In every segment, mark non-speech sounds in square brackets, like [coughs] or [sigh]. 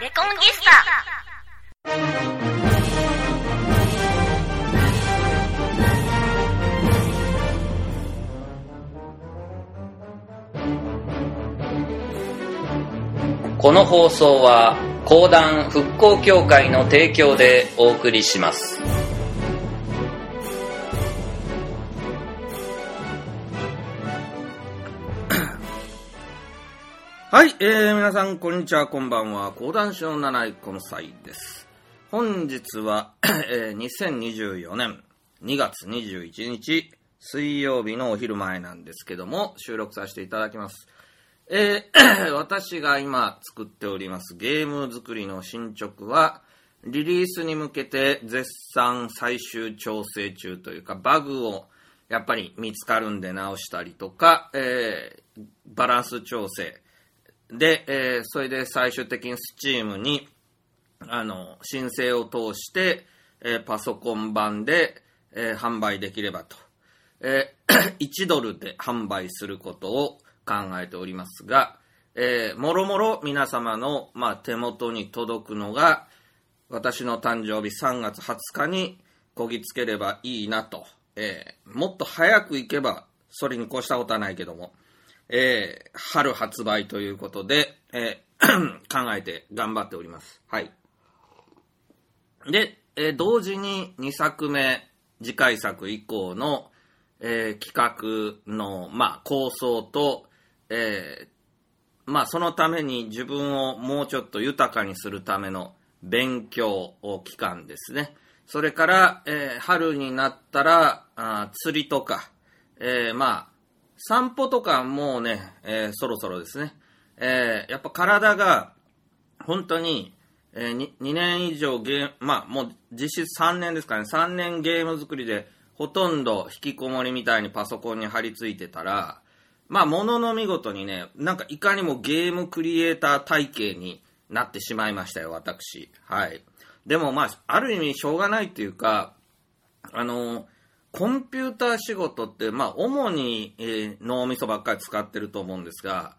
レコンギスタ。この放送は講談復興協会の提供でお送りします。はい、えー、皆さん、こんにちは、こんばんは。講談師の七井この際です。本日は、[coughs] えー、2024年2月21日、水曜日のお昼前なんですけども、収録させていただきます。えー、[coughs] 私が今作っておりますゲーム作りの進捗は、リリースに向けて絶賛最終調整中というか、バグをやっぱり見つかるんで直したりとか、えー、バランス調整、で、えーそれで最終的に Steam に、あの、申請を通して、えーパソコン版で、えー販売できればと。えー [coughs] 1ドルで販売することを考えておりますが、えーもろもろ皆様の、まあ、手元に届くのが、私の誕生日3月20日にこぎつければいいなと。えーもっと早く行けば、それに越したことはないけども、えー春発売ということで、えー [clears throat] 考えて頑張っております。はい。で、えー同時に2作目、次回作以降の、えー企画の、まあ、構想と、えーまあ、そのために自分をもうちょっと豊かにするための勉強期間ですね。それから、えー春になったら、あ釣りとか、えーまあ、散歩とかもうね、えーそろそろですね。えーやっぱ体が、本当に、えー、2, 2年以上ゲーム、まあもう実質3年ですかね、3年ゲーム作りでほとんど引きこもりみたいにパソコンに張り付いてたら、まあものの見事にね、なんかいかにもゲームクリエイター体系になってしまいましたよ、私。はい。でもまあ、ある意味しょうがないっていうか、あの、コンピューター仕事って、まあ、主に、えー脳みそばっかり使ってると思うんですが、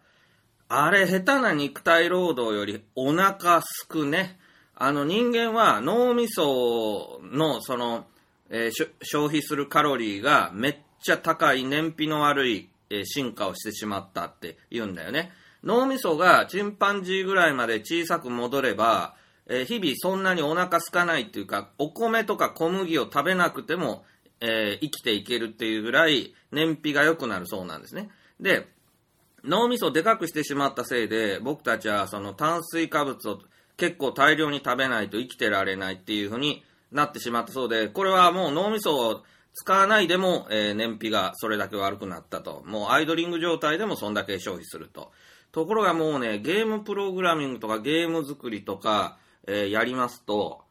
あれ、下手な肉体労働よりお腹すくね。あの、人間は脳みその、その、えー消費するカロリーがめっちゃ高い燃費の悪い、えー進化をしてしまったって言うんだよね。脳みそがチンパンジーぐらいまで小さく戻れば、えー日々そんなにお腹空かないっていうか、お米とか小麦を食べなくても、えー生きていけるっていうぐらい燃費が良くなるそうなんですね。で、脳みそをでかくしてしまったせいで、僕たちはその炭水化物を結構大量に食べないと生きてられないっていう風になってしまったそうで、これはもう脳みそを使わないでも、えー燃費がそれだけ悪くなったと。もうアイドリング状態でもそんだけ消費すると。ところがもうね、ゲームプログラミングとかゲーム作りとか、えーやりますと、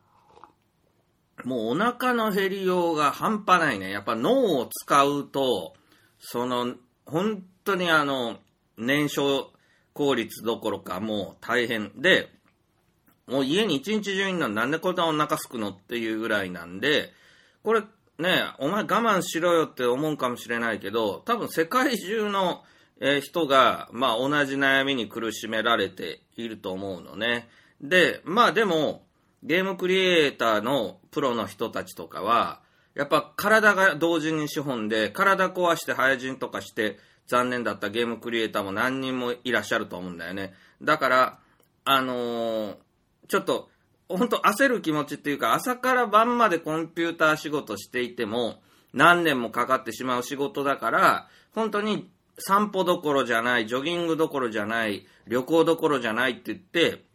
もうお腹の減りようが半端ないね。やっぱ脳を使うと、その、本当にあの、燃焼効率どころかもう大変で、もう家に一日中いるのなんでこんなお腹すくのっていうぐらいなんで、これね、お前我慢しろよって思うかもしれないけど、多分世界中の、え人が、まあ同じ悩みに苦しめられていると思うのね。で、まあでも、ゲームクリエイターのプロの人たちとかは、やっぱ体が同時に資本で、体壊して廃人とかして残念だったゲームクリエイターも何人もいらっしゃると思うんだよね。だから、あのーちょっと、本当焦る気持ちっていうか、朝から晩までコンピューター仕事していても、何年もかかってしまう仕事だから、本当に散歩どころじゃない、ジョギングどころじゃない、旅行どころじゃないって言って、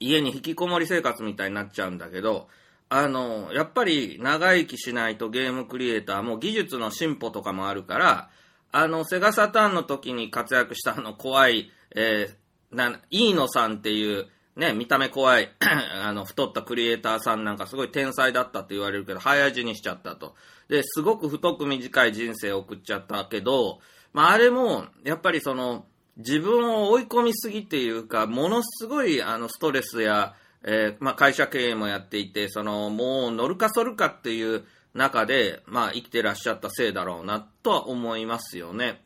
家に引きこもり生活みたいになっちゃうんだけど、あの、やっぱり長生きしないとゲームクリエイターも技術の進歩とかもあるから、あの、セガサターンの時に活躍したあの怖い、えー、な、イーノさんっていう、ね、見た目怖い、[clears throat] あの、太ったクリエイターさんなんかすごい天才だったって言われるけど、早死にしちゃったと。で、すごく太く短い人生を送っちゃったけど、まあ、あれも、やっぱりその、自分を追い込みすぎっていうか、ものすごい、あの、ストレスや、えーまあ、会社経営もやっていて、その、もう乗るか反るかっていう中で、まあ、生きてらっしゃったせいだろうな、とは思いますよね。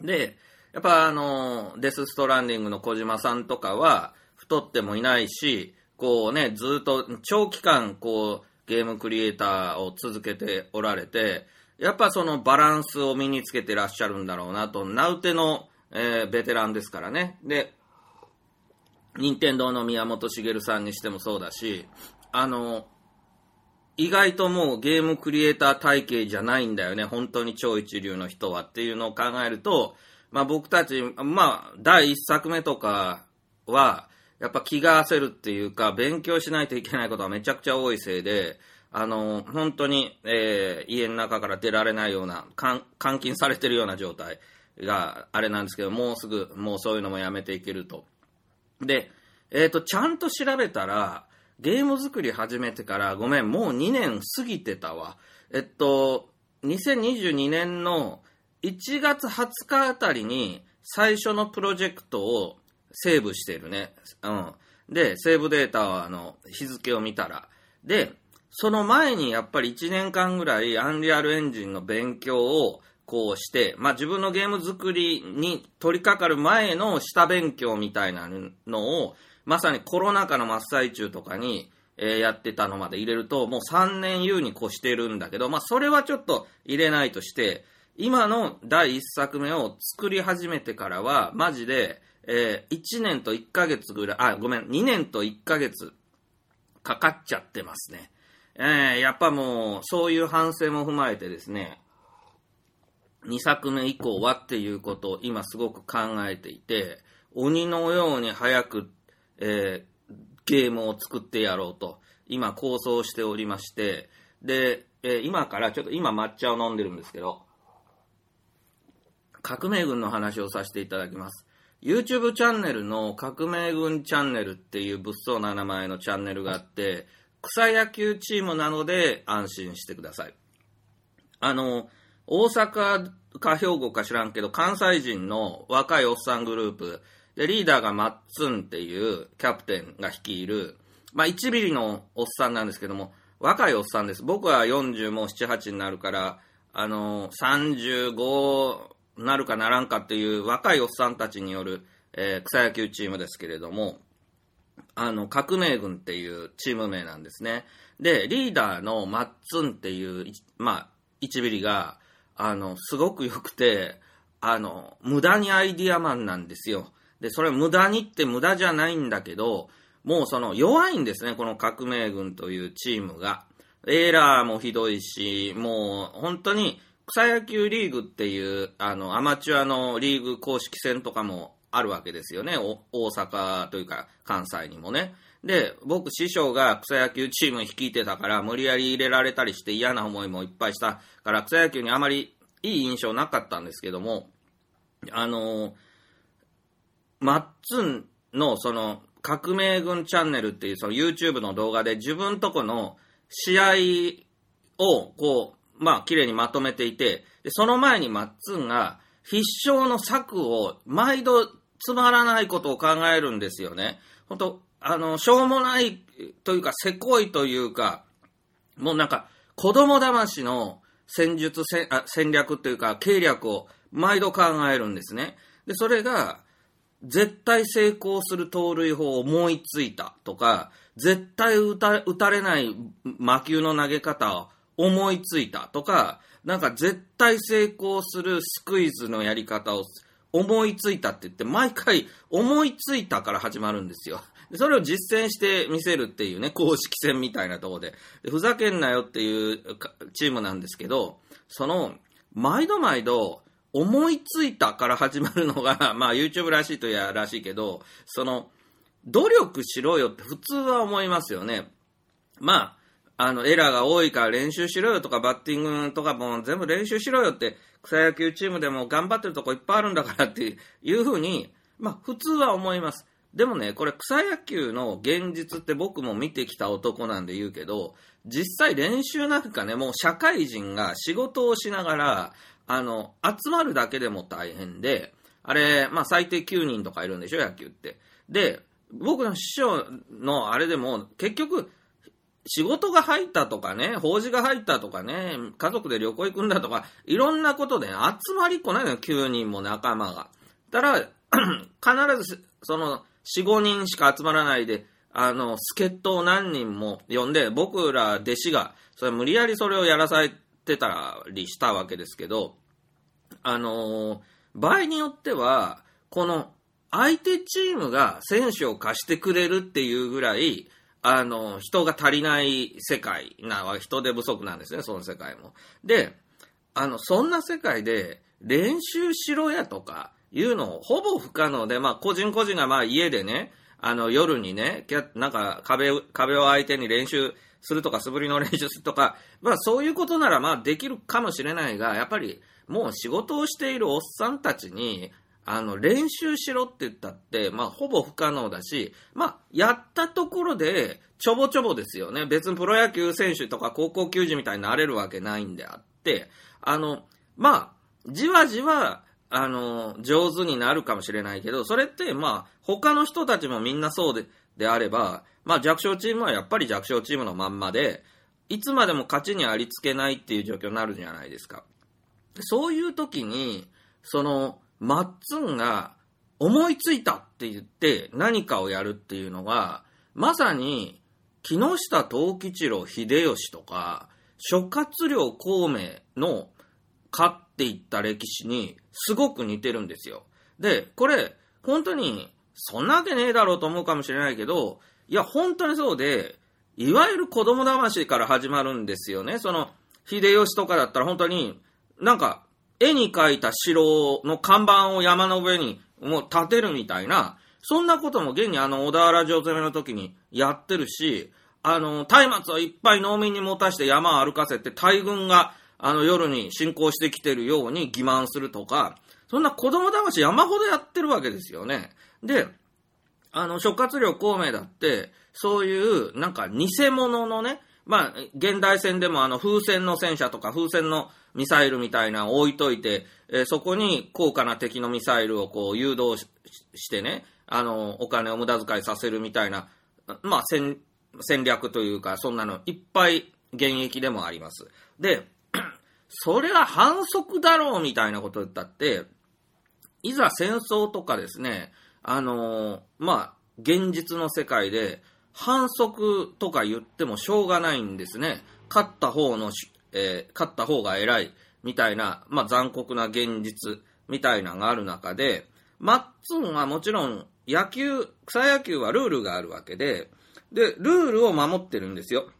で、やっぱあの、デスストランディングの小島さんとかは、太ってもいないし、こうね、ずっと長期間、こう、ゲームクリエイターを続けておられて、やっぱそのバランスを身につけてらっしゃるんだろうなと、ナウテの、えーベテランですからね。で、任天堂の宮本茂さんにしてもそうだし、あの、意外ともうゲームクリエイター体系じゃないんだよね。本当に超一流の人はっていうのを考えると、まあ僕たち、まあ第一作目とかは、やっぱ気が焦るっていうか、勉強しないといけないことがめちゃくちゃ多いせいで、あの、本当に、えー家の中から出られないような、監禁されてるような状態があれなんですけど、もうすぐ、もうそういうのもやめていけると。で、えっ、と、ちゃんと調べたら、ゲーム作り始めてから、ごめん、もう2年過ぎてたわ。えっと、2022年の1月20日あたりに最初のプロジェクトをセーブしてるね。うん。で、セーブデータは、あの、日付を見たら。で、その前にやっぱり1年間ぐらいアンリアルエンジンの勉強をこうして、まあ自分のゲーム作りに取り掛かる前の下勉強みたいなのを、まさにコロナ禍の真っ最中とかに、えーやってたのまで入れると、もう3年優に越してるんだけど、まあそれはちょっと入れないとして、今の第1作目を作り始めてからは、マジで、え1年と1ヶ月ぐらい、あ、ごめん、2年と1ヶ月かかっちゃってますね。えーやっぱもう、そういう反省も踏まえてですね、2作目以降はっていうことを今すごく考えていて、鬼のように早く、えーゲームを作ってやろうと、今構想しておりまして、で、えー今からちょっと今抹茶を飲んでるんですけど、革命軍の話をさせていただきます。YouTube チャンネルの革命軍チャンネルっていう物騒な名前のチャンネルがあって、草野球チームなので安心してください。あの、大阪か兵庫か知らんけど、関西人の若いおっさんグループ、で、リーダーがマッツンっていうキャプテンが率いる、まあ、1ミリのおっさんなんですけども、若いおっさんです。僕は40もう7、8になるから、あの、35なるかならんかっていう若いおっさんたちによる、えー草野球チームですけれども、あの、革命軍っていうチーム名なんですね。で、リーダーのマッツンっていう、いまあ、1ミリが、あの、すごく良くて、あの、無駄にアイディアマンなんですよ。で、それ無駄にって無駄じゃないんだけど、もうその弱いんですね、この革命軍というチームが。エラーもひどいし、もう本当に草野球リーグっていう、あの、アマチュアのリーグ公式戦とかもあるわけですよね。大阪というか関西にもね。で、僕師匠が草野球チーム率いてたから無理やり入れられたりして嫌な思いもいっぱいしたから草野球にあまりいい印象なかったんですけども、あのマッツンのその革命軍チャンネルっていうその YouTube の動画で自分とこの試合をこう、まあ綺麗にまとめていて、でその前にマッツンが必勝の策を毎度つまらないことを考えるんですよね。本当あの、しょうもないというか、せこいというか、もうなんか、子供騙しの戦術戦あ戦略というか、計略を毎度考えるんですね。で、それが、絶対成功する盗塁法を思いついたとか、絶対打た打たれない魔球の投げ方を思いついたとか、なんか絶対成功するスクイズのやり方を思いついたって言って、毎回思いついたから始まるんですよ。それを実践してみせるっていうね、公式戦みたいなとこででふざけんなよっていうチームなんですけど、その、毎度毎度、思いついたから始まるのが、[laughs] まあ YouTube らしいとやらしいけど、その、努力しろよって普通は思いますよね。まあ、あの、エラーが多いから練習しろよとか、バッティングとかも全部練習しろよって、草野球チームでも頑張ってるとこいっぱいあるんだからっていうふうに、まあ、普通は思います。でもね、これ草野球の現実って僕も見てきた男なんで言うけど、実際練習なんかね、もう社会人が仕事をしながら、あの、集まるだけでも大変で、あれ、まあ最低9人とかいるんでしょ、野球って。で、僕の師匠のあれでも、結局、仕事が入ったとかね、法事が入ったとかね、家族で旅行行くんだとか、いろんなことで、集まりっこないのよ、9人も仲間が。たら、[clears throat] 必ず、その、4、5人しか集まらないで、あの、助っ人を何人も呼んで、僕ら弟子が、それ無理やりそれをやらされてたりしたわけですけど、あの場合によっては、この相手チームが選手を貸してくれるっていうぐらい、あの、人が足りない世界なわ、人手不足なんですね、その世界も。で、あの、そんな世界で練習しろやとかいうのほぼ不可能で、まあ、個人個人がまあ家でね、あの、夜にね、なんか壁、壁を相手に練習するとか、素振りの練習するとか、まあそういうことならまあできるかもしれないが、やっぱりもう仕事をしているおっさんたちに、あの、練習しろって言ったって、まあ、ほぼ不可能だし、まあ、やったところで、ちょぼちょぼですよね。別にプロ野球選手とか高校球児みたいになれるわけないんであって、あの、まあ、じわじわ、あの、上手になるかもしれないけど、それって、まあ、他の人たちもみんなそうで、であれば、まあ、弱小チームはやっぱり弱小チームのまんまで、いつまでも勝ちにありつけないっていう状況になるじゃないですか。そういう時に、その、マッツンが思いついたって言って何かをやるっていうのが、まさに、木下藤吉郎秀吉とか、諸葛亮孔明の勝っていった歴史にすごく似てるんですよ。で、これ、本当に、そんなわけねえだろうと思うかもしれないけど、いや、本当にそうで、いわゆる子供魂から始まるんですよね。その、秀吉とかだったら本当に、なんか、絵に描いた城の看板を山の上にもう建てるみたいな、そんなことも現にあの小田原城攻めの時にやってるし、あの、松明をいっぱい農民に持たして山を歩かせて大軍があの夜に侵攻してきてるように欺瞞するとか、そんな子供騙し山ほどやってるわけですよね。で、あの、諸葛亮孔明だって、そういう、なんか偽物のね、まあ、現代戦でもあの風船の戦車とか風船のミサイルみたいなのを置いといて、えー、そこに高価な敵のミサイルをこう誘導してね、あの、お金を無駄遣いさせるみたいな、まあ戦、戦略というか、そんなのいっぱい現役でもあります。で、それは反則だろうみたいなことを言ったって、いざ戦争とかですね、あのまあ、現実の世界で反則とか言ってもしょうがないんですね。勝った方のえー、勝った方が偉いみたいな、まあ、残酷な現実みたいなのがある中で、マッツンはもちろん野球、草野球はルールがあるわけで、で、ルールを守ってるんですよ。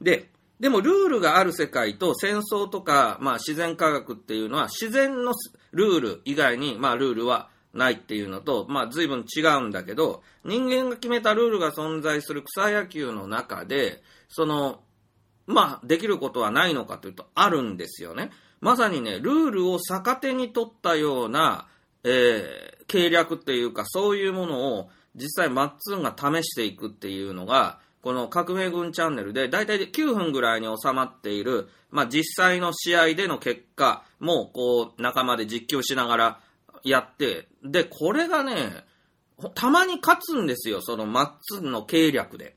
で、でもルールがある世界と戦争とか、まあ自然科学っていうのは自然のルール以外に、まあルールはないっていうのと、まあ随分違うんだけど、人間が決めたルールが存在する草野球の中で、そのまあ、できることはないのかというと、あるんですよね。まさにね、ルールを逆手に取ったような、えー、計略っていうか、そういうものを、実際マッツンが試していくっていうのが、この革命軍チャンネルで、だいたい9分ぐらいに収まっている、まあ、実際の試合での結果も、こう、仲間で実況しながらやって、で、これがね、たまに勝つんですよ、そのマッツンの計略で。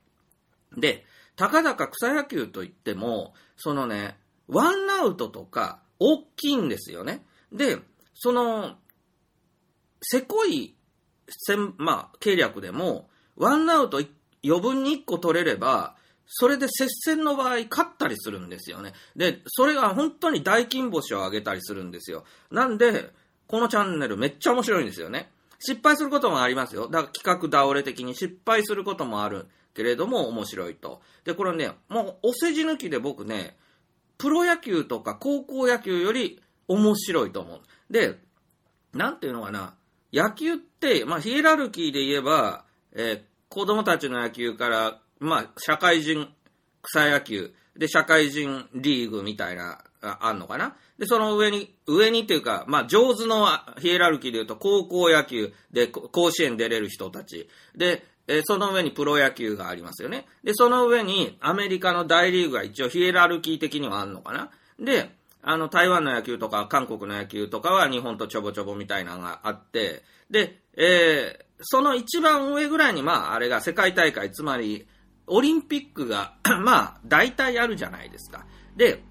で、たかだか草野球といっても、そのね、ワンアウトとか大きいんですよね。で、その、せこい、せんまあ、計略でも、ワンアウト余分に1個取れれば、それで接戦の場合勝ったりするんですよね。で、それが本当に大金星を上げたりするんですよ。なんで、このチャンネルめっちゃ面白いんですよね。失敗することもありますよ。だから企画倒れ的に失敗することもあるけれども面白いと。で、これね、もうお世辞抜きで僕ね、プロ野球とか高校野球より面白いと思う。で、なんていうのかな、野球って、まあ、ヒエラルキーで言えば、えー、子供たちの野球から、まあ、社会人草野球、で、社会人リーグみたいな、ああんのかな？で、その上に、上にっていうか、まあ、上手のヒエラルキーで言うと、高校野球で甲子園出れる人たち。で、えその上にプロ野球がありますよね。で、その上にアメリカの大リーグが一応ヒエラルキー的にはあるのかな？で、あの、台湾の野球とか韓国の野球とかは日本とちょぼちょぼみたいなのがあって、で、えー、その一番上ぐらいに、まあ、あれが世界大会、つまり、オリンピックが [clears throat] まあ、大体あるじゃないですか。で、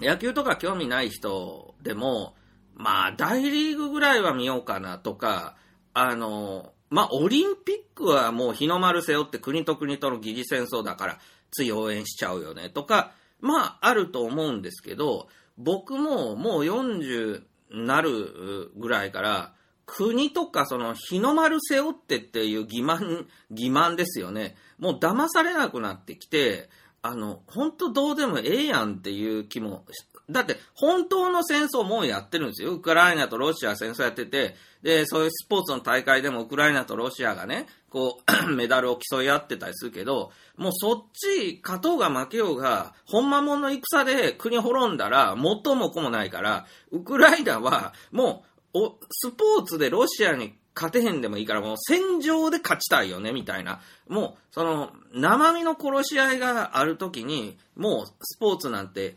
野球とか興味ない人でも、まあ、大リーグぐらいは見ようかなとか、あの、まあ、オリンピックはもう日の丸背負って国と国との疑似戦争だから、つい応援しちゃうよねとか、まあ、あると思うんですけど、僕ももう40なるぐらいから、国とかその日の丸背負ってっていう欺瞞、欺瞞ですよね。もう騙されなくなってきて、あの、本当どうでもええやんっていう気もだって、本当の戦争もうやってるんですよ。ウクライナとロシア戦争やってて、で、そういうスポーツの大会でもウクライナとロシアがね、こう、[clears throat] メダルを競い合ってたりするけど、もうそっち、勝とうが負けようが、ほんまもの戦で国滅んだら、元も子もないから、ウクライナは、もう、お、スポーツでロシアに勝てへんでもいいから、もう戦場で勝ちたいよね、みたいな。もう、その、生身の殺し合いがあるときに、もうスポーツなんて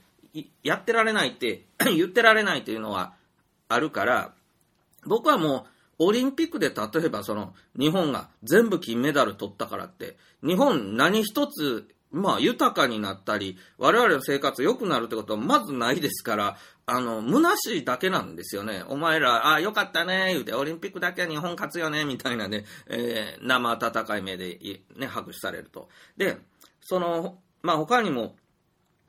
やってられないって [coughs] 言ってられないというのはあるから、僕はもう、オリンピックで例えばその、日本が全部金メダル取ったからって、日本何一つ、まあ豊かになったり、我々の生活良くなるってことはまずないですから、あの、虚しいだけなんですよね。お前ら、あ、よかったね、言うて、オリンピックだけは日本勝つよね、みたいなね、えー、生温かい目で、ね、拍手されると。で、その、まあ他にも、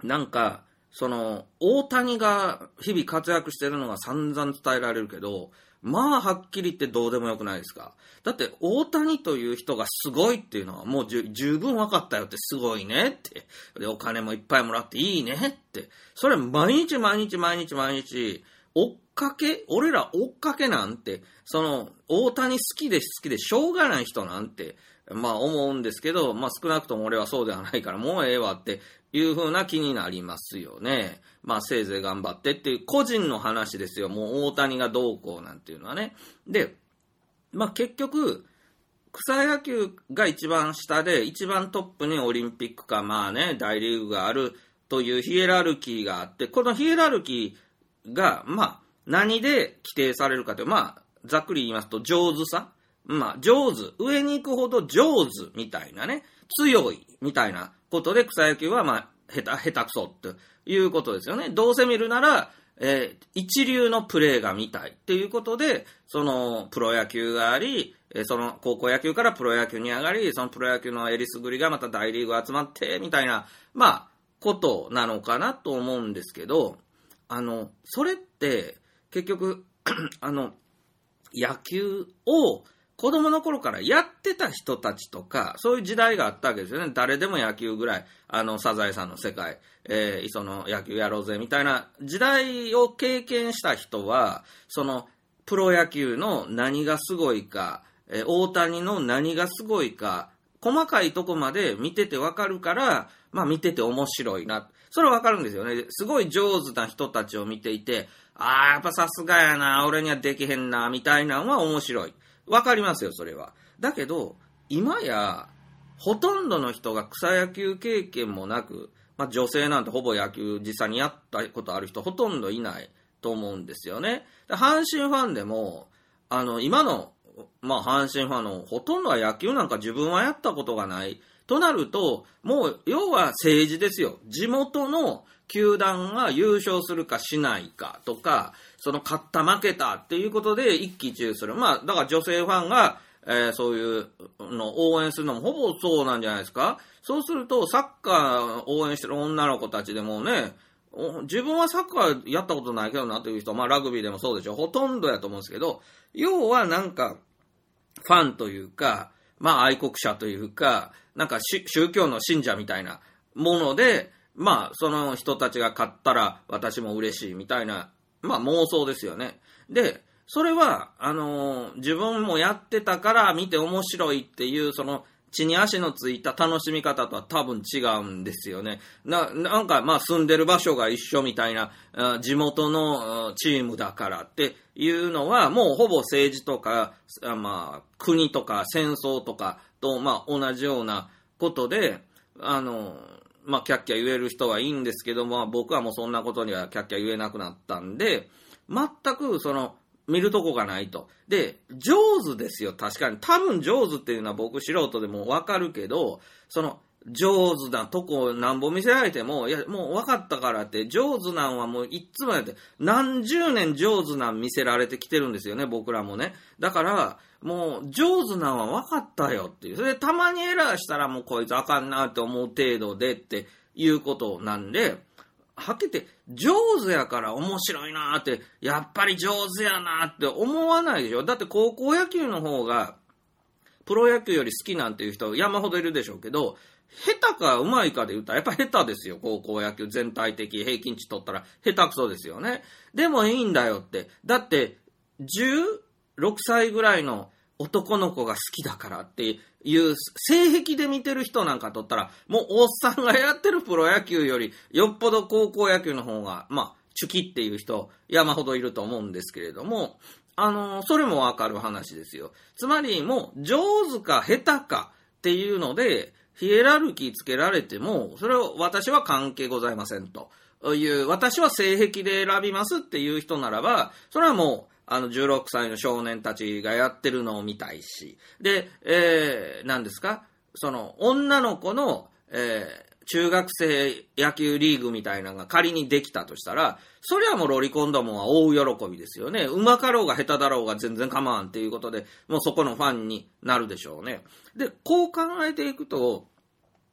なんか、その、大谷が日々活躍してるのが散々伝えられるけど、まあ、はっきり言ってどうでもよくないですか。だって、大谷という人がすごいっていうのはもう十分分かったよってすごいねって。で、お金もいっぱいもらっていいねって。それ毎日毎日毎日毎日、追っかけ俺ら追っかけなんて、その、大谷好きで好きでしょうがない人なんて、まあ思うんですけど、まあ少なくとも俺はそうではないから、もうええわっていう風な気になりますよね。まあせいぜい頑張ってっていう個人の話ですよ。もう大谷がどうこうなんていうのはね。で、まあ結局、草野球が一番下で、一番トップにオリンピックか、まあね、大リーグがあるというヒエラルキーがあって、このヒエラルキーが、まあ、何で規定されるかという、まあ、ざっくり言いますと、上手さ。まあ、上手。上に行くほど上手みたいなね。強いみたいなことで草野球はまあ、下手、下手くそっていうことですよね。どうせ見るなら、えー、一流のプレーが見たいっていうことで、その、プロ野球があり、えー、その、高校野球からプロ野球に上がり、そのプロ野球のえりすぐりがまた大リーグ集まって、みたいな、まあ、ことなのかなと思うんですけど、あの、それって、結局、[clears throat] あの、野球を、子供の頃からやってた人たちとか、そういう時代があったわけですよね。誰でも野球ぐらい、あの、サザエさんの世界、えー、磯の野球やろうぜ、みたいな時代を経験した人は、その、プロ野球の何がすごいか、えー、大谷の何がすごいか、細かいとこまで見ててわかるから、まあ見てて面白いな。それわかるんですよね。すごい上手な人たちを見ていて、ああ、やっぱさすがやな、俺にはできへんな、みたいなのは面白い。わかりますよ、それは。だけど、今や、ほとんどの人が草野球経験もなく、まあ、女性なんてほぼ野球実際にやったことある人ほとんどいないと思うんですよね。阪神ファンでも、あの、今の、まあ、阪神ファンのほとんどは野球なんか自分はやったことがない。となると、もう、要は政治ですよ。地元の球団が優勝するかしないかとか、その勝った負けたっていうことで一喜一憂する。まあ、だから女性ファンが、えー、そういうの応援するのもほぼそうなんじゃないですかそうすると、サッカー応援してる女の子たちでもね、自分はサッカーやったことないけどなという人、まあラグビーでもそうでしょ。ほとんどやと思うんですけど、要はなんか、ファンというか、まあ愛国者というか、なんか宗教の信者みたいなもので、まあその人たちが勝ったら私も嬉しいみたいなまあ妄想ですよね。で、それは、あのー、自分もやってたから見て面白いっていう、その、地に足のついた楽しみ方とは多分違うんですよね。な、なんか、まあ住んでる場所が一緒みたいな、地元のチームだからっていうのは、もうほぼ政治とか、まあ、国とか戦争とかと、まあ同じようなことで、あのーまあ、キャッキャ言える人はいいんですけども、僕はもうそんなことにはキャッキャ言えなくなったんで、全くその、見るとこがないと。で、上手ですよ、確かに。多分上手っていうのは僕素人でもわかるけど、その、上手なとこなんぼ見せられても、いや、もう分かったからって、上手なんはもういっつもやって、何十年上手なん見せられてきてるんですよね、僕らもね。だから、もう上手なんは分かったよっていう。それでたまにエラーしたらもうこいつあかんなって思う程度でっていうことなんで、はっきり言って上手やから面白いなーって、やっぱり上手やなーって思わないでしょ。だって高校野球の方が、プロ野球より好きなんていう人山ほどいるでしょうけど、下手か上手いかで言ったらやっぱ下手ですよ。高校野球全体的平均値取ったら下手くそですよね。でもいいんだよって。だって、16歳ぐらいの男の子が好きだからっていう性癖で見てる人なんかとったら、もうおっさんがやってるプロ野球より、よっぽど高校野球の方が、まあ、チュキっていう人、山ほどいると思うんですけれども、あの、それもわかる話ですよ。つまり、もう、上手か下手かっていうので、ヒエラルキーつけられても、それを私は関係ございませんと。いう、私は性癖で選びますっていう人ならば、それはもう、あの、16歳の少年たちがやってるのを見たいし、で、えー、何ですか？その、女の子の、え、中学生野球リーグみたいなのが仮にできたとしたら、それはもうロリコンどもは大喜びですよね。うまかろうが下手だろうが全然構わんっていうことで、もうそこのファンになるでしょうね。で、こう考えていくと、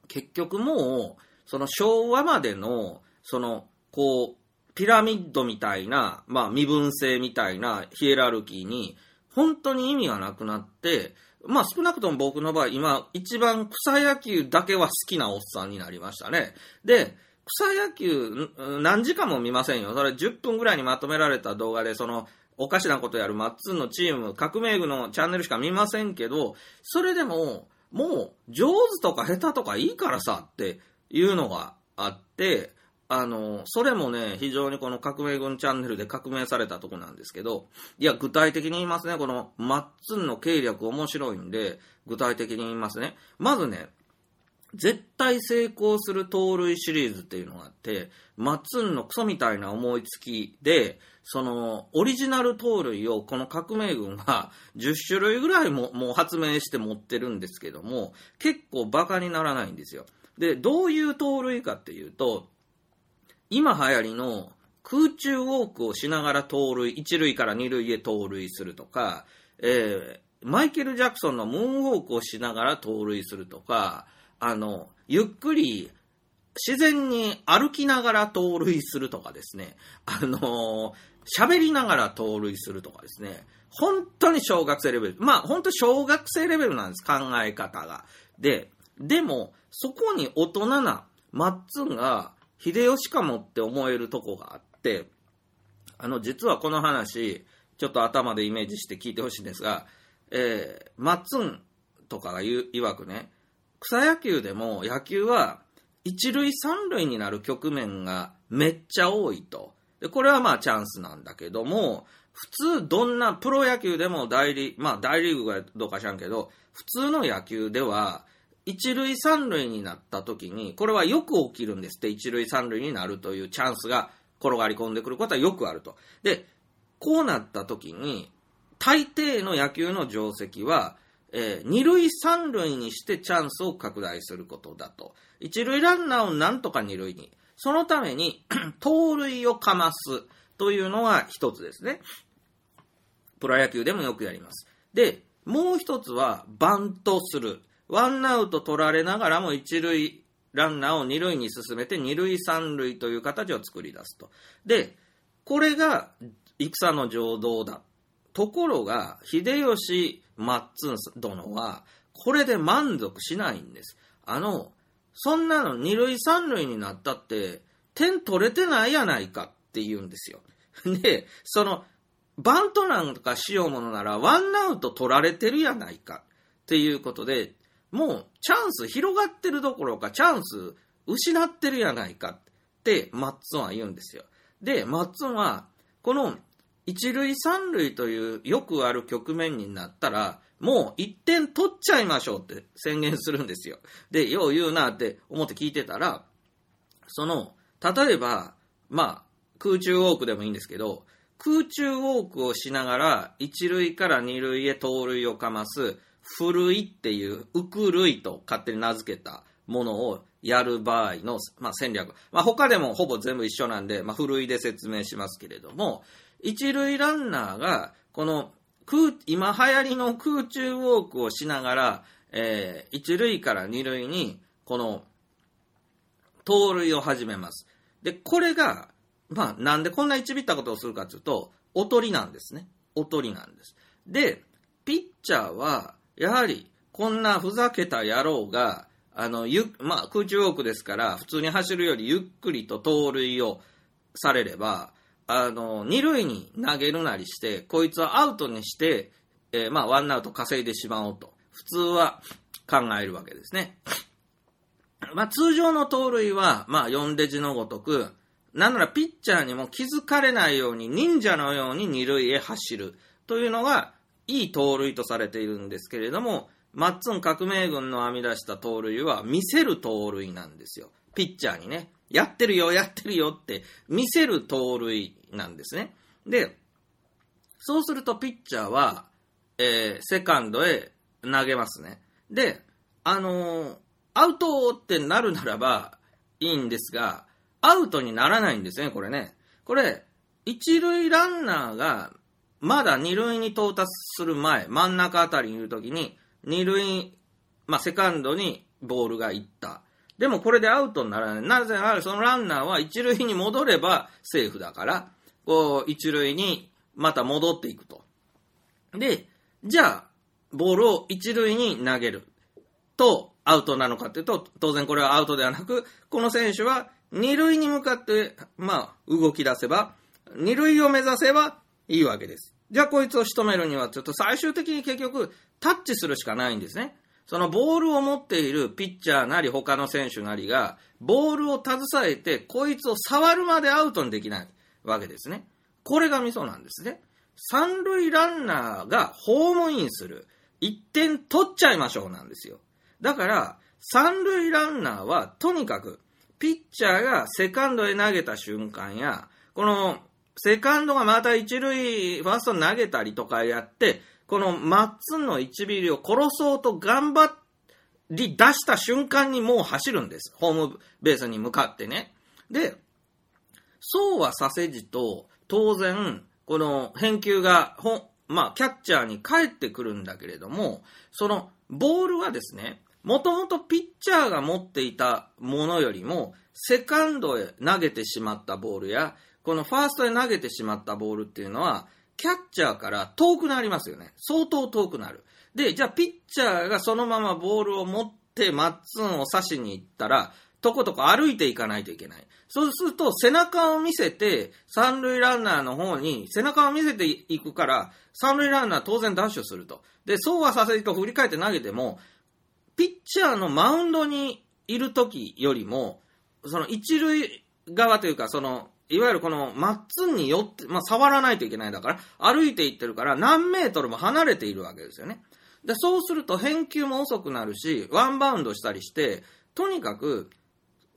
結局もう、その昭和までの、その、こう、ピラミッドみたいな、まあ身分制みたいなヒエラルキーに、本当に意味がなくなって、まあ少なくとも僕の場合、今一番草野球だけは好きなおっさんになりましたね。で、草野球何時間も見ませんよ。それ10分ぐらいにまとめられた動画で、その、おかしなことやるマッツンのチーム、革命軍のチャンネルしか見ませんけど、それでも、もう上手とか下手とかいいからさっていうのがあって、あの、それもね、非常にこの革命軍チャンネルで革命されたとこなんですけど、いや、具体的に言いますね、このマッツンの計略面白いんで、具体的に言いますね。まずね、絶対成功する盗塁シリーズっていうのがあって、マッツンのクソみたいな思いつきで、その、オリジナル盗塁をこの革命軍は10種類ぐらいももう発明して持ってるんですけども、結構バカにならないんですよ。で、どういう盗塁かっていうと、今流行りの空中ウォークをしながら盗塁、一塁から二塁へ盗塁するとか、えー、マイケル・ジャクソンのムーンウォークをしながら盗塁するとか、あの、ゆっくり自然に歩きながら盗塁するとかですね、あの喋りながら盗塁するとかですね、本当に小学生レベル。まあ、本当小学生レベルなんです、考え方が。で、でも、そこに大人なマッツンが秀吉かもって思えるとこがあって、あの、実はこの話、ちょっと頭でイメージして聞いてほしいんですが、えー、マッツンとかが言う、わくね、草野球でも野球は一塁三塁になる局面がめっちゃ多いと。で、これはまあチャンスなんだけども、普通どんなプロ野球でも大リーグ、まあ大リーグがどうか知らんけど、普通の野球では一塁三塁になった時に、これはよく起きるんですって、一塁三塁になるというチャンスが転がり込んでくることはよくあると。で、こうなった時に、大抵の野球の定石は、えー、二塁三塁にしてチャンスを拡大することだと。一塁ランナーをなんとか二塁に。そのために [clears throat] 盗塁をかますというのが一つですね。プロ野球でもよくやります。で、もう一つはバントする。ワンアウト取られながらも一塁ランナーを二塁に進めて二塁三塁という形を作り出すと。で、これが戦の情動だ。ところが、秀吉マッツン殿は、これで満足しないんです。あの、そんなの二塁三塁になったって、点取れてないやないかって言うんですよ。[laughs] で、その、バントなんかしようものなら、ワンアウト取られてるやないかっていうことで、もうチャンス広がってるどころか、チャンス失ってるやないかってマッツンは言うんですよ。で、マッツンは、この一塁三塁というよくある局面になったら、もう一点取っちゃいましょうって宣言するんですよ。で、よう言うなって思って聞いてたら、その、例えば、まあ、空中ウォークでもいいんですけど、空中ウォークをしながら、一塁から二塁へ盗塁をかます、ふるいっていう、うくるいと勝手に名付けたものをやる場合の、まあ、戦略。まあ、他でもほぼ全部一緒なんで、まあ、古いで説明しますけれども、一塁ランナーが、この空、今流行りの空中ウォークをしながら、えー、一塁から二塁に、この、盗塁を始めます。で、これが、まあ、なんでこんな一ビったことをするかというと、おとりなんですね。おとりなんです。で、ピッチャーは、やはり、こんなふざけた野郎が、あの、ゆ、まあ、空中ウォークですから、普通に走るよりゆっくりと盗塁をされれば、あの、二塁に投げるなりして、こいつはアウトにして、えー、まあ、ワンアウト稼いでしまおうと、普通は考えるわけですね。まあ、通常の盗塁は、まあ、4デジのごとく、なんならピッチャーにも気づかれないように忍者のように二塁へ走るというのがいい盗塁とされているんですけれども、マッツン革命軍の編み出した盗塁は見せる盗塁なんですよ。ピッチャーにね。やってるよ、やってるよって見せる盗塁なんですね。で、そうするとピッチャーは、えー、セカンドへ投げますね。で、あのー、アウトってなるならばいいんですが、アウトにならないんですね、これね。これ、一塁ランナーがまだ二塁に到達する前、真ん中あたりにいるときに、二塁、まあ、セカンドにボールが行った。でもこれでアウトにならない。なぜならそのランナーは一塁に戻ればセーフだから、こう、一塁にまた戻っていくと。で、じゃあ、ボールを一塁に投げるとアウトなのかっていうと、当然これはアウトではなく、この選手は二塁に向かって、まあ、動き出せば、二塁を目指せばいいわけです。じゃあこいつを仕留めるには、ちょっと最終的に結局、タッチするしかないんですね。そのボールを持っているピッチャーなり他の選手なりが、ボールを携えて、こいつを触るまでアウトにできないわけですね。これがミソなんですね。三塁ランナーがホームインする。一点取っちゃいましょうなんですよ。だから、三塁ランナーはとにかく、ピッチャーがセカンドへ投げた瞬間や、このセカンドがまた一塁、ファースト投げたりとかやって、このマッツンの1ビリを殺そうと頑張り出した瞬間にもう走るんです。ホームベースに向かってね。で、そうはさせじと、当然、この返球が、ほまあ、キャッチャーに返ってくるんだけれども、そのボールはですね、もともとピッチャーが持っていたものよりも、セカンドへ投げてしまったボールや、このファーストへ投げてしまったボールっていうのは、キャッチャーから遠くなりますよね。相当遠くなる。で、じゃあピッチャーがそのままボールを持ってマッツンを刺しに行ったら、とことこ歩いていかないといけない。そうすると背中を見せて、三塁ランナーの方に背中を見せていくから、三塁ランナー当然ダッシュすると。で、そうはさせると振り返って投げても、ピッチャーのマウンドにいる時よりも、その一塁側というか、そのいわゆるこのマッツンによって、まあ、触らないといけないだから、歩いていってるから何メートルも離れているわけですよね。で、そうすると返球も遅くなるし、ワンバウンドしたりして、とにかく、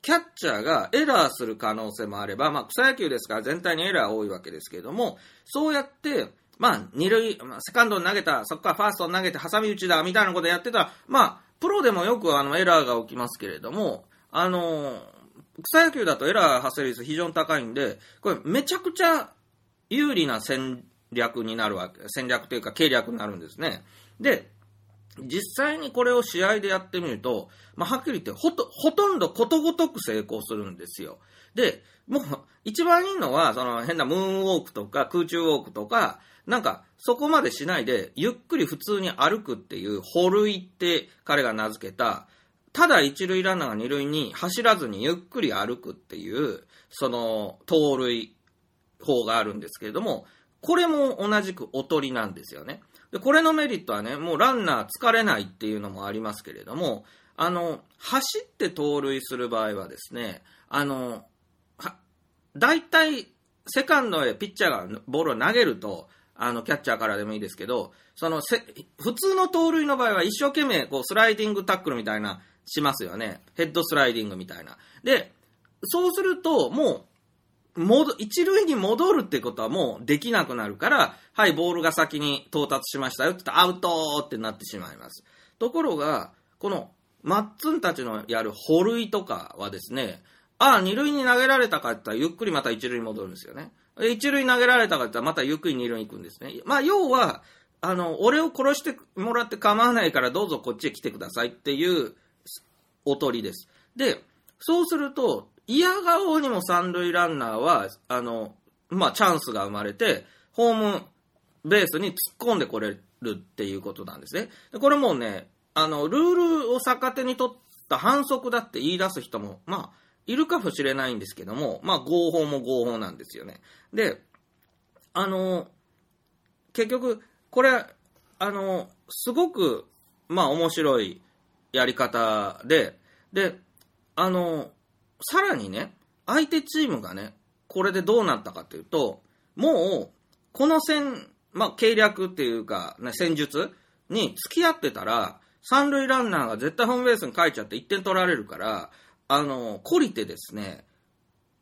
キャッチャーがエラーする可能性もあれば、まあ、草野球ですから全体にエラー多いわけですけれども、そうやって、まあ、二塁、まあ、セカンドに投げた、そこからファーストに投げて挟み撃ちだ、みたいなことやってたら、まあ、プロでもよくあのエラーが起きますけれども、あのー草野球だとエラー発生率非常に高いんで、これめちゃくちゃ有利な戦略になるわけ、戦略というか計略になるんですね。で、実際にこれを試合でやってみると、まあ、はっきり言ってほと、ほとんどことごとく成功するんですよ。で、もう、一番いいのは、その変なムーンウォークとか空中ウォークとか、なんか、そこまでしないで、ゆっくり普通に歩くっていう、歩類って彼が名付けた、ただ一塁ランナーが二塁に走らずにゆっくり歩くっていう、その、盗塁法があるんですけれども、これも同じくおとりなんですよね。で、これのメリットはね、もうランナー疲れないっていうのもありますけれども、あの、走って盗塁する場合はですね、あの、は、大体、セカンドへピッチャーがボールを投げると、あの、キャッチャーからでもいいですけど、そのせ、普通の盗塁の場合は一生懸命、こう、スライディングタックルみたいなしますよね。ヘッドスライディングみたいな。で、そうすると、もう、戻、一塁に戻るってことはもうできなくなるから、はい、ボールが先に到達しましたよって言ったらアウトってなってしまいます。ところが、この、マッツンたちのやる歩塁とかはですね、ああ、二塁に投げられたかって言ったら、ゆっくりまた一塁に戻るんですよね。一塁投げられたかって言ったら、またゆっくり二塁に行くんですね。まあ、要は、あの、俺を殺してもらって構わないから、どうぞこっちへ来てくださいっていうおとりです。で、そうすると、嫌顔にも三塁ランナーは、あの、まあ、チャンスが生まれて、ホームベースに突っ込んでこれるっていうことなんですね。でこれもうね、あの、ルールを逆手に取った反則だって言い出す人も、まあ、いるかもしれないんですけども、まあ、合法も合法なんですよね。で、あの、結局、これ、あの、すごく、まあ、面白いやり方で、で、あの、さらにね、相手チームがね、これでどうなったかというと、もう、この戦、まあ、計略っていうか、ね、戦術に付き合ってたら、三塁ランナーが絶対ホームベースに書いちゃって1点取られるから、あの、懲りてですね、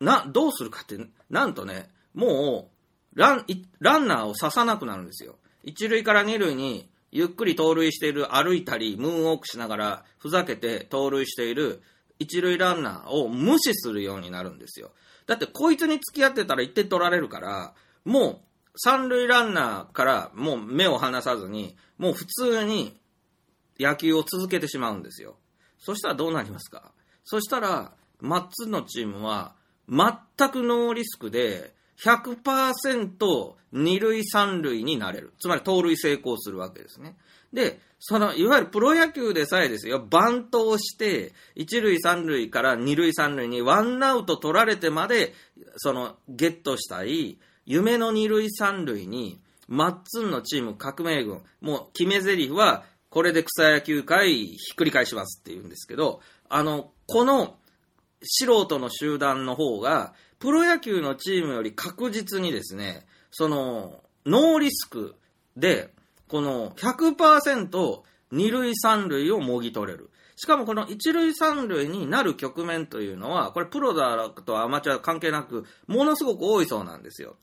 な、どうするかって、なんとね、もう、ラン、ランナーを刺さなくなるんですよ。一塁から二塁に、ゆっくり盗塁している、歩いたり、ムーンウォークしながら、ふざけて盗塁している、一塁ランナーを無視するようになるんですよ。だって、こいつに付き合ってたら1点取られるから、もう、三塁ランナーからもう目を離さずに、もう普通に野球を続けてしまうんですよ。そしたらどうなりますか？そしたら、マッツのチームは、全くノーリスクで、100%二塁三塁になれる。つまり盗塁成功するわけですね。で、その、いわゆるプロ野球でさえですよ、バントをして、一塁三塁から二塁三塁にワンアウト取られてまで、その、ゲットしたい、夢の二塁三塁に、マッツンのチーム革命軍、もう決め台詞は、これで草野球界ひっくり返しますって言うんですけど、あの、この素人の集団の方が、プロ野球のチームより確実にですね、その、ノーリスクで、この100%二塁三塁をもぎ取れる。しかもこの一塁三塁になる局面というのは、これプロだとアマチュア関係なく、ものすごく多いそうなんですよ。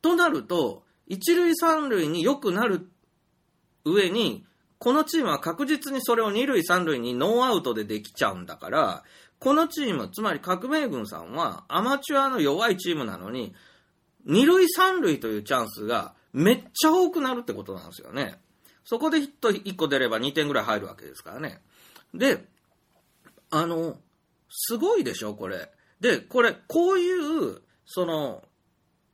となると、一塁三塁に良くなる上に、このチームは確実にそれを二塁三塁にノーアウトでできちゃうんだから、このチーム、つまり革命軍さんはアマチュアの弱いチームなのに、二塁三塁というチャンスがめっちゃ多くなるってことなんですよね。そこでヒット1個出れば2点ぐらい入るわけですからね。で、あの、すごいでしょ、これ。で、これ、こういう、その、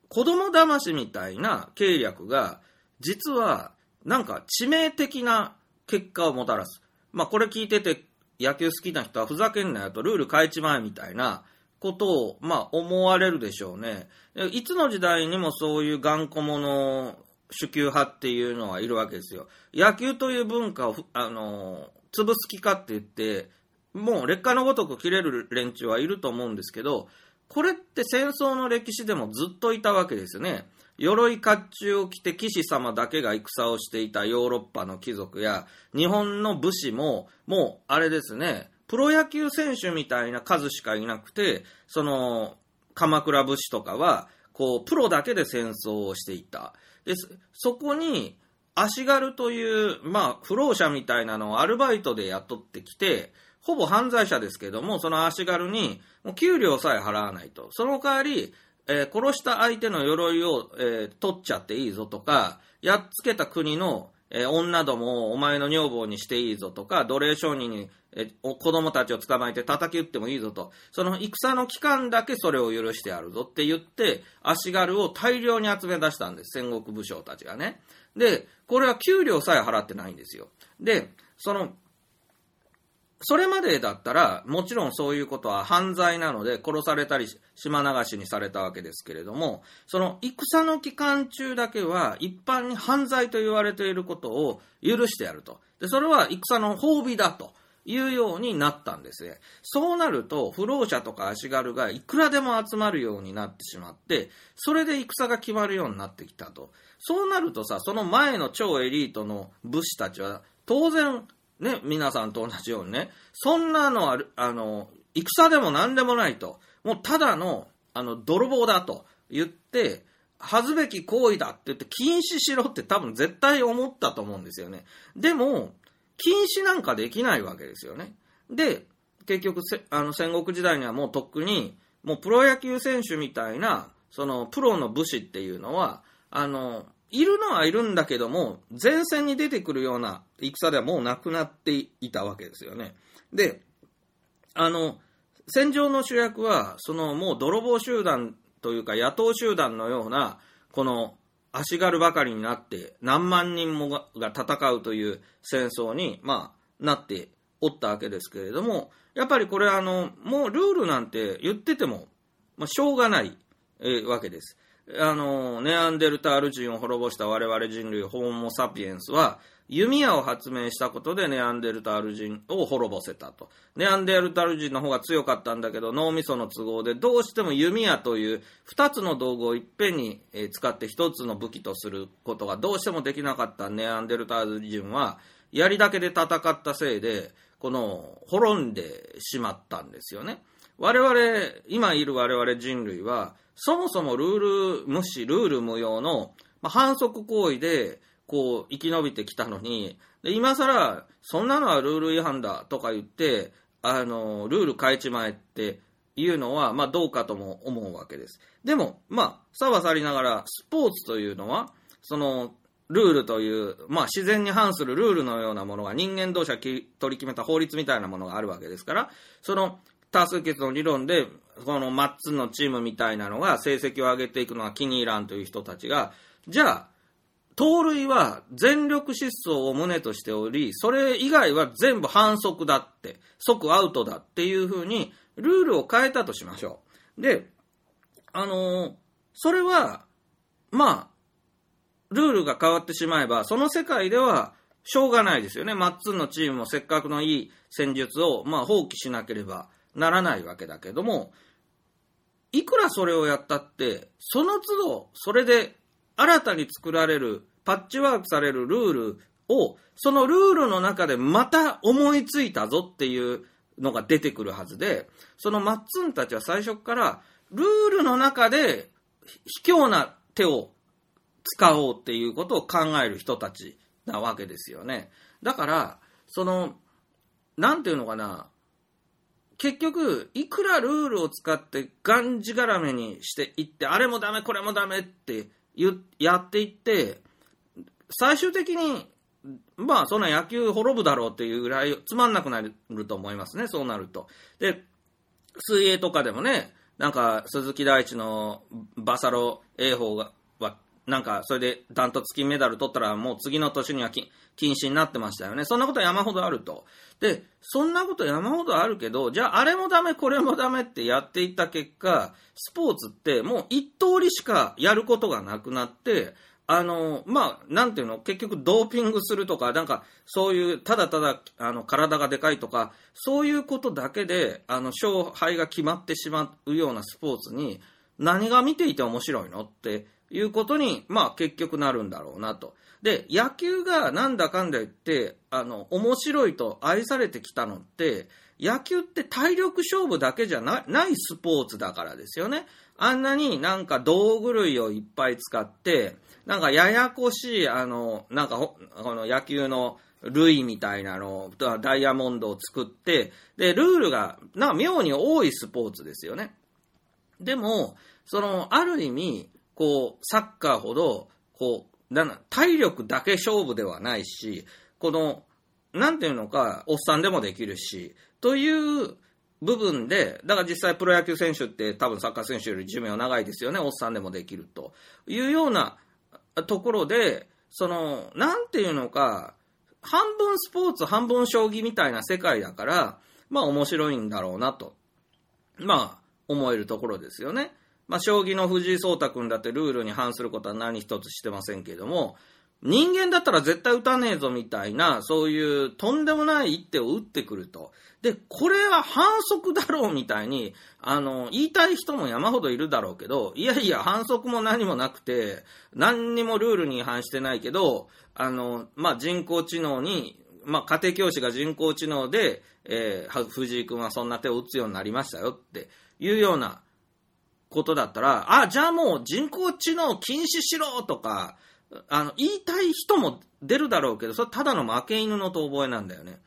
子供騙しみたいな計略が、実は、なんか致命的な結果をもたらす。まあ、これ聞いてて、野球好きな人はふざけんなよと、ルール変えちまえみたいなことを、まあ、思われるでしょうね。いつの時代にもそういう頑固者、主球派っていうのはいるわけですよ。野球という文化を、あの、潰す気かって言って、もう劣化のごとく切れる連中はいると思うんですけど、これって戦争の歴史でもずっといたわけですよね。鎧甲冑を着て騎士様だけが戦をしていたヨーロッパの貴族や日本の武士ももうあれですねプロ野球選手みたいな数しかいなくてその鎌倉武士とかはこうプロだけで戦争をしていた。でそこに足軽という、まあ、不老者みたいなのをアルバイトで雇ってきてほぼ犯罪者ですけどもその足軽にもう給料さえ払わないと。その代わりえー、殺した相手の鎧を、えー、取っちゃっていいぞとか、やっつけた国の、えー、女どもをお前の女房にしていいぞとか、奴隷商人に、え子供たちを捕まえて叩き撃ってもいいぞと、その戦の期間だけそれを許してやるぞって言って、足軽を大量に集め出したんです、戦国武将たちがね。で、これは給料さえ払ってないんですよ。で、その、それまでだったら、もちろんそういうことは犯罪なので殺されたり島流しにされたわけですけれども、その戦の期間中だけは一般に犯罪と言われていることを許してやると。で、それは戦の褒美だと。いうようになったんですね。そうなると、不老者とか足軽がいくらでも集まるようになってしまって、それで戦が決まるようになってきたと。そうなるとさ、その前の超エリートの武士たちは、当然、ね、皆さんと同じようにね、そんなのは、あの、戦でも何でもないと。もうただの、あの、泥棒だと言って、恥ずべき行為だって言って禁止しろって多分絶対思ったと思うんですよね。でも、禁止なんかできないわけですよね。で、結局、あの、戦国時代にはもうとっくに、もうプロ野球選手みたいな、その、プロの武士っていうのは、あの、いるのはいるんだけども、前線に出てくるような戦ではもうなくなっていたわけですよね。で、あの、戦場の主役は、そのもう泥棒集団というか野党集団のような、この足軽ばかりになって何万人もが戦うという戦争に、まあ、なっておったわけですけれども、やっぱりこれあの、もうルールなんて言ってても、まあ、しょうがない、えー、わけです。あの、ネアンデルタール人を滅ぼした我々人類、ホーモ・サピエンスは、弓矢を発明したことでネアンデルタール人を滅ぼせたと。ネアンデルタール人の方が強かったんだけど、脳みその都合でどうしても弓矢という2つの道具をいっぺんに使って1つの武器とすることがどうしてもできなかったネアンデルタール人は、槍だけで戦ったせいで、この、滅んでしまったんですよね。我々、今いる我々人類は、そもそもルール無視、ルール無用の、まあ、反則行為で、こう、生き延びてきたのに、で、今更、そんなのはルール違反だとか言って、あの、ルール変えちまえっていうのは、まあ、どうかとも思うわけです。でも、まあ、さばさりながら、スポーツというのは、その、ルールという、まあ、自然に反するルールのようなものが人間同士が取り決めた法律みたいなものがあるわけですから、その多数決の理論で、このマッツンのチームみたいなのが成績を上げていくのが気に入らんという人たちが、じゃあ、盗塁は全力疾走を旨としており、それ以外は全部反則だって、即アウトだっていうふうに、ルールを変えたとしましょう。で、あのー、それは、まあ、ルールが変わってしまえば、その世界では、しょうがないですよね。マッツンのチームもせっかくのいい戦術を、まあ、放棄しなければならないわけだけども、いくらそれをやったって、その都度、それで新たに作られる、パッチワークされるルールを、そのルールの中でまた思いついたぞっていうのが出てくるはずで、そのマッツンたちは最初から、ルールの中で卑怯な手を使おうっていうことを考える人たちなわけですよね。だから、その、なんていうのかな、結局、いくらルールを使ってがんじがらめにしていって、あれもダメ、これもダメってやっていって、最終的に、まあ、そんな野球滅ぶだろうっていうぐらいつまんなくなると思いますね、そうなると。で、水泳とかでもね、なんか、鈴木大地のバサロ泳法が、なんか、それでダントツ金メダル取ったら、もう次の年には禁止になってましたよね。そんなこと山ほどあると。で、そんなこと山ほどあるけど、じゃああれもダメ、これもダメってやっていった結果、スポーツってもう一通りしかやることがなくなって、あの、まあ、なんていうの、結局ドーピングするとか、なんか、そういう、ただただ、あの、体がでかいとか、そういうことだけで、あの、勝敗が決まってしまうようなスポーツに、何が見ていて面白いのっていうことに、まあ、結局なるんだろうなと。で、野球がなんだかんだ言って、あの、面白いと愛されてきたのって、野球って体力勝負だけじゃないスポーツだからですよね。あんなになんか道具類をいっぱい使って、なんかややこしい、あの、なんかこの野球の類みたいなのを、ダイヤモンドを作って、で、ルールが、な妙に多いスポーツですよね。でも、その、ある意味、こう、サッカーほど、こう、な体力だけ勝負ではないし、この、なんていうのか、おっさんでもできるし、という部分で、だから実際プロ野球選手って多分サッカー選手より寿命長いですよね、おっさんでもできるというようなところで、その、なんていうのか、半分スポーツ、半分将棋みたいな世界だから、まあ面白いんだろうなと、まあ思えるところですよね。まあ将棋の藤井聡太君だってルールに反することは何一つしてませんけども、人間だったら絶対打たねえぞみたいな、そういうとんでもない一手を打ってくると。で、これは反則だろうみたいに、あの、言いたい人も山ほどいるだろうけど、いやいや、反則も何もなくて、何にもルールに違反してないけど、あの、まあ、人工知能に、まあ、家庭教師が人工知能で、えー、藤井君はそんな手を打つようになりましたよっていうようなことだったら、あ、じゃあもう人工知能禁止しろとか、あの、言いたい人も出るだろうけど、それただの負け犬の遠吠えなんだよね。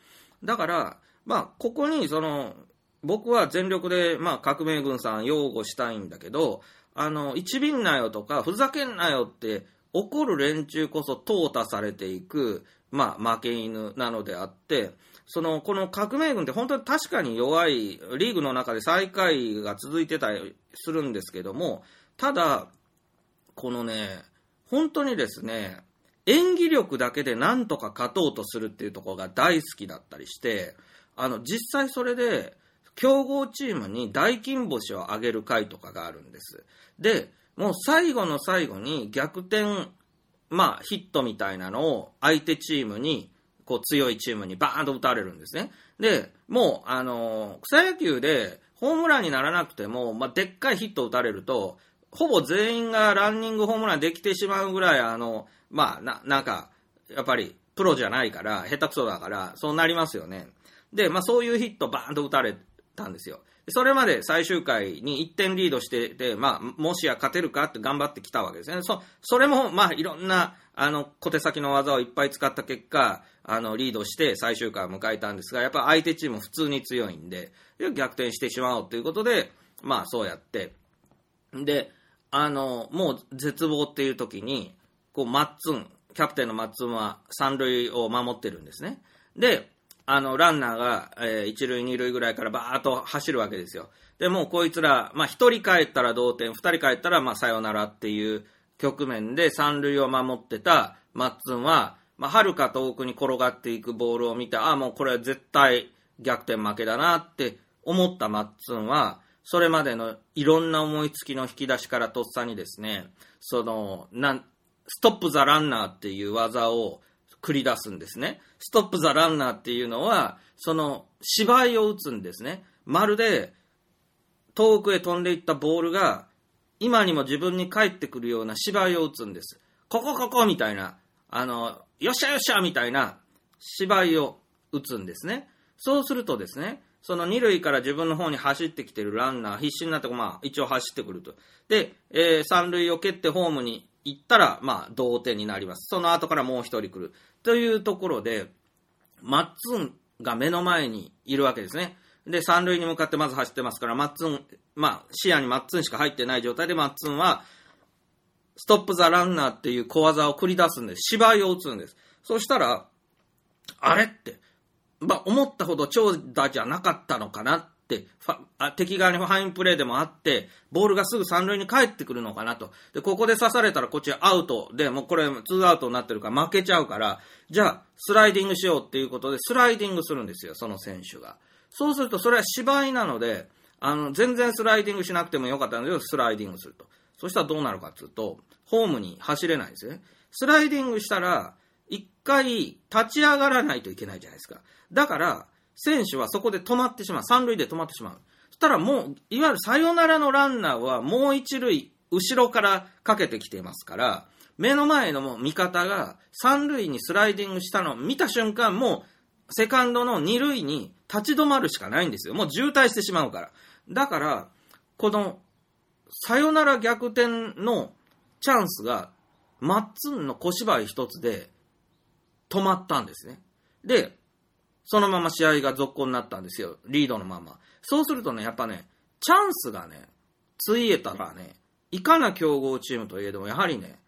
だから、まあ、ここに、その、僕は全力で、まあ、革命軍さん擁護したいんだけど、あの、一便なよとか、ふざけんなよって怒る連中こそ淘汰されていく、まあ、負け犬なのであって、その、この革命軍って本当に確かに弱い、リーグの中で最下位が続いてたりするんですけども、ただ、このね、本当にですね、演技力だけでなんとか勝とうとするっていうところが大好きだったりして、あの、実際それで、強豪チームに大金星を上げる回とかがあるんです。で、もう最後の最後に逆転、まあ、ヒットみたいなのを相手チームに、こう強いチームにバーンと打たれるんですね。で、もう、あの草野球でホームランにならなくても、まあ、でっかいヒットを打たれると、ほぼ全員がランニングホームランできてしまうぐらい、あの、まあ、な、なんか、やっぱり、プロじゃないから、下手くそだから、そうなりますよね。で、まあ、そういうヒットバーンと打たれたんですよ。それまで最終回に1点リードしてて、まあ、もしや勝てるかって頑張ってきたわけですね。そ、それも、まあ、いろんな、あの、小手先の技をいっぱい使った結果、あの、リードして最終回を迎えたんですが、やっぱ相手チーム普通に強いんで、で逆転してしまおうということで、まあ、そうやって、で、あの、もう絶望っていう時に、こう、マッツン、キャプテンのマッツンは三塁を守ってるんですね。で、あの、ランナーが、えー一塁二塁ぐらいからバーッと走るわけですよ。で、もうこいつら、まあ一人帰ったら同点、二人帰ったらまあさよならっていう局面で三塁を守ってたマッツンは、まあ遥か遠くに転がっていくボールを見て、ああ、もうこれは絶対逆転負けだなって思ったマッツンは、それまでのいろんな思いつきの引き出しからとっさにですね、その、なん、ストップザランナーっていう技を繰り出すんですね。ストップザランナーっていうのは、その芝居を打つんですね。まるで遠くへ飛んでいったボールが今にも自分に返ってくるような芝居を打つんです。ここここみたいな、あの、よっしゃよっしゃみたいな芝居を打つんですね。そうするとですね、その二塁から自分の方に走ってきてるランナー、必死になって、まあ、一応走ってくると。で、えー三塁を蹴ってホームに行ったら、まあ、同点になります。その後からもう一人来る。というところで、マッツンが目の前にいるわけですね。で、三塁に向かってまず走ってますから、マッツン、まあ、視野にマッツンしか入ってない状態で、マッツンは、ストップザランナーっていう小技を繰り出すんです。芝居を打つんです。そしたら、あれって、まあ、思ったほど長打じゃなかったのかなって、敵側にファインプレーでもあって、ボールがすぐ三塁に帰ってくるのかなと。で、ここで刺されたらこっちアウトで、もうこれツーアウトになってるから負けちゃうから、じゃあスライディングしようっていうことでスライディングするんですよ、その選手が。そうするとそれは芝居なので、あの、全然スライディングしなくてもよかったんだけど、スライディングすると。そしたらどうなるかっていうと、ホームに走れないですね。スライディングしたら、一回立ち上がらないといけないじゃないですか。だから、選手はそこで止まってしまう。三塁で止まってしまう。そしたらもう、いわゆるサヨナラのランナーはもう一塁、後ろからかけてきていますから、目の前のもう味方が三塁にスライディングしたのを見た瞬間、もうセカンドの二塁に立ち止まるしかないんですよ。もう渋滞してしまうから。だから、この、サヨナラ逆転のチャンスが、マッツンの小芝居一つで止まったんですね。で、そのまま試合が続行になったんですよ。リードのまま。そうするとね、やっぱね、チャンスがね、ついえたらね、いかな強豪チームといえども、やはりね、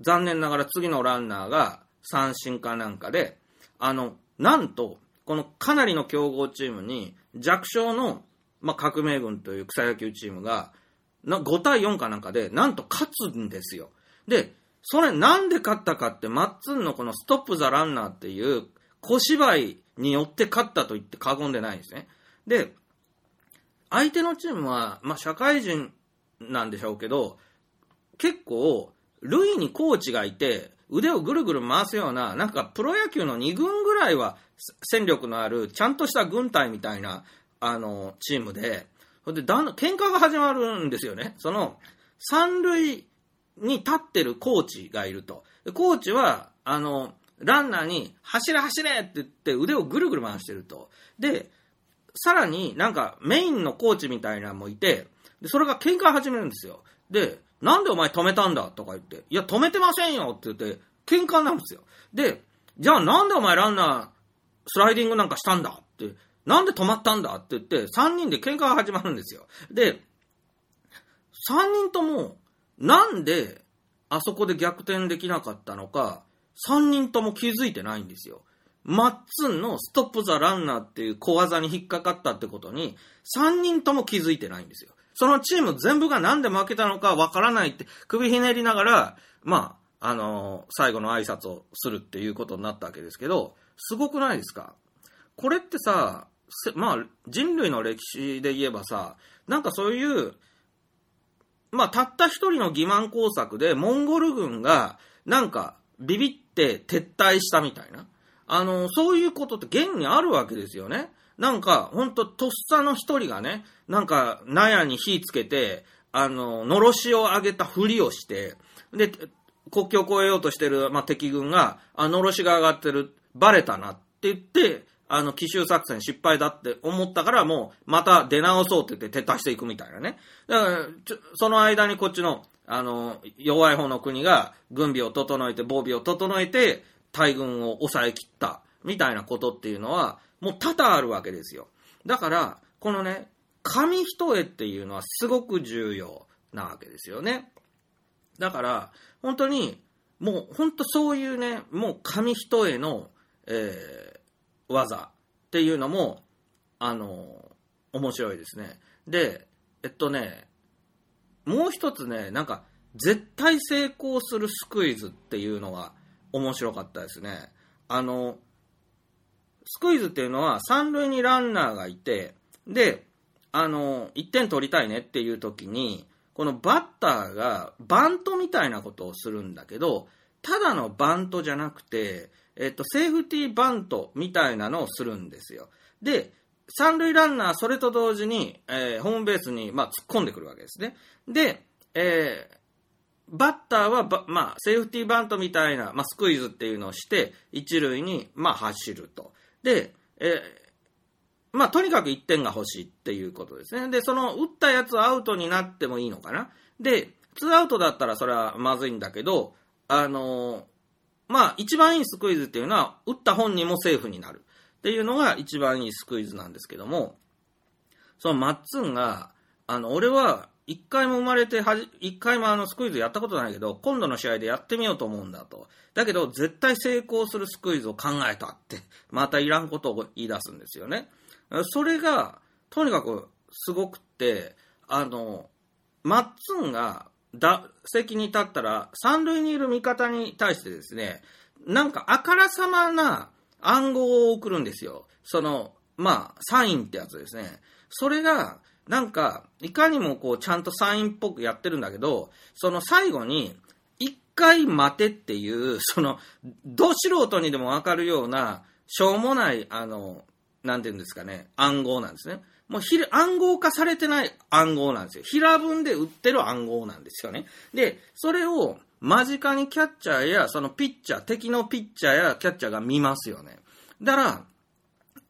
残念ながら次のランナーが三振かなんかで、あの、なんと、このかなりの強豪チームに弱小の、まあ、革命軍という草野球チームが、な5対4かなんかで、なんと勝つんですよ。で、それなんで勝ったかって、マッツンのこのストップ・ザ・ランナーっていう小芝居によって勝ったと言って過言でないんですね。で、相手のチームは、まあ、社会人なんでしょうけど、結構、塁にコーチがいて、腕をぐるぐる回すような、なんかプロ野球の2軍ぐらいは戦力のある、ちゃんとした軍隊みたいな、あの、チームで、でだん、喧嘩が始まるんですよね。その、三塁に立ってるコーチがいると。コーチは、あの、ランナーに、走れ走れって言って腕をぐるぐる回してると。で、さらになんかメインのコーチみたいなのもいて、でそれが喧嘩始めるんですよ。で、なんでお前止めたんだとか言って、いや、止めてませんよって言って、喧嘩なんですよ。で、じゃあなんでお前ランナー、スライディングなんかしたんだって、なんで止まったんだって言って、3人で喧嘩が始まるんですよ。で、3人とも、なんで、あそこで逆転できなかったのか、3人とも気づいてないんですよ。マッツンのストップザランナーっていう小技に引っかかったってことに、3人とも気づいてないんですよ。そのチーム全部がなんで負けたのかわからないって首ひねりながら、まあ、あのー最後の挨拶をするっていうことになったわけですけど、すごくないですか？これってさ、まあ、人類の歴史で言えばさ、なんかそういう、まあ、たった一人の欺瞞工作で、モンゴル軍が、なんか、ビビって撤退したみたいな。あの、そういうことって現にあるわけですよね。なんか、ほんと、とっさの一人がね、なんか、納屋に火つけて、あの、のろしを上げたふりをして、で、国境を越えようとしてる、まあ、敵軍が、あ、のろしが上がってる、バレたなって言って、あの、奇襲作戦失敗だって思ったから、もう、また出直そうって言って撤退していくみたいなね。だから、ちょその間にこっちの、あの、弱い方の国が、軍備を整えて、防備を整えて、大軍を抑え切った、みたいなことっていうのは、もう多々あるわけですよ。だから、このね、紙一重っていうのはすごく重要なわけですよね。だから、本当に、もう本当そういうね、もう紙一重の、えー技っていうのも、あの、面白いですね。で、えっとね、もう一つね、なんか、絶対成功するスクイズっていうのが面白かったですね。あの、スクイズっていうのは三塁にランナーがいて、で、あの、1点取りたいねっていう時に、このバッターがバントみたいなことをするんだけど、ただのバントじゃなくて、えっと、セーフティーバントみたいなのをするんですよ。で、三塁ランナー、それと同時に、えーホームベースに、まあ、突っ込んでくるわけですね。で、えーバッターはば、まあ、セーフティーバントみたいな、まあ、スクイズっていうのをして、一塁に、まあ、走ると。で、えーまあ、とにかく1点が欲しいっていうことですね。で、その打ったやつはアウトになってもいいのかな。で、2アウトだったらそれはまずいんだけど、あのまあ、一番いいスクイズっていうのは、打った本人もセーフになるっていうのが一番いいスクイズなんですけども、そのマッツンが、あの、俺は一回も生まれてはじ、一回もあのスクイズやったことないけど、今度の試合でやってみようと思うんだと。だけど、絶対成功するスクイズを考えたって、[laughs] またいらんことを言い出すんですよね。それが、とにかくすごくって、あの、マッツンが打席に立ったら、三塁にいる味方に対してですね、なんかあからさまな暗号を送るんですよ。その、まあ、サインってやつですね。それが、なんか、いかにもこう、ちゃんとサインっぽくやってるんだけど、その最後に、一回待てっていう、その、ど素人にでもわかるような、しょうもない、あの、なんていうんですかね、暗号なんですね。もうひ暗号化されてない暗号なんですよ。平文で売ってる暗号なんですよね。で、それを間近にキャッチャーや、そのピッチャー、敵のピッチャーやキャッチャーが見ますよね。だから、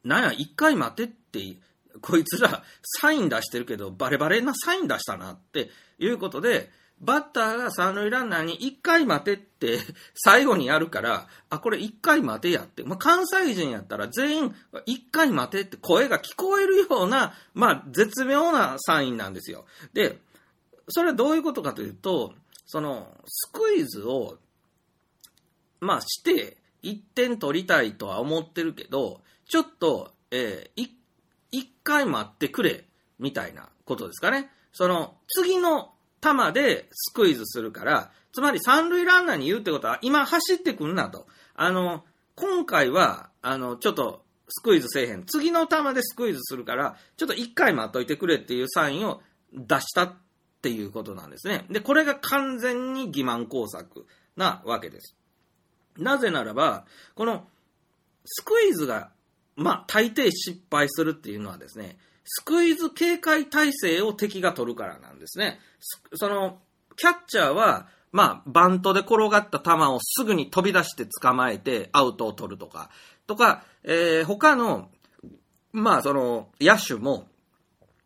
なんや、一回待てって、こいつらサイン出してるけど、バレバレなサイン出したなっていうことで、バッターが三塁ランナーに一回待てって [laughs] 最後にやるから、あ、これ一回待てやって。まあ、関西人やったら全員一回待てって声が聞こえるような、まあ、絶妙なサインなんですよ。で、それはどういうことかというと、その、スクイズを、まあ、して、1点取りたいとは思ってるけど、ちょっと、えー、一回待ってくれ、みたいなことですかね。その、次の球でスクイズするから、つまり三塁ランナーに言うってことは、今走ってくんなと。あの、今回は、あの、ちょっと、スクイズせえへん。次の球でスクイズするから、ちょっと一回待っといてくれっていうサインを出したっていうことなんですね。で、これが完全に欺瞞工作なわけです。なぜならば、このスクイズが、まあ、大抵失敗するっていうのはですね、スクイズ警戒体制を敵が取るからなんですね。その、キャッチャーは、まあ、バントで転がった球をすぐに飛び出して捕まえてアウトを取るとか、とか、えー他の、まあ、その、野手も、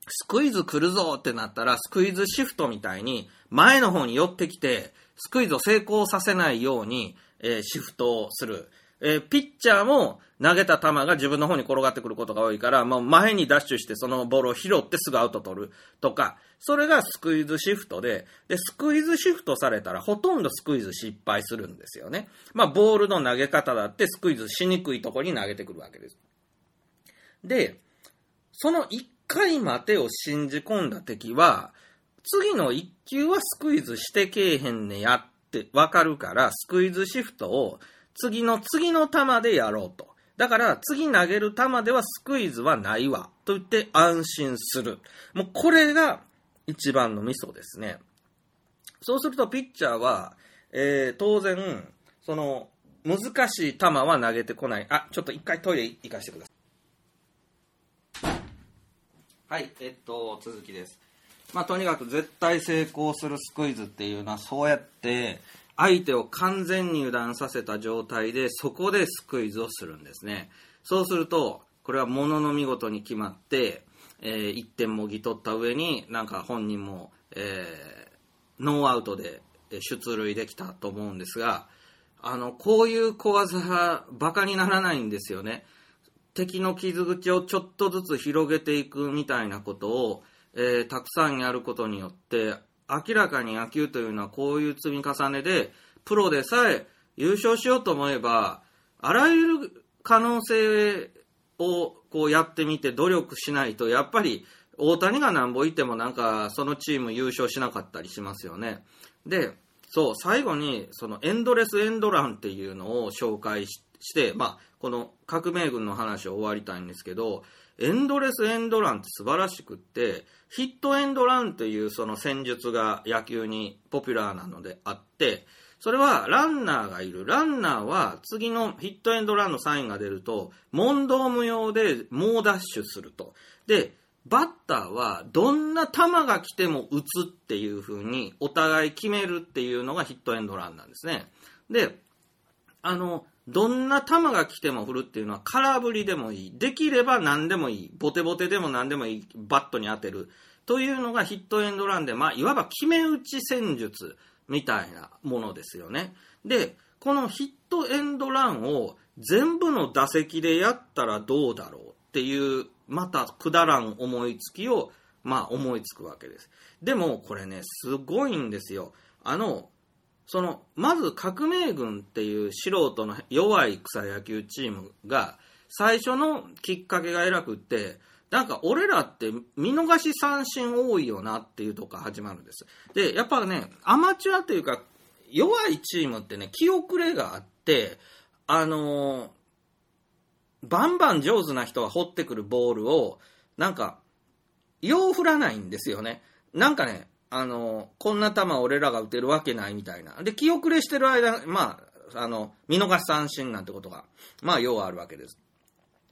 スクイズ来るぞってなったら、スクイズシフトみたいに、前の方に寄ってきて、スクイズを成功させないように、えーシフトをする。えーピッチャーも投げた球が自分の方に転がってくることが多いから、もう前にダッシュしてそのボールを拾ってすぐアウト取るとか、それがスクイズシフトで、で、スクイズシフトされたらほとんどスクイズ失敗するんですよね。まあ、ボールの投げ方だってスクイズしにくいとこに投げてくるわけです。で、その1回待てを信じ込んだ敵は、次の1球はスクイズしてけえへんねやってわかるから、スクイズシフトを次の次の球でやろうと。だから、次投げる球ではスクイズはないわ。と言って安心する。もうこれが一番のミソですね。そうすると、ピッチャーは、えー当然、その、難しい球は投げてこない。あ、ちょっと一回トイレ行かせてください。はい、えっと、続きです。まあ、とにかく絶対成功するスクイズっていうのは、そうやって、相手を完全に油断させた状態で、そこでスクイズをするんですね。そうすると、これはものの見事に決まって、え1点もぎ取った上に、なんか本人も、えーノーアウトで出塁できたと思うんですが、あの、こういう小技、バカにならないんですよね。敵の傷口をちょっとずつ広げていくみたいなことを、えーたくさんやることによって、明らかに野球というのはこういう積み重ねで、プロでさえ優勝しようと思えば、あらゆる可能性をこうやってみて努力しないと、やっぱり大谷がなんぼいてもなんかそのチーム優勝しなかったりしますよね。で、そう、最後にそのエンドレスエンドランっていうのを紹介しして、まあ、この革命軍の話を終わりたいんですけど、エンドレスエンドランって素晴らしくって、ヒットエンドランというその戦術が野球にポピュラーなのであって、それはランナーがいる。ランナーは次のヒットエンドランのサインが出ると、問答無用で猛ダッシュすると。で、バッターはどんな球が来ても打つっていう風にお互い決めるっていうのがヒットエンドランなんですね。で、あの、どんな球が来ても振るっていうのは空振りでもいい。できれば何でもいい。ボテボテでも何でもいい。バットに当てる。というのがヒットエンドランで、まあ、いわば決め打ち戦術みたいなものですよね。で、このヒットエンドランを全部の打席でやったらどうだろうっていう、またくだらん思いつきを、まあ、思いつくわけです。でも、これね、すごいんですよ。あの、その、まず革命軍っていう素人の弱い草野球チームが、最初のきっかけが偉くって、なんか俺らって見逃し三振多いよなっていうとこ始まるんです。で、やっぱね、アマチュアというか、弱いチームってね、気遅れがあって、あのーバンバン上手な人が掘ってくるボールを、なんか、よう振らないんですよね。なんかね、あの、こんな球俺らが打てるわけないみたいな。で、気遅れしてる間、まあ、あの、見逃し三振なんてことが、まあ、ようあるわけです。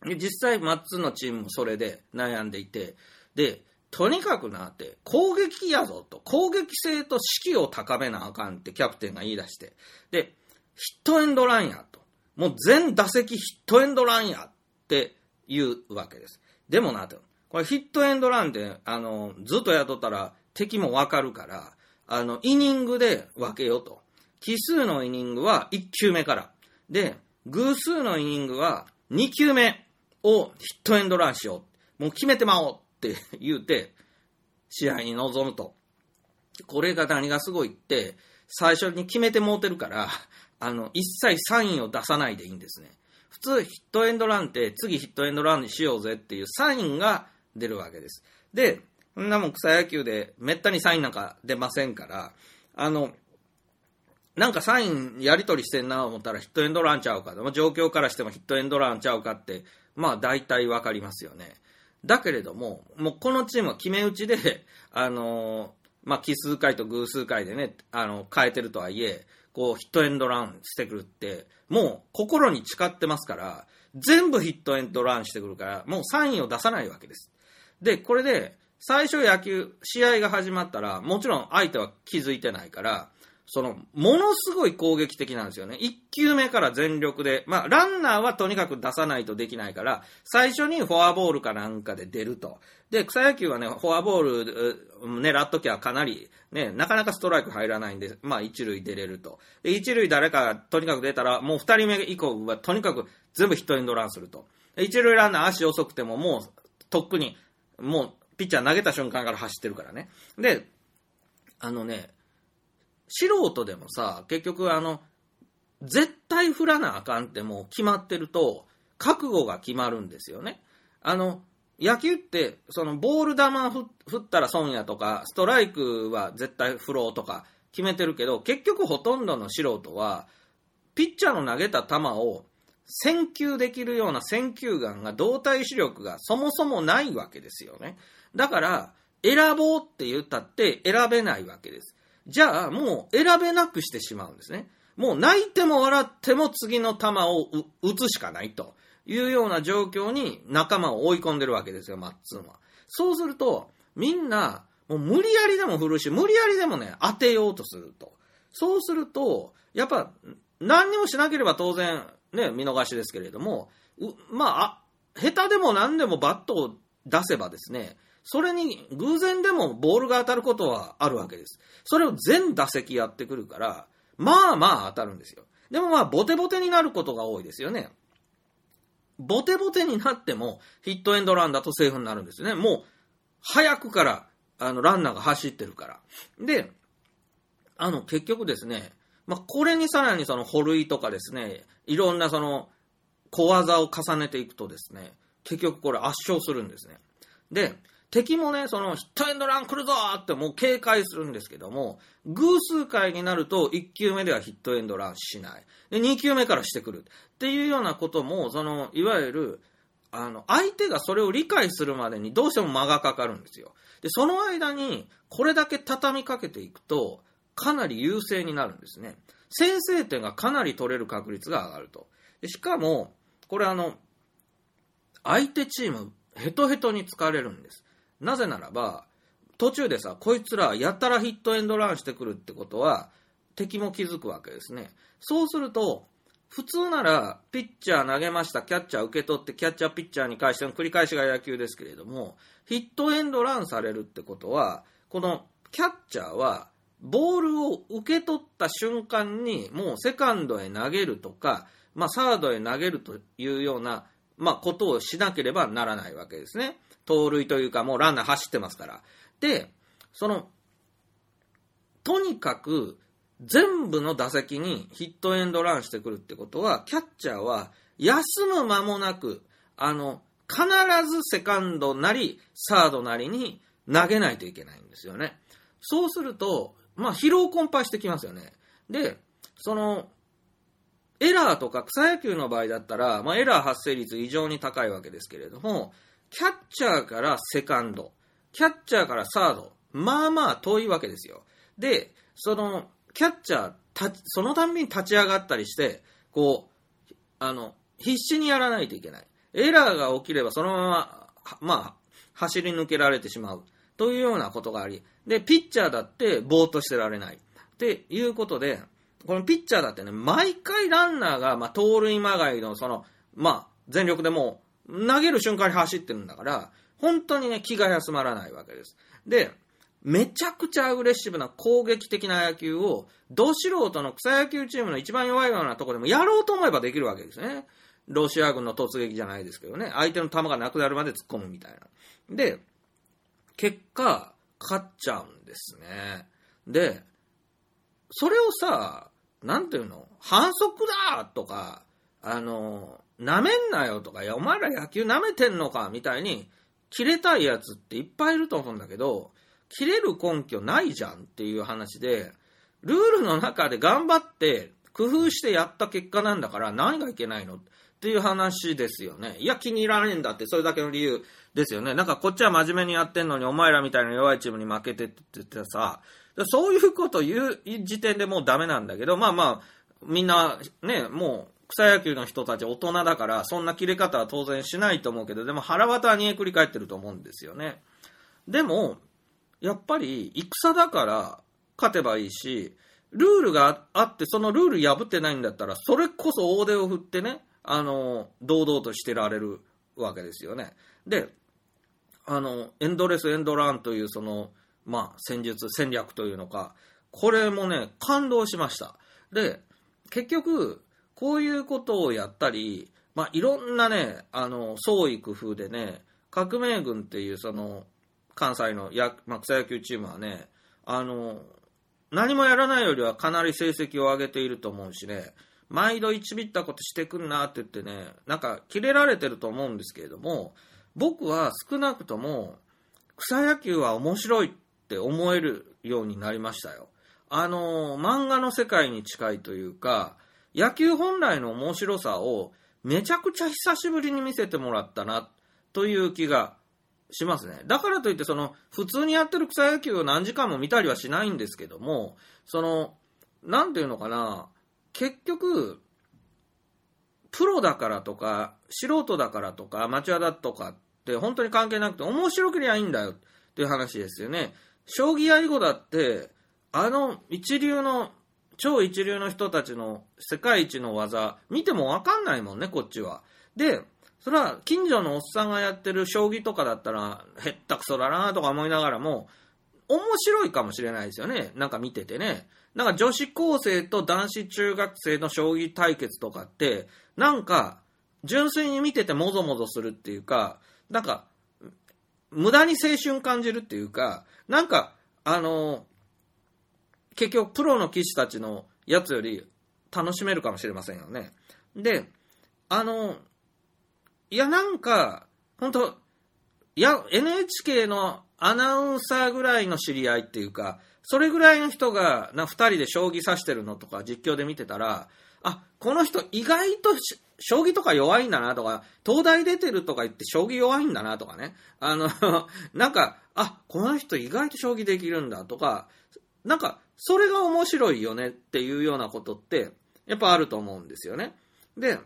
で、実際、マッツのチームもそれで悩んでいて、で、とにかくなって、攻撃やぞと、攻撃性と士気を高めなあかんってキャプテンが言い出して、で、ヒットエンドランやと。もう全打席ヒットエンドランやって言うわけです。でもなと。これヒットエンドランで、あの、ずっとやっとったら敵もわかるから、あの、イニングで分けようと。奇数のイニングは1球目から。で、偶数のイニングは2球目をヒットエンドランしよう。もう決めてまおうって [laughs] 言うて、試合に臨むと。これが何がすごいって、最初に決めてもうてるから、あの、一切サインを出さないでいいんですね。普通ヒットエンドランって次ヒットエンドランにしようぜっていうサインが出るわけです。で、そんなもん草野球でめったにサインなんか出ませんから、あの、なんかサインやり取りしてんな思ったらヒットエンドランちゃうか。状況からしてもヒットエンドランちゃうかって、まあ大体わかりますよね。だけれども、もうこのチームは決め打ちで、[laughs] あのまあ奇数回と偶数回でね、あの、変えてるとはいえ、こうヒットエンドランしてくるって、もう心に誓ってますから、全部ヒットエンドランしてくるから、もうサインを出さないわけです。で、これで、最初野球、試合が始まったら、もちろん相手は気づいてないから、その、ものすごい攻撃的なんですよね。1球目から全力で、まあ、ランナーはとにかく出さないとできないから、最初にフォアボールかなんかで出ると。で、草野球はね、フォアボール狙っときゃかなり、ね、なかなかストライク入らないんで、まあ、一塁出れると。で、一塁誰かがとにかく出たら、もう二人目以降はとにかく全部ヒットエンドランすると。一塁ランナー足遅くてももう、とっくに、もう、ピッチャー投げた瞬間から走ってるからね。で、あのね、素人でもさ、結局あの、絶対振らなあかんってもう決まってると、覚悟が決まるんですよね。あの、野球って、そのボール球振ったら損やとか、ストライクは絶対振ろうとか決めてるけど、結局ほとんどの素人は、ピッチャーの投げた球を選球できるような選球眼が動体視力がそもそもないわけですよね。だから、選ぼうって言ったって選べないわけです。じゃあ、もう選べなくしてしまうんですね。もう泣いても笑っても次の球を打つしかないというような状況に仲間を追い込んでるわけですよ、マッツンは。そうすると、みんな、もう無理やりでも振るし、無理やりでもね、当てようとすると。そうすると、やっぱ、何にもしなければ当然、ね、見逃しですけれども、まあ、下手でも何でもバットを出せばですね、それに偶然でもボールが当たることはあるわけです。それを全打席やってくるから、まあまあ当たるんですよ。でもまあ、ボテボテになることが多いですよね。ボテボテになっても、ヒットエンドランだとセーフになるんですね。もう、早くから、あの、ランナーが走ってるから。で、あの、結局ですね、まあ、これにさらにその、保塁とかですね、いろんなその、小技を重ねていくとですね、結局これ圧勝するんですね。で、敵もね、そのヒットエンドラン来るぞってもう警戒するんですけども、偶数回になると1球目ではヒットエンドランしない。で、2球目からしてくる。っていうようなことも、その、いわゆる、あの、相手がそれを理解するまでにどうしても間がかかるんですよ。で、その間に、これだけ畳みかけていくと、かなり優勢になるんですね。先制点がかなり取れる確率が上がると。でしかも、これあの、相手チーム、ヘトヘトに疲れるんです。なぜならば、途中でさ、こいつらやたらヒットエンドランしてくるってことは、敵も気づくわけですね。そうすると、普通なら、ピッチャー投げました、キャッチャー受け取って、キャッチャーピッチャーに返しての繰り返しが野球ですけれども、ヒットエンドランされるってことは、このキャッチャーは、ボールを受け取った瞬間に、もうセカンドへ投げるとか、まあ、サードへ投げるというような、まあ、ことをしなければならないわけですね。盗塁というか、もうランナー走ってますから。で、その、とにかく、全部の打席にヒットエンドランしてくるってことは、キャッチャーは休む間もなく、あの、必ずセカンドなり、サードなりに投げないといけないんですよね。そうすると、まあ、疲労困憊してきますよね。で、その、エラーとか草野球の場合だったら、まあ、エラー発生率異常に高いわけですけれども、キャッチャーからセカンド、キャッチャーからサード、まあまあ遠いわけですよ。で、その、キャッチャー、たそのたんびに立ち上がったりして、こう、あの、必死にやらないといけない。エラーが起きればそのまま、まあ、走り抜けられてしまう。というようなことがあり、で、ピッチャーだってぼーっとしてられない。っていうことで、このピッチャーだってね、毎回ランナーが、まあ、盗塁まがいの、その、まあ、全力でもう、投げる瞬間に走ってるんだから、本当にね、気が休まらないわけです。で、めちゃくちゃアグレッシブな攻撃的な野球を、ど素人の草野球チームの一番弱いようなとこでもやろうと思えばできるわけですね。ロシア軍の突撃じゃないですけどね、相手の球がなくなるまで突っ込むみたいな。で、結果、勝っちゃうんですね。で、それをさ、なんていうの？反則だとか、あの、舐めんなよとか、いや、お前ら野球舐めてんのかみたいに、切れたいやつっていっぱいいると思うんだけど、切れる根拠ないじゃんっていう話で、ルールの中で頑張って工夫してやった結果なんだから何がいけないの？っていう話ですよね。いや、気に入らねえんだって、それだけの理由ですよね。なんかこっちは真面目にやってんのに、お前らみたいな弱いチームに負けてって言ってさ、そういうこと言う時点でもうダメなんだけど、まあまあ、みんなね、もう草野球の人たち大人だから、そんな切れ方は当然しないと思うけど、でも腹渡は煮えくり返ってると思うんですよね。でも、やっぱり戦だから勝てばいいし、ルールがあって、そのルール破ってないんだったら、それこそ大手を振ってね、あの、堂々としてられるわけですよね。で、あの、エンドレスエンドランというその、まあ、戦術、戦略というのか、これもね、感動しました。で、結局、こういうことをやったり、まあ、いろんなね、あの、創意工夫でね、革命軍っていうその、関西のや、まあ、草野球チームはね、あの、何もやらないよりはかなり成績を上げていると思うしね、毎度一ビったことしてくんなって言ってね、なんかキレられてると思うんですけれども、僕は少なくとも草野球は面白いって思えるようになりましたよ。あの、漫画の世界に近いというか、野球本来の面白さをめちゃくちゃ久しぶりに見せてもらったなという気がしますね。だからといって、その、普通にやってる草野球を何時間も見たりはしないんですけども、その、なんていうのかな、結局、プロだからとか、素人だからとか、アマチュアだとかって本当に関係なくて、面白けりゃいいんだよっていう話ですよね。将棋や囲碁だって、あの一流の、超一流の人たちの世界一の技、見てもわかんないもんね、こっちは。で、それは近所のおっさんがやってる将棋とかだったら、へったくそだなとか思いながらも、面白いかもしれないですよね。なんか見ててね。なんか女子高生と男子中学生の将棋対決とかって、なんか、純粋に見ててもぞもぞするっていうか、なんか、無駄に青春感じるっていうか、なんか、あの、結局プロの棋士たちのやつより楽しめるかもしれませんよね。で、あの、いやなんか、本当いや、NHK のアナウンサーぐらいの知り合いっていうか、それぐらいの人が、な、二人で将棋指してるのとか実況で見てたら、あ、この人意外と将棋とか弱いんだなとか、東大出てるとか言って将棋弱いんだなとかね。あの、[laughs] なんか、あ、この人意外と将棋できるんだとか、なんか、それが面白いよねっていうようなことって、やっぱあると思うんですよね。で、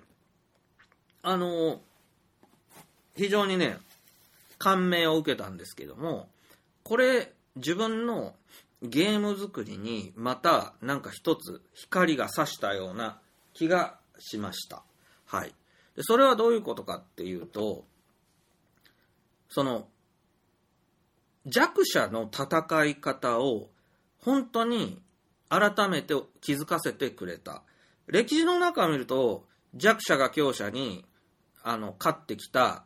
あの、非常にね、感銘を受けたんですけども、これ、自分のゲーム作りにまたなんか一つ光が差したような気がしました。はい。でそれはどういうことかっていうと、その、弱者の戦い方を本当に改めて気づかせてくれた。歴史の中を見ると、弱者が強者に、あの、勝ってきた、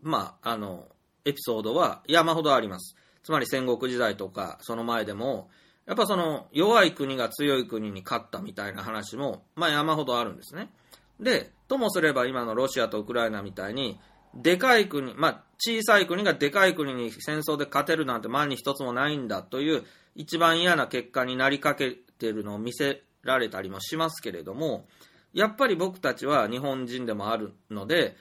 まあ、あの、エピソードは山ほどあります。つまり戦国時代とか、その前でも、やっぱその弱い国が強い国に勝ったみたいな話も、まあ山ほどあるんですね。で、ともすれば今のロシアとウクライナみたいに、でかい国、まあ小さい国がでかい国に戦争で勝てるなんて万に一つもないんだという一番嫌な結果になりかけてるのを見せられたりもしますけれども、やっぱり僕たちは日本人でもあるので、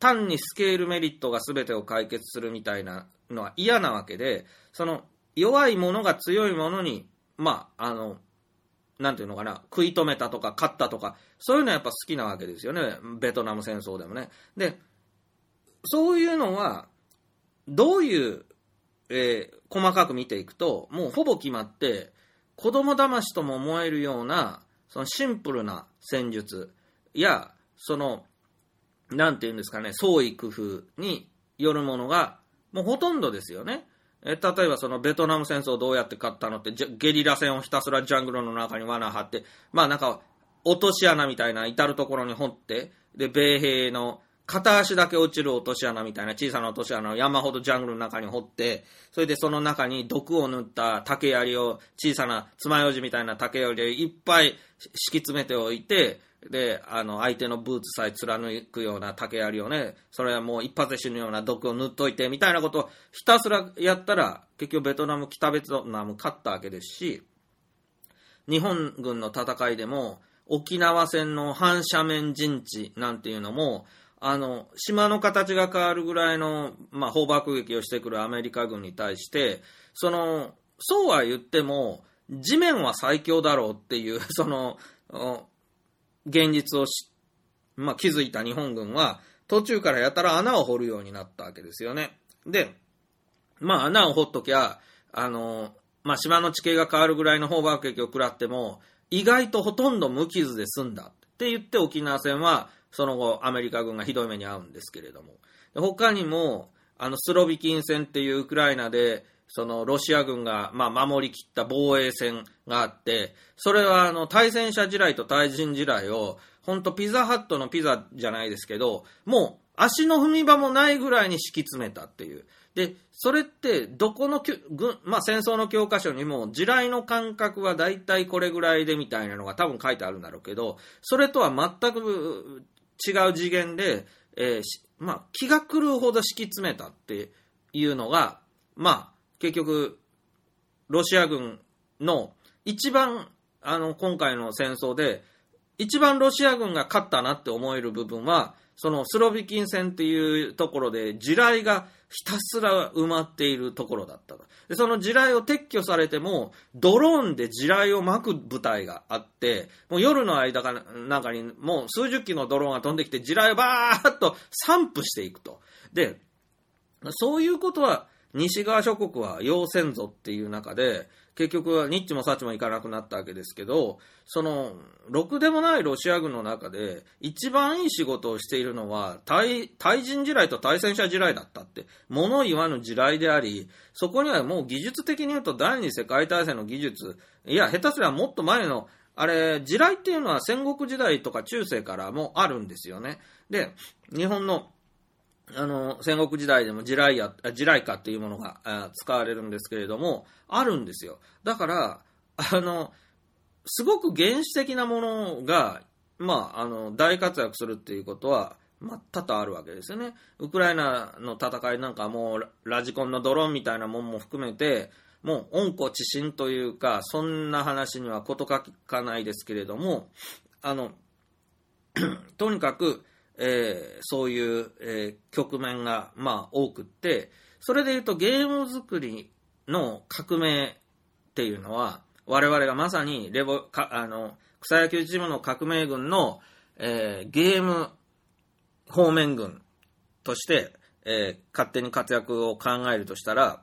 単にスケールメリットが全てを解決するみたいなのは嫌なわけで、その弱いものが強いものに、まあ、あの、なんていうのかな、食い止めたとか勝ったとか、そういうのはやっぱ好きなわけですよね。ベトナム戦争でもね。で、そういうのは、どういう、えー、細かく見ていくと、もうほぼ決まって、子供騙しとも思えるような、そのシンプルな戦術や、その、なんていうんですかね、創意工夫によるものが、もうほとんどですよね。え例えばそのベトナム戦争どうやって勝ったのってゲリラ戦をひたすらジャングルの中に罠張ってまあなんか落とし穴みたいな至る所に掘ってで米兵の片足だけ落ちる落とし穴みたいな小さな落とし穴を山ほどジャングルの中に掘ってそれでその中に毒を塗った竹槍を小さな爪楊枝みたいな竹槍でいっぱい敷き詰めておいてで、あの、相手のブーツさえ貫くような竹槍をね、それはもう一発で死ぬような毒を塗っといて、みたいなことをひたすらやったら、結局ベトナム、北ベトナム勝ったわけですし、日本軍の戦いでも、沖縄戦の反斜面陣地なんていうのも、あの、島の形が変わるぐらいの、まあ、砲爆撃をしてくるアメリカ軍に対して、その、そうは言っても、地面は最強だろうっていう、[laughs] その、現実をしまあ、気づいた日本軍は、途中からやたら穴を掘るようになったわけですよね。で、まあ穴を掘っときゃ、あの、まあ、島の地形が変わるぐらいの砲爆撃を食らっても、意外とほとんど無傷で済んだって言って沖縄戦は、その後アメリカ軍がひどい目に遭うんですけれども。他にも、あの、スロビキン戦っていうウクライナで、そのロシア軍が、まあ、守りきった防衛戦があって、それはあの対戦車地雷と対人地雷を、本当ピザハットのピザじゃないですけど、もう足の踏み場もないぐらいに敷き詰めたっていう。で、それってどこの軍、まあ、戦争の教科書にも地雷の間隔は大体これぐらいでみたいなのが多分書いてあるんだろうけど、それとは全く違う次元で、えー、まあ、気が狂うほど敷き詰めたっていうのが、まあ、結局、ロシア軍の一番、あの、今回の戦争で、一番ロシア軍が勝ったなって思える部分は、そのスロビキン戦っていうところで地雷がひたすら埋まっているところだったと。で、その地雷を撤去されても、ドローンで地雷を巻く部隊があって、もう夜の間かなんかにもう数十機のドローンが飛んできて地雷をバーッと散布していくと。で、そういうことは西側諸国は要せんぞっていう中で、結局はニッチもサチもいかなくなったわけですけど、その、ろくでもないロシア軍の中で、一番いい仕事をしているのは、対、対人地雷と対戦車地雷だったって、物言わぬ地雷であり、そこにはもう技術的に言うと第二次世界大戦の技術、いや、下手すりゃもっと前の、あれ、地雷っていうのは戦国時代とか中世からもあるんですよね。で、日本のあの、戦国時代でも地雷や、地雷化っていうものが使われるんですけれども、あるんですよ。だから、あの、すごく原始的なものが、まあ、あの、大活躍するっていうことは、まあ、多々あるわけですよね。ウクライナの戦いなんかもう、ラジコンのドローンみたいなもんも含めて、もう、温故知新というか、そんな話には事欠かないですけれども、あの、とにかく、えー、そういう、えー、局面が、まあ、多くって、それで言うとゲーム作りの革命っていうのは、我々がまさにレボ、かあの、草野球チームの革命軍の、えー、ゲーム方面軍として、えー、勝手に活躍を考えるとしたら、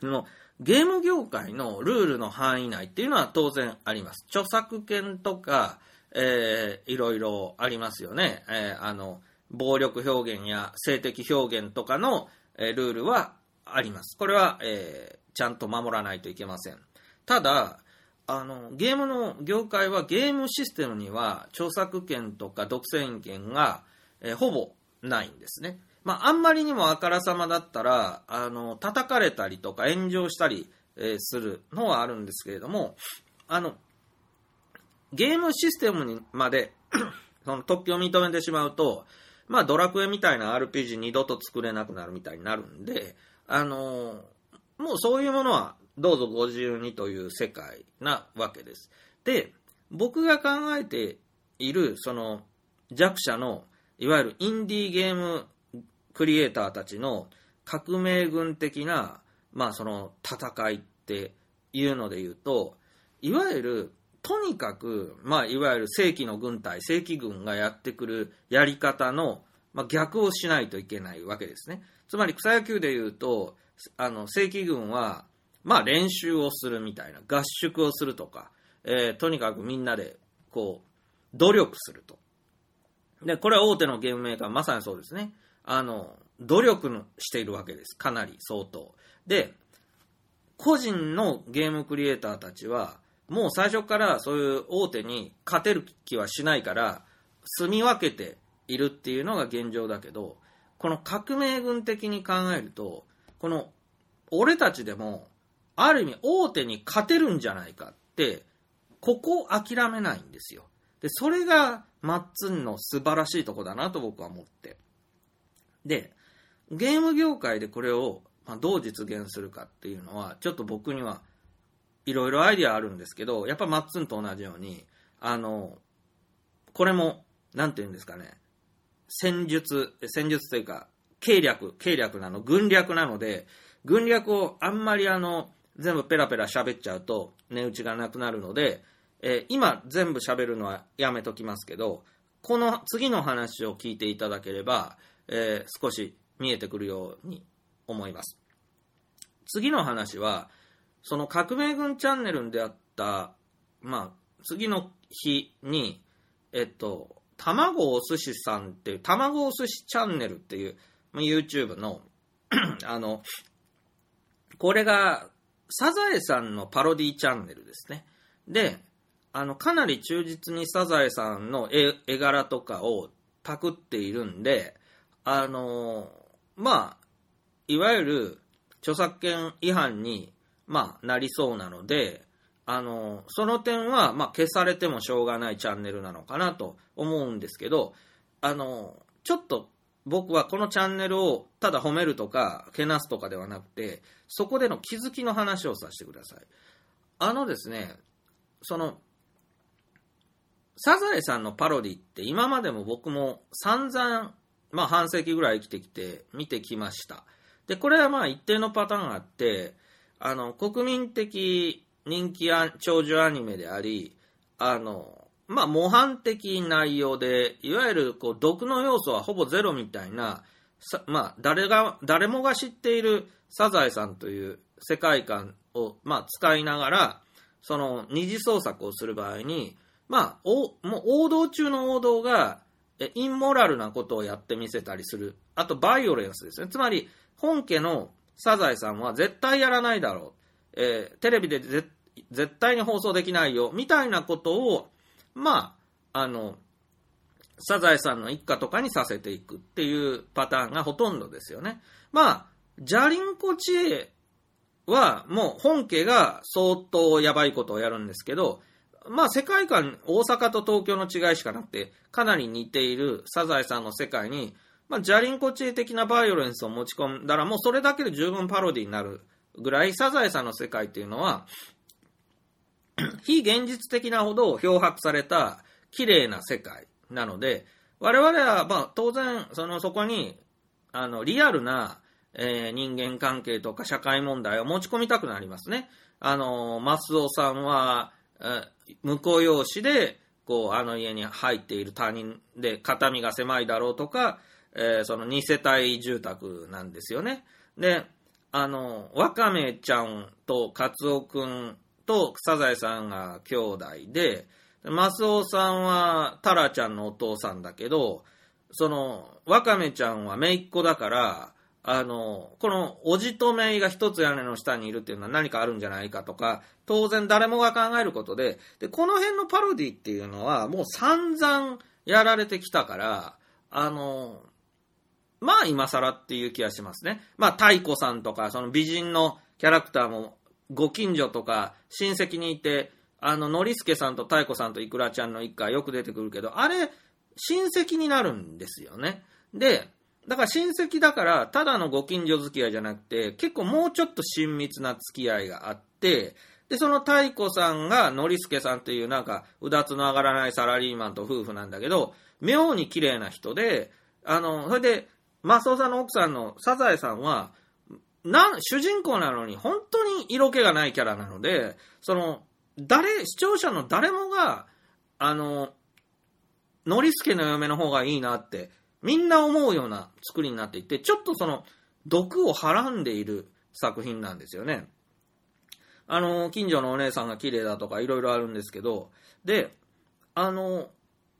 そのゲーム業界のルールの範囲内っていうのは当然あります。著作権とか、えー、いろいろありますよね。えー、あの、暴力表現や性的表現とかの、えー、ルールはあります。これは、えー、ちゃんと守らないといけません。ただ、あの、ゲームの業界はゲームシステムには著作権とか独占権が、えー、ほぼないんですね。まあ、あんまりにもあからさまだったら、あの、叩かれたりとか炎上したり、えー、するのはあるんですけれども、あの、ゲームシステムにまで [clears throat] その特許を認めてしまうと、まあドラクエみたいな RPG 二度と作れなくなるみたいになるんで、あのー、もうそういうものはどうぞご自由にという世界なわけです。で、僕が考えているその弱者のいわゆるインディーゲームクリエイターたちの革命軍的な、まあその戦いっていうので言うと、いわゆるとにかく、まあ、いわゆる正規の軍隊、正規軍がやってくるやり方の、まあ、逆をしないといけないわけですね。つまり草野球でいうと、あの、正規軍は、まあ、練習をするみたいな、合宿をするとか、えー、とにかくみんなで、こう、努力すると。で、これは大手のゲームメーカー、まさにそうですね。あの、努力しているわけです。かなり相当。で、個人のゲームクリエイターたちは、もう最初からそういう大手に勝てる気はしないから、住み分けているっていうのが現状だけど、この革命軍的に考えると、この俺たちでも、ある意味大手に勝てるんじゃないかって、ここを諦めないんですよ。で、それがマッツンの素晴らしいとこだなと僕は思って。で、ゲーム業界でこれをどう実現するかっていうのは、ちょっと僕にはいろいろアイディアあるんですけど、やっぱマッツンと同じように、あの、これも、なんて言うんですかね、戦術、戦術というか、計略、計略なの、軍略なので、軍略をあんまりあの、全部ペラペラ喋っちゃうと、値打ちがなくなるので、えー、今全部喋るのはやめときますけど、この次の話を聞いていただければ、えー、少し見えてくるように思います。次の話は、その革命軍チャンネルであった、まあ、次の日に、えっと、卵お寿司さんっていう、卵お寿司チャンネルっていう、ま YouTube の、[clears throat] あの、これが、サザエさんのパロディチャンネルですね。で、あの、かなり忠実にサザエさんの絵絵柄とかをパクっているんで、あの、まあ、いわゆる著作権違反に、まあ、なりそうなので、あの、その点は、まあ、消されてもしょうがないチャンネルなのかなと思うんですけど、あの、ちょっと僕はこのチャンネルをただ褒めるとか、けなすとかではなくて、そこでの気づきの話をさせてください。あのですね、その、サザエさんのパロディって今までも僕も散々、まあ半世紀ぐらい生きてきて見てきました。で、これはまあ一定のパターンがあって、あの、国民的人気ア長寿アニメであり、あの、まあ模範的内容で、いわゆるこう毒の要素はほぼゼロみたいな、まあ誰が、誰もが知っているサザエさんという世界観を、まあ使いながら、その二次創作をする場合に、まあ、おもう王道中の王道が、えインモラルなことをやってみせたりする。あと、バイオレンスですね。つまり、本家のサザエさんは絶対やらないだろう。えーテレビで絶対に放送できないよ。みたいなことを、まあ、あの、サザエさんの一家とかにさせていくっていうパターンがほとんどですよね。まあ、ジャリンコ知恵はもう本家が相当やばいことをやるんですけど、まあ世界観、大阪と東京の違いしかなくて、かなり似ているサザエさんの世界に、まあ、ジャリンコ知恵的なバイオレンスを持ち込んだら、もうそれだけで十分パロディになるぐらい、サザエさんの世界っていうのは、[clears throat] 非現実的なほど漂白された綺麗な世界なので、我々は、まあ、当然、その、そこに、あの、リアルな、えー人間関係とか社会問題を持ち込みたくなりますね。あの、マスオさんは、えー婿養子で、こう、あの家に入っている他人で、肩身が狭いだろうとか、えーその二世帯住宅なんですよね。で、あの、わかめちゃんとカツオくんとサザエさんが兄弟で、マスオさんはタラちゃんのお父さんだけど、その、わかめちゃんは姪っ子だから、あの、この、おじと姪が一つ屋根の下にいるっていうのは何かあるんじゃないかとか、当然誰もが考えることで、で、この辺のパロディっていうのはもう散々やられてきたから、あの、まあ今更っていう気がしますね。まあ太子さんとか、その美人のキャラクターも、ご近所とか親戚にいて、あの、ノリスケさんと太子さんとイクラちゃんの一家よく出てくるけど、あれ、親戚になるんですよね。で、だから親戚だから、ただのご近所付き合いじゃなくて、結構もうちょっと親密な付き合いがあって、で、その太子さんが、ノリスケさんっていうなんか、うだつの上がらないサラリーマンと夫婦なんだけど、妙に綺麗な人で、あの、それで、マスオさんの奥さんのサザエさんは、なん、主人公なのに本当に色気がないキャラなので、その、誰、視聴者の誰もが、あの、ノリスケの嫁の方がいいなって、みんな思うような作りになっていて、ちょっとその、毒をはらんでいる作品なんですよね。あの、近所のお姉さんが綺麗だとかいろいろあるんですけど、で、あの、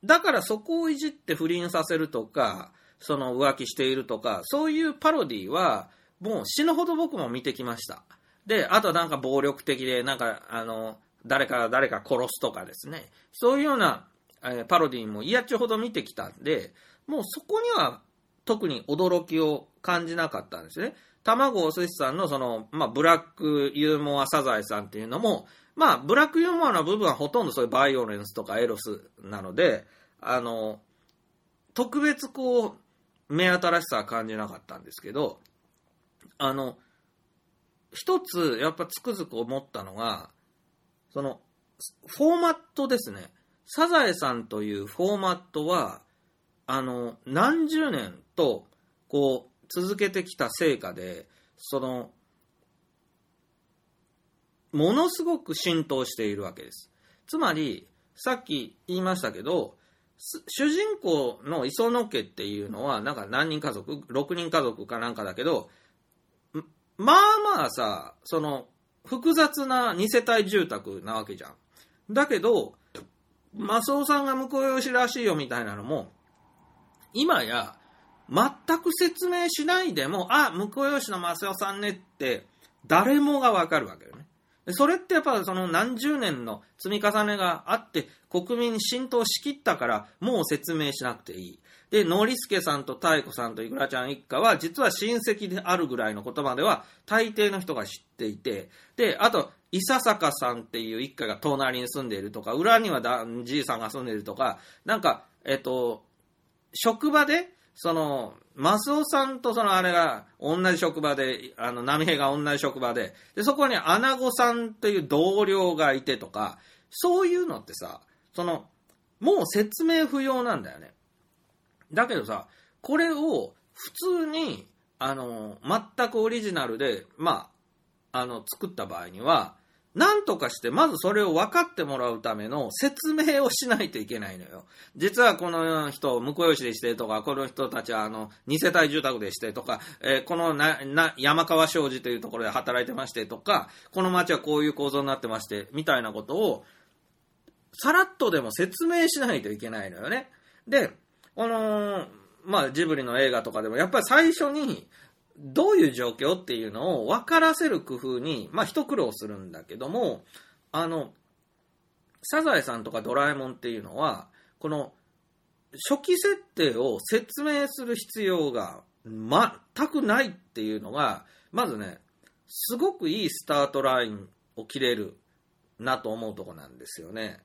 だからそこをいじって不倫させるとか、その浮気しているとか、そういうパロディは、もう死ぬほど僕も見てきました。で、あとなんか暴力的で、なんか、あの、誰か誰か殺すとかですね。そういうような、えパロディも嫌っちゅうほど見てきたんで、もうそこには特に驚きを感じなかったんですね。卵お寿司さんのその、まあ、ブラックユーモアサザエさんっていうのも、まあ、ブラックユーモアの部分はほとんどそういうバイオレンスとかエロスなので、あの、特別こう、目新しさは感じなかったんですけど、あの、一つやっぱつくづく思ったのが、その、フォーマットですね。サザエさんというフォーマットは、あの、何十年と、こう、続けてきた成果で、その、ものすごく浸透しているわけです。つまり、さっき言いましたけど、主人公の磯野家っていうのは、なんか何人家族 ?6 人家族かなんかだけど、まあまあさ、その、複雑な二世帯住宅なわけじゃん。だけど、マスオさんが婿養子らしいよみたいなのも、今や、全く説明しないでも、あ、婿養子のマスオさんねって、誰もがわかるわけよね。それってやっぱその何十年の積み重ねがあって国民に浸透しきったからもう説明しなくていい。で、ノリスケさんと太子さんとイクラちゃん一家は実は親戚であるぐらいの言葉では大抵の人が知っていて、で、あと、伊佐坂さんっていう一家が隣に住んでいるとか、裏にはだじいさんが住んでいるとか、なんか、えっと、職場で、その、マスオさんとそのあれが同じ職場で、あの、波平が同じ職場で、で、そこにアナゴさんという同僚がいてとか、そういうのってさ、その、もう説明不要なんだよね。だけどさ、これを普通に、あの、全くオリジナルで、まあ、あの、作った場合には、なんとかして、まずそれを分かってもらうための説明をしないといけないのよ。実はこの人、婿養子でしてとか、この人たちはあの、二世帯住宅でしてとか、えーこのな、な、山川商事というところで働いてましてとか、この町はこういう構造になってまして、みたいなことを、さらっとでも説明しないといけないのよね。で、あのまあ、ジブリの映画とかでも、やっぱり最初に、どういう状況っていうのを分からせる工夫に、まあ、一苦労するんだけども、あの、サザエさんとかドラえもんっていうのは、この、初期設定を説明する必要が全くないっていうのが、まずね、すごくいいスタートラインを切れるなと思うとこなんですよね。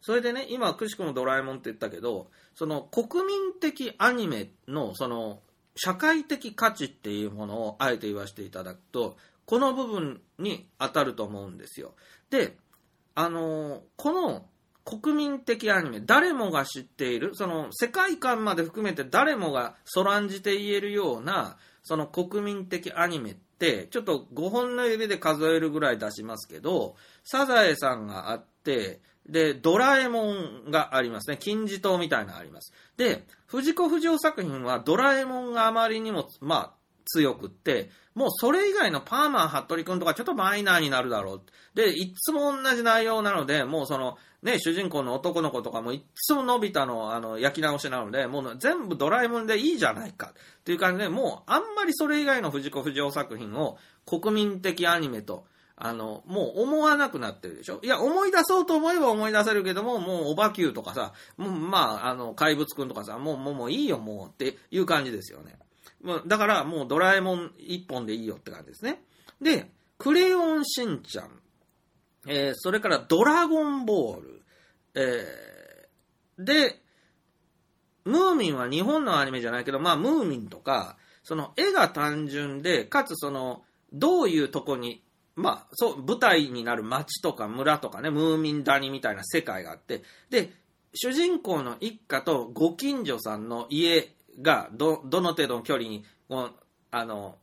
それでね、今、くしくもドラえもんって言ったけど、その国民的アニメの、その、社会的価値っていうものをあえて言わせていただくと、この部分に当たると思うんですよ。で、あのこの国民的アニメ、誰もが知っている、その世界観まで含めて誰もがそらんじて言えるような、その国民的アニメって、ちょっと5本の指で数えるぐらい出しますけど、サザエさんがあって、で、ドラえもんがありますね。金字塔みたいなのあります。で、藤子不二雄作品はドラえもんがあまりにも、まあ、強くって、もうそれ以外のパーマン、服部くんとかちょっとマイナーになるだろう。で、いつも同じ内容なので、もうその、ね、主人公の男の子とかもいつものび太のあの焼き直しなので、もう全部ドラえもんでいいじゃないかっていう感じで、もうあんまりそれ以外の藤子不二雄作品を国民的アニメと、あの、もう思わなくなってるでしょ？いや、思い出そうと思えば思い出せるけども、もうオバキューとかさ、もうまあ、あの、怪物くんとかさ、もう、もう、もういいよ、もうっていう感じですよね。もうだから、もうドラえもん一本でいいよって感じですね。で、クレヨンしんちゃん、えーそれからドラゴンボール、えーで、ムーミンは日本のアニメじゃないけど、まあ、ムーミンとか、その絵が単純で、かつその、どういうとこに、まあ、そう、舞台になる町とか村とかね、ムーミン谷みたいな世界があって、で、主人公の一家とご近所さんの家がど、どの程度の距離に、あの、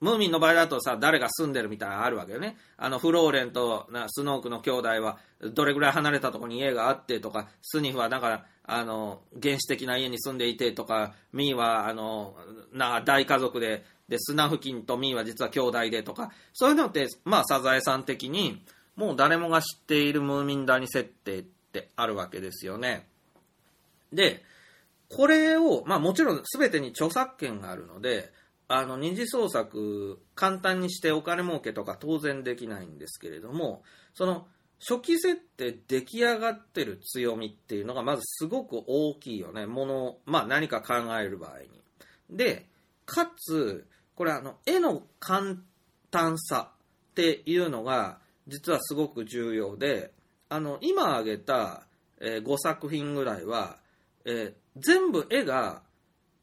ムーミンの場合だとさ、誰が住んでるみたいなのあるわけよね。あの、フローレンとスノークの兄弟は、どれぐらい離れたとこに家があってとか、スニフはだから、あの、原始的な家に住んでいてとか、ミーは、あの、な、大家族で、で、スナフキンとミーは実は兄弟でとか、そういうのって、まあ、サザエさん的に、もう誰もが知っているムーミン谷設定ってあるわけですよね。で、これを、まあもちろん全てに著作権があるので、あの、二次創作、簡単にしてお金儲けとか当然できないんですけれども、その、初期設定出来上がってる強みっていうのがまずすごく大きいよね。もの、まあ何か考える場合に。で、かつ、これあの、絵の簡単さっていうのが実はすごく重要で、あの、今挙げた、え5作品ぐらいは、えー全部絵が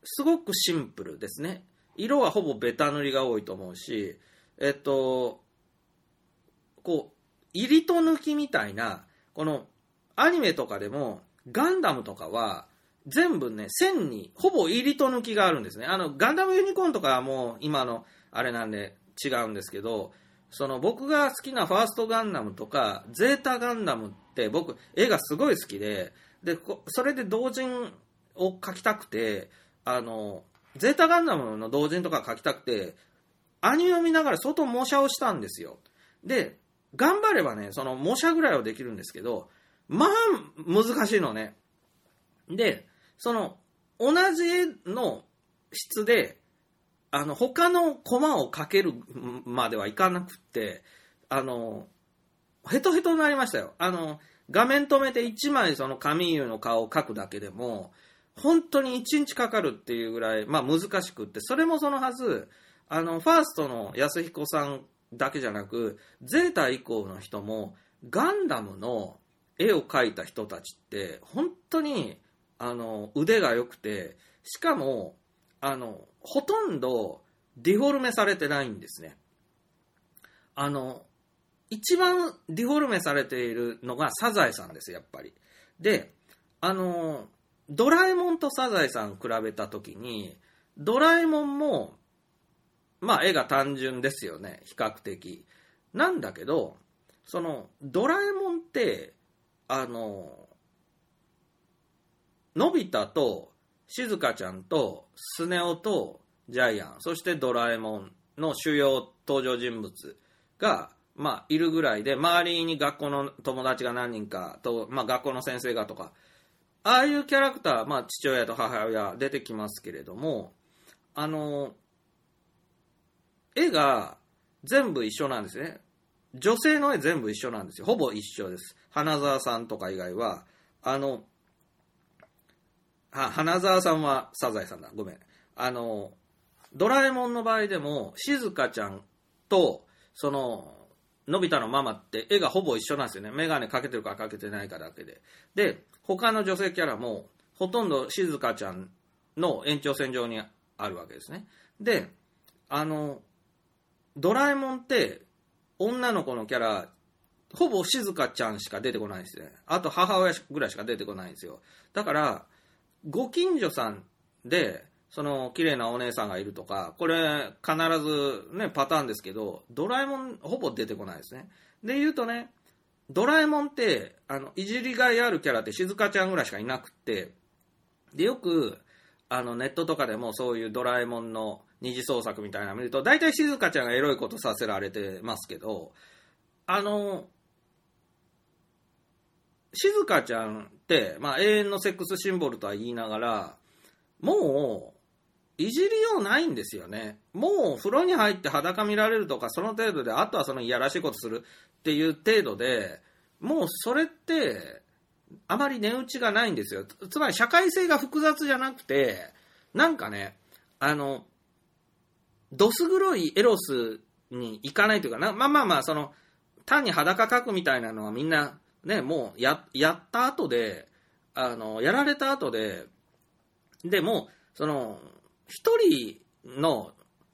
すごくシンプルですね。色はほぼベタ塗りが多いと思うし、えっと、こう、入りと抜きみたいな、このアニメとかでも、ガンダムとかは、全部ね、線に、ほぼ入りと抜きがあるんですね。あの、ガンダムユニコーンとかはもう今の、あれなんで違うんですけど、その僕が好きなファーストガンダムとか、ゼータガンダムって僕、絵がすごい好きで、で、それで同人を描きたくて、あの、ゼータガンダムの同人とか描きたくて、アニメを見ながら相当模写をしたんですよ。で、頑張ればね、その模写ぐらいはできるんですけど、まあ、難しいのね。で、その、同じ絵の質で、あの、他のコマをかけるまではいかなくって、あの、ヘトヘトになりましたよ。あの、画面止めて1枚そのカミーユの顔を描くだけでも、本当に1日かかるっていうぐらい、まあ難しくって、それもそのはず、あの、ファーストの安彦さんだけじゃなく、ゼータ以降の人も、ガンダムの絵を描いた人たちって、本当に、あの、腕が良くて、しかも、あの、ほとんどディフォルメされてないんですね。あの、一番ディフォルメされているのがサザエさんです、やっぱり。で、あの、ドラえもんとサザエさん比べたときに、ドラえもんも、まあ絵が単純ですよね、比較的。なんだけど、その、ドラえもんって、あの、のび太としずかちゃんとスネ夫とジャイアン、そしてドラえもんの主要登場人物が、まあ、いるぐらいで、周りに学校の友達が何人かと、まあ、学校の先生がとか、ああいうキャラクター、まあ、父親と母親出てきますけれども、あの、絵が全部一緒なんですね。女性の絵全部一緒なんですよ。ほぼ一緒です。花澤さんとか以外は、あの、あ、花澤さんはサザエさんだ。ごめん。あの、ドラえもんの場合でも、しずかちゃんと、その、のび太のママって絵がほぼ一緒なんですよね。メガネかけてるかかけてないかだけで。で、他の女性キャラも、ほとんどしずかちゃんの延長線上にあるわけですね。で、あの、ドラえもんって、女の子のキャラ、ほぼしずかちゃんしか出てこないんですね。あと母親ぐらいしか出てこないんですよ。だから、ご近所さんで、その綺麗なお姉さんがいるとか、これ必ずね、パターンですけど、ドラえもんほぼ出てこないですね。で言うとね、ドラえもんって、あの、いじりがいあるキャラって静香ちゃんぐらいしかいなくって、で、よく、あの、ネットとかでもそういうドラえもんの二次創作みたいなの見ると、大体静香ちゃんがエロいことさせられてますけど、あの、静香ちゃんって、まあ、永遠のセックスシンボルとは言いながら、もう、いじりようないんですよね。もう、風呂に入って裸見られるとか、その程度で、あとはそのいやらしいことするっていう程度で、もうそれって、あまり値打ちがないんですよ。つまり、社会性が複雑じゃなくて、なんかね、あの、どす黒いエロスに行かないというかな、まあまあまあ、その、単に裸かくみたいなのはみんな、ね、もうや、やった後で、あの、やられた後で、でも、その、一人の、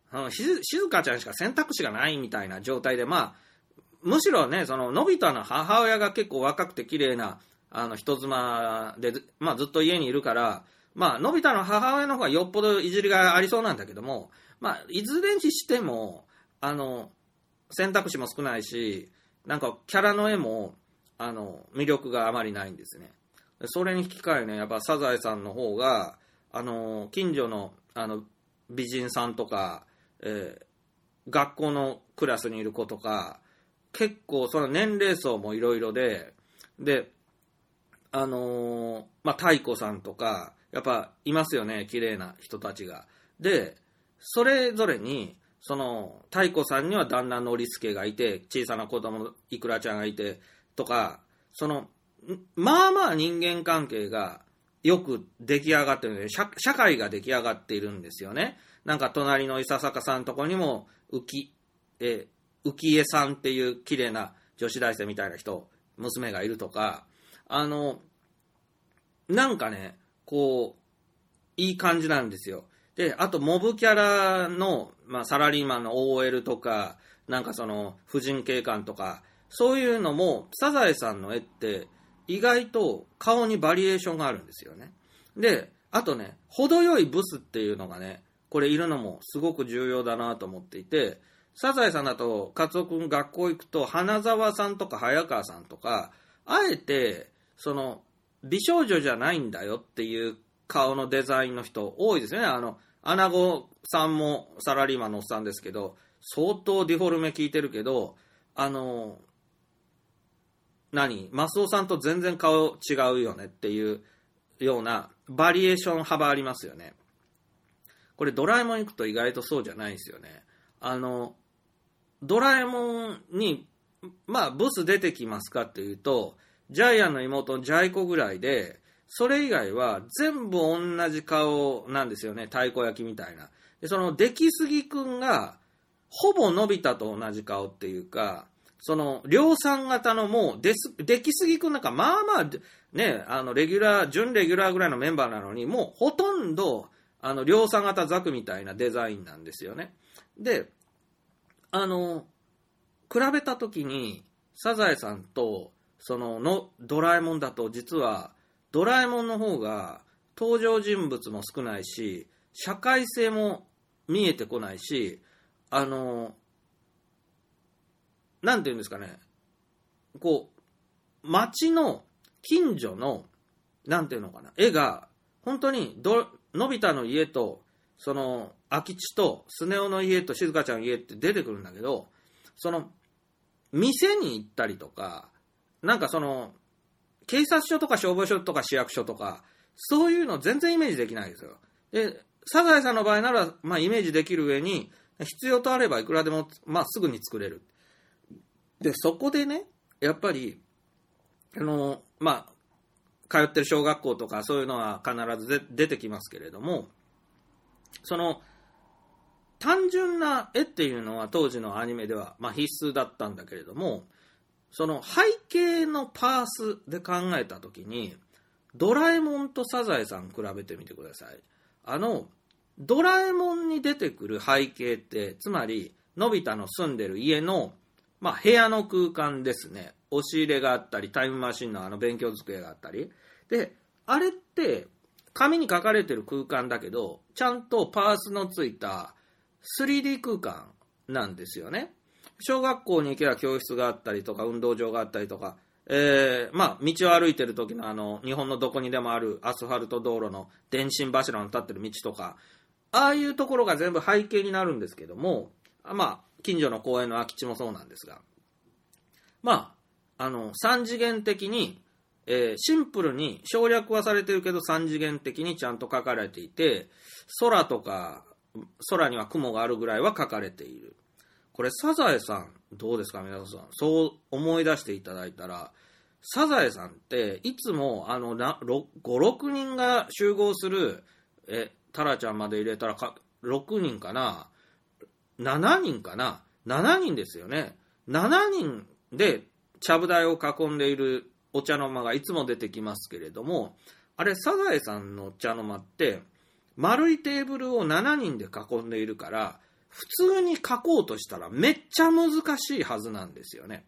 あの静香ちゃんしか選択肢がないみたいな状態で、まあ、むしろね、その、のび太の母親が結構若くて綺麗な、あの、人妻で、まあ、ずっと家にいるから、まあ、のび太の母親の方がよっぽどいじりがありそうなんだけども、まあ、いずれにしても、あの、選択肢も少ないし、なんか、キャラの絵も、あの、魅力があまりないんですね。それに引き換えね、やっぱサザエさんの方が、あの、近所の、あの、美人さんとか、えー学校のクラスにいる子とか、結構その年齢層もいろいろで、で、あのーまあ、太鼓さんとか、やっぱいますよね、綺麗な人たちが。で、それぞれに、その、太鼓さんには旦那のりすけがいて、小さな子供のいくらちゃんがいて、とか、その、まあまあ人間関係がよく出来上がってるので、社会が出来上がっているんですよね。なんか隣の伊佐坂さんとこにも、浮き、え浮江さんっていう綺麗な女子大生みたいな人、娘がいるとか、あの、なんかね、こう、いい感じなんですよ。で、あと、モブキャラの、まあ、サラリーマンの OL とか、なんかその、婦人警官とか、そういうのも、サザエさんの絵って、意外と顔にバリエーションがあるんですよね。で、あとね、程よいブスっていうのがね、これいるのもすごく重要だなと思っていて、サザエさんだと、カツオ君学校行くと、花沢さんとか早川さんとか、あえて、その、美少女じゃないんだよっていう顔のデザインの人多いですよね。あの、アナゴさんもサラリーマンのおっさんですけど、相当ディフォルメ効いてるけど、あの、何？マスオさんと全然顔違うよねっていうようなバリエーション幅ありますよね。これドラえもん行くと意外とそうじゃないんですよね。あの、ドラえもんに、まあ、ブス出てきますかっていうと、ジャイアンの妹のジャイコぐらいで、それ以外は全部同じ顔なんですよね。太鼓焼きみたいな。で、その、出来すぎくんが、ほぼのび太と同じ顔っていうか、その、量産型のもう、出す、出来すぎくんなんか、まあまあ、ね、あの、レギュラー、準レギュラーぐらいのメンバーなのに、もうほとんど、あの、量産型ザクみたいなデザインなんですよね。で、あの、比べたときに、サザエさんと、その、の、ドラえもんだと、実は、ドラえもんの方が、登場人物も少ないし、社会性も見えてこないし、あの、なんていうんですかね、こう、街の近所の、なんていうのかな、絵が、本当にど、のび太の家と、その、空き地と、スネ夫の家と静香ちゃんの家って出てくるんだけど、その、店に行ったりとか、なんかその、警察署とか消防署とか市役所とか、そういうの全然イメージできないですよ。で、サザエさんの場合なら、まあイメージできる上に、必要とあればいくらでも、まあすぐに作れる。で、そこでね、やっぱり、あの、まあ、通ってる小学校とかそういうのは必ず出てきますけれども、その、単純な絵っていうのは当時のアニメでは、まあ、必須だったんだけれども、その背景のパースで考えたときに、ドラえもんとサザエさん比べてみてください。あの、ドラえもんに出てくる背景って、つまり、のび太の住んでる家の、まあ、部屋の空間ですね。押し入れがあったり、タイムマシンのあの勉強机があったり。で、あれって、紙に書かれてる空間だけど、ちゃんとパースのついた 3D 空間なんですよね。小学校に行けば教室があったりとか、運動場があったりとか、えー、まあ、道を歩いてる時のあの、日本のどこにでもあるアスファルト道路の電信柱の立ってる道とか、ああいうところが全部背景になるんですけども、まあ、近所の公園の空き地もそうなんですが、まあ、あの、三次元的に、えー、シンプルに省略はされてるけど三次元的にちゃんと書かれていて、空とか、空には雲があるぐらいは書かれている。これ、サザエさん、どうですか、皆さん。そう思い出していただいたら、サザエさんって、いつも、あの、5、6人が集合する、え、タラちゃんまで入れたらか、6人かな ?7 人かな ?7 人ですよね。7人で、ちゃぶ台を囲んでいるお茶の間がいつも出てきますけれども、あれ、サザエさんのお茶の間って、丸いテーブルを7人で囲んでいるから、普通に書こうとしたらめっちゃ難しいはずなんですよね。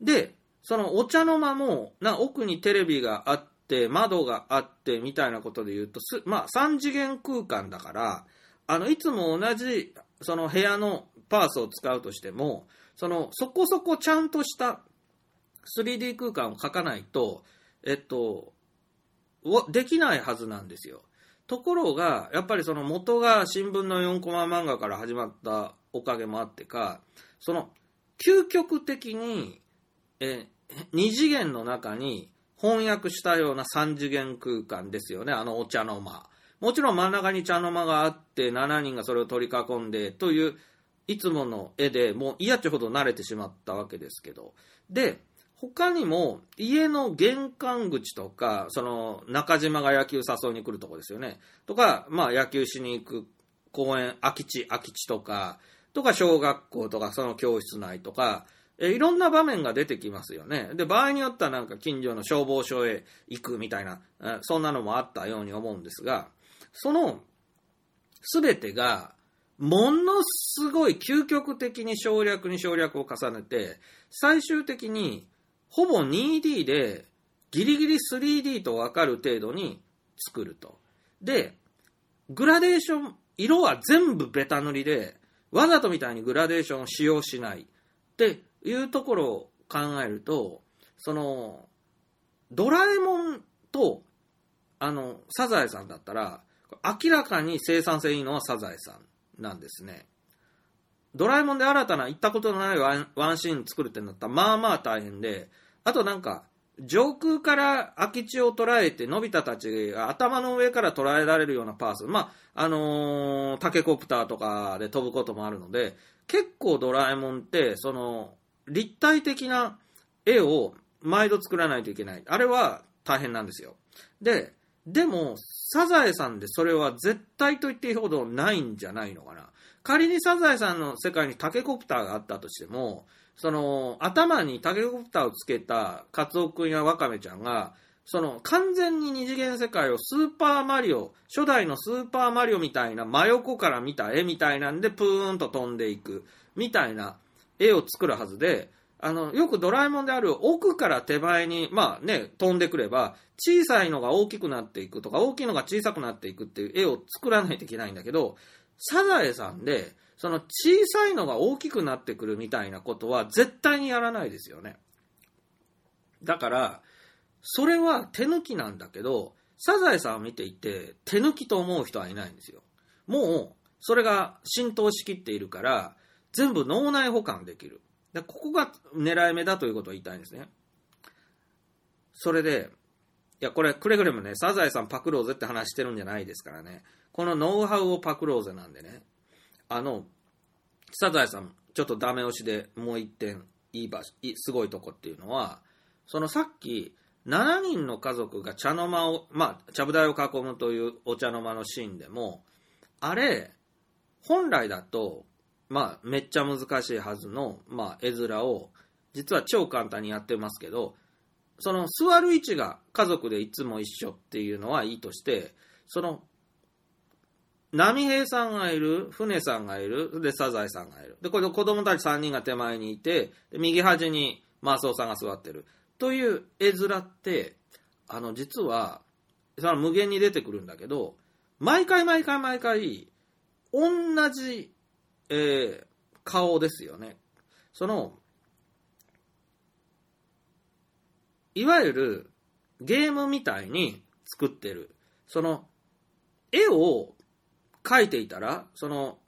で、そのお茶の間も、な奥にテレビがあって、窓があってみたいなことで言うと、まあ3次元空間だから、あの、いつも同じ、その部屋のパースを使うとしても、その、そこそこちゃんとした 3D 空間を描かないと、えっと、できないはずなんですよ。ところが、やっぱりその元が新聞の4コマ漫画から始まったおかげもあってか、その究極的に、え、2次元の中に翻訳したような3次元空間ですよね、あのお茶の間。もちろん真ん中に茶の間があって、7人がそれを取り囲んでという、いつもの絵でもう嫌っちゅうほど慣れてしまったわけですけど。で、他にも家の玄関口とか、その中島が野球誘いに来るとこですよね。とか、まあ野球しに行く公園、空き地、空き地とか、とか小学校とかその教室内とか、えいろんな場面が出てきますよね。で、場合によってはなんか近所の消防署へ行くみたいな、そんなのもあったように思うんですが、その全てが、ものすごい究極的に省略に省略を重ねて、最終的にほぼ 2D でギリギリ 3D と分かる程度に作ると。で、グラデーション、色は全部ベタ塗りで、わざとみたいにグラデーションを使用しないっていうところを考えると、その、ドラえもんと、あの、サザエさんだったら、明らかに生産性いいのはサザエさんなんですね。ドラえもんで新たな行ったことのないワンワンシーン作るってなったら、まあまあ大変で、あとなんか、上空から空き地を捉えて、のび太たちが頭の上から捉えられるようなパース。まあ、あのータケコプターとかで飛ぶこともあるので、結構ドラえもんって、その、立体的な絵を毎度作らないといけない。あれは大変なんですよ。で、でも、サザエさんでそれは絶対と言っていいほどないんじゃないのかな。仮にサザエさんの世界にタケコプターがあったとしても、その、頭にタケコプターをつけたカツオくんやワカメちゃんが、その、完全に二次元世界をスーパーマリオ、初代のスーパーマリオみたいな真横から見た絵みたいなんでプーンと飛んでいく、みたいな絵を作るはずで、あの、よくドラえもんである奥から手前に、まあね、飛んでくれば、小さいのが大きくなっていくとか、大きいのが小さくなっていくっていう絵を作らないといけないんだけど、サザエさんで、その小さいのが大きくなってくるみたいなことは絶対にやらないですよね。だから、それは手抜きなんだけど、サザエさんを見ていて、手抜きと思う人はいないんですよ。もう、それが浸透しきっているから、全部脳内保管できる。でここが狙い目だということを言いたいんですね。それで、いや、これ、くれぐれもね、サザエさんパクろうぜって話してるんじゃないですからね。このノウハウをパクろうぜなんでね。あの、サザエさん、ちょっとダメ押しでもう一点、いい場所、すごいとこっていうのは、そのさっき、7人の家族が茶の間を、まあ、茶ぶ台を囲むというお茶の間のシーンでも、あれ、本来だと、まあ、めっちゃ難しいはずの、まあ、絵面を、実は超簡単にやってますけど、その座る位置が家族でいつも一緒っていうのはいいとして、その、波平さんがいる、船さんがいる、で、サザエさんがいる。で、これで子供たち3人が手前にいて、右端にマスオさんが座ってる。という絵面って、あの、実は、その無限に出てくるんだけど、毎回毎回毎回、同じ、えー顔ですよね。その、いわゆるゲームみたいに作ってる。その、絵を描いていたら、その、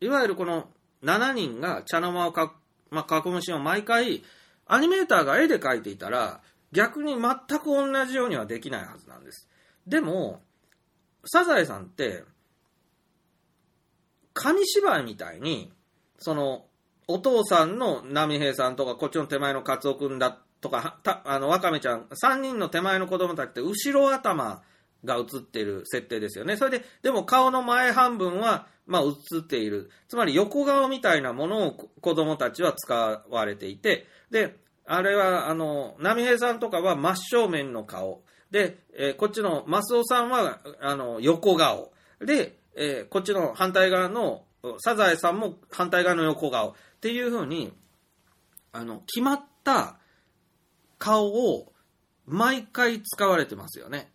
いわゆるこの7人が茶の間をか、まあ、囲むシーンを毎回、アニメーターが絵で描いていたら、逆に全く同じようにはできないはずなんです。でも、サザエさんって、紙芝居みたいに、その、お父さんの波平さんとか、こっちの手前のカツオくんだとか、あの、ワカメちゃん、3人の手前の子供たちって、後ろ頭が映ってる設定ですよね。それで、でも顔の前半分は、まあ、映っている。つまり、横顔みたいなものを子供たちは使われていて、で、あれは、あの、波平さんとかは真正面の顔。で、えーこっちのマスオさんは、あの、横顔。で、えーこっちの反対側のサザエさんも反対側の横顔っていう風にあの決まった顔を毎回使われてますよね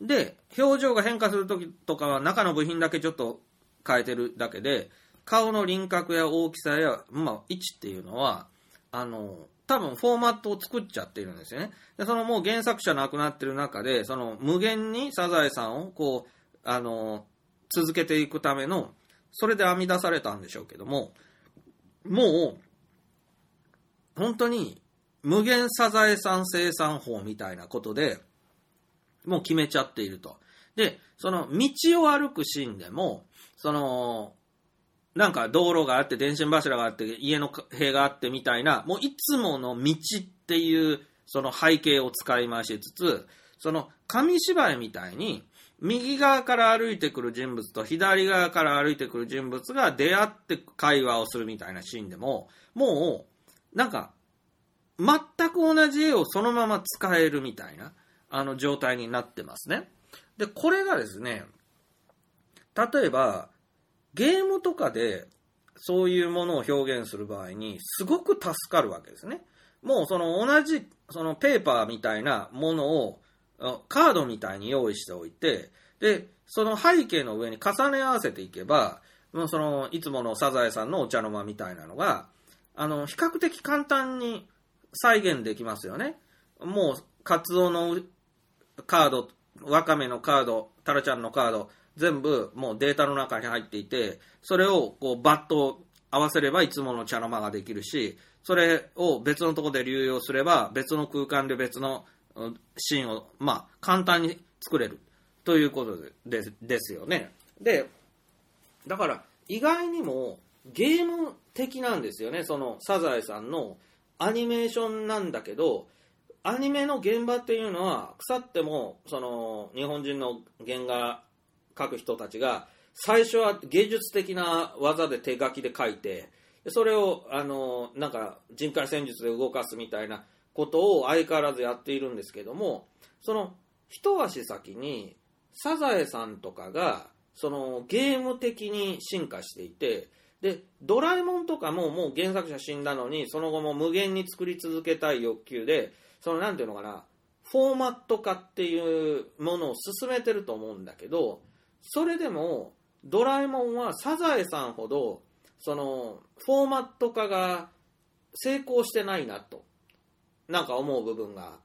で表情が変化する時とかは中の部品だけちょっと変えてるだけで顔の輪郭や大きさや、まあ、位置っていうのはあの多分フォーマットを作っちゃってるんですよね。でそのもう原作者亡くなってる中でその無限にサザエさんをこうあの続けていくための、それで編み出されたんでしょうけども、もう、本当に無限サザエさん生産法みたいなことで、もう決めちゃっていると。で、その道を歩くシーンでも、その、なんか道路があって、電信柱があって、家の塀があってみたいな、もういつもの道っていう、その背景を使い回しつつ、その紙芝居みたいに、右側から歩いてくる人物と左側から歩いてくる人物が出会って会話をするみたいなシーンでも、もう、なんか、全く同じ絵をそのまま使えるみたいな、あの状態になってますね。で、これがですね、例えば、ゲームとかでそういうものを表現する場合に、すごく助かるわけですね。もうその同じ、そのペーパーみたいなものを、カードみたいに用意しておいて、で、その背景の上に重ね合わせていけば、もうその、いつものサザエさんのお茶の間みたいなのが、あの、比較的簡単に再現できますよね。もう、カツオのカード、ワカメのカード、タラちゃんのカード、全部もうデータの中に入っていて、それをこうバッと合わせればいつもの茶の間ができるし、それを別のところで流用すれば、別の空間で別のシーンを、まあ、簡単に作れるということででですよね。で、だから意外にもゲーム的なんですよね、そのサザエさんのアニメーションなんだけど、アニメの現場っていうのは腐ってもその日本人の原画描く人たちが最初は芸術的な技で手書きで書いてそれをあのなんか人海戦術で動かすみたいなことを相変わらずやっているんですけどもその一足先にサザエさんとかがそのゲーム的に進化していてでドラえもんとかももう原作者死んだのにその後も無限に作り続けたい欲求でそのなんていうのかなフォーマット化っていうものを進めてると思うんだけどそれでもドラえもんはサザエさんほどそのフォーマット化が成功してないなとなんか思う部分が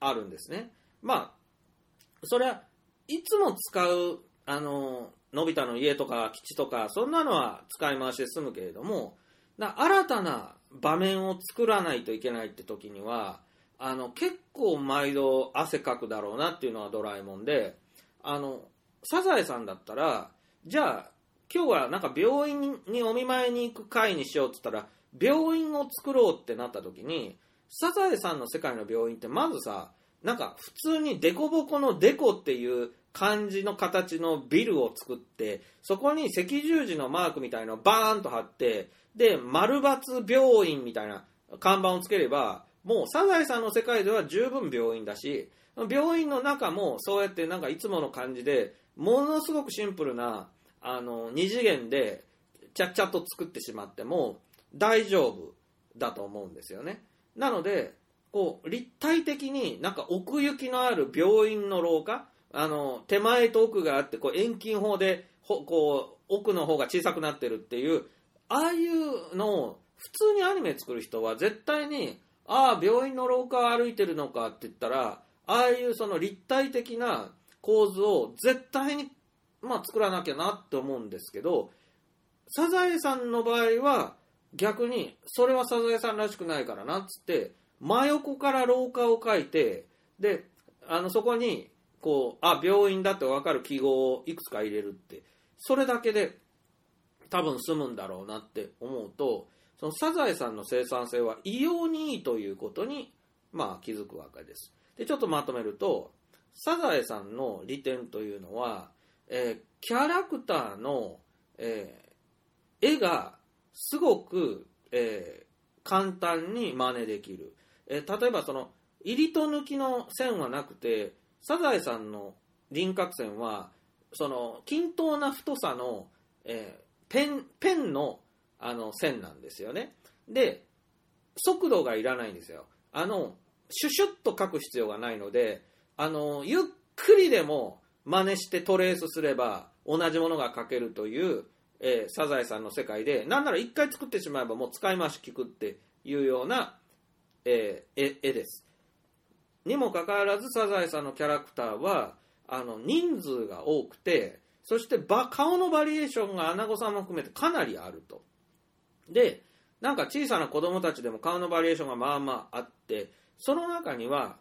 あるんですね。まあそれはいつも使うあののび太の家とか基地とかそんなのは使い回しで済むけれども新たな場面を作らないといけないって時にはあの結構毎度汗かくだろうなっていうのはドラえもんであのサザエさんだったらじゃあ今日はなんか病院にお見舞いに行く会にしようって言ったら病院を作ろうってなった時にサザエさんの世界の病院ってまずさなんか普通にデコボコのデコっていう感じの形のビルを作ってそこに赤十字のマークみたいのをバーンと貼ってで丸抜病院みたいな看板をつければもうサザエさんの世界では十分病院だし病院の中もそうやってなんかいつもの感じでものすごくシンプルなあの2次元でちゃっちゃっと作ってしまっても大丈夫だと思うんですよね。なのでこう立体的になんか奥行きのある病院の廊下あの手前と奥があってこう遠近法でこう奥の方が小さくなってるっていうああいうのを普通にアニメ作る人は絶対にああ病院の廊下を歩いてるのかって言ったらああいうその立体的な構図を絶対に、まあ、作らなきゃなって思うんですけどサザエさんの場合は逆にそれはサザエさんらしくないからなっつって真横から廊下を描いてであのそこにこうあ病院だって分かる記号をいくつか入れるってそれだけで多分済むんだろうなって思うとそのサザエさんの生産性は異様にいいということに、まあ、気づくわけです。でちょっとまとめるとサザエさんの利点というのは、えーキャラクターの、えー絵がすごく、えー簡単に真似できる、え例えばその入りと抜きの線はなくてサザエさんの輪郭線はその均等な太さの、えペンペンのあの線なんですよね。で速度がいらないんですよ。あのシュシュッと書く必要がないのであのゆっくりでも真似してトレースすれば同じものが書けるという、えーサザエさんの世界でなんなら一回作ってしまえばもう使い回し聞くっていうような、えー絵絵です。にもかかわらずサザエさんのキャラクターはあの人数が多くてそしてば顔のバリエーションがアナゴさんも含めてかなりあると。でなんか小さな子供たちでも顔のバリエーションがまあまああってその中には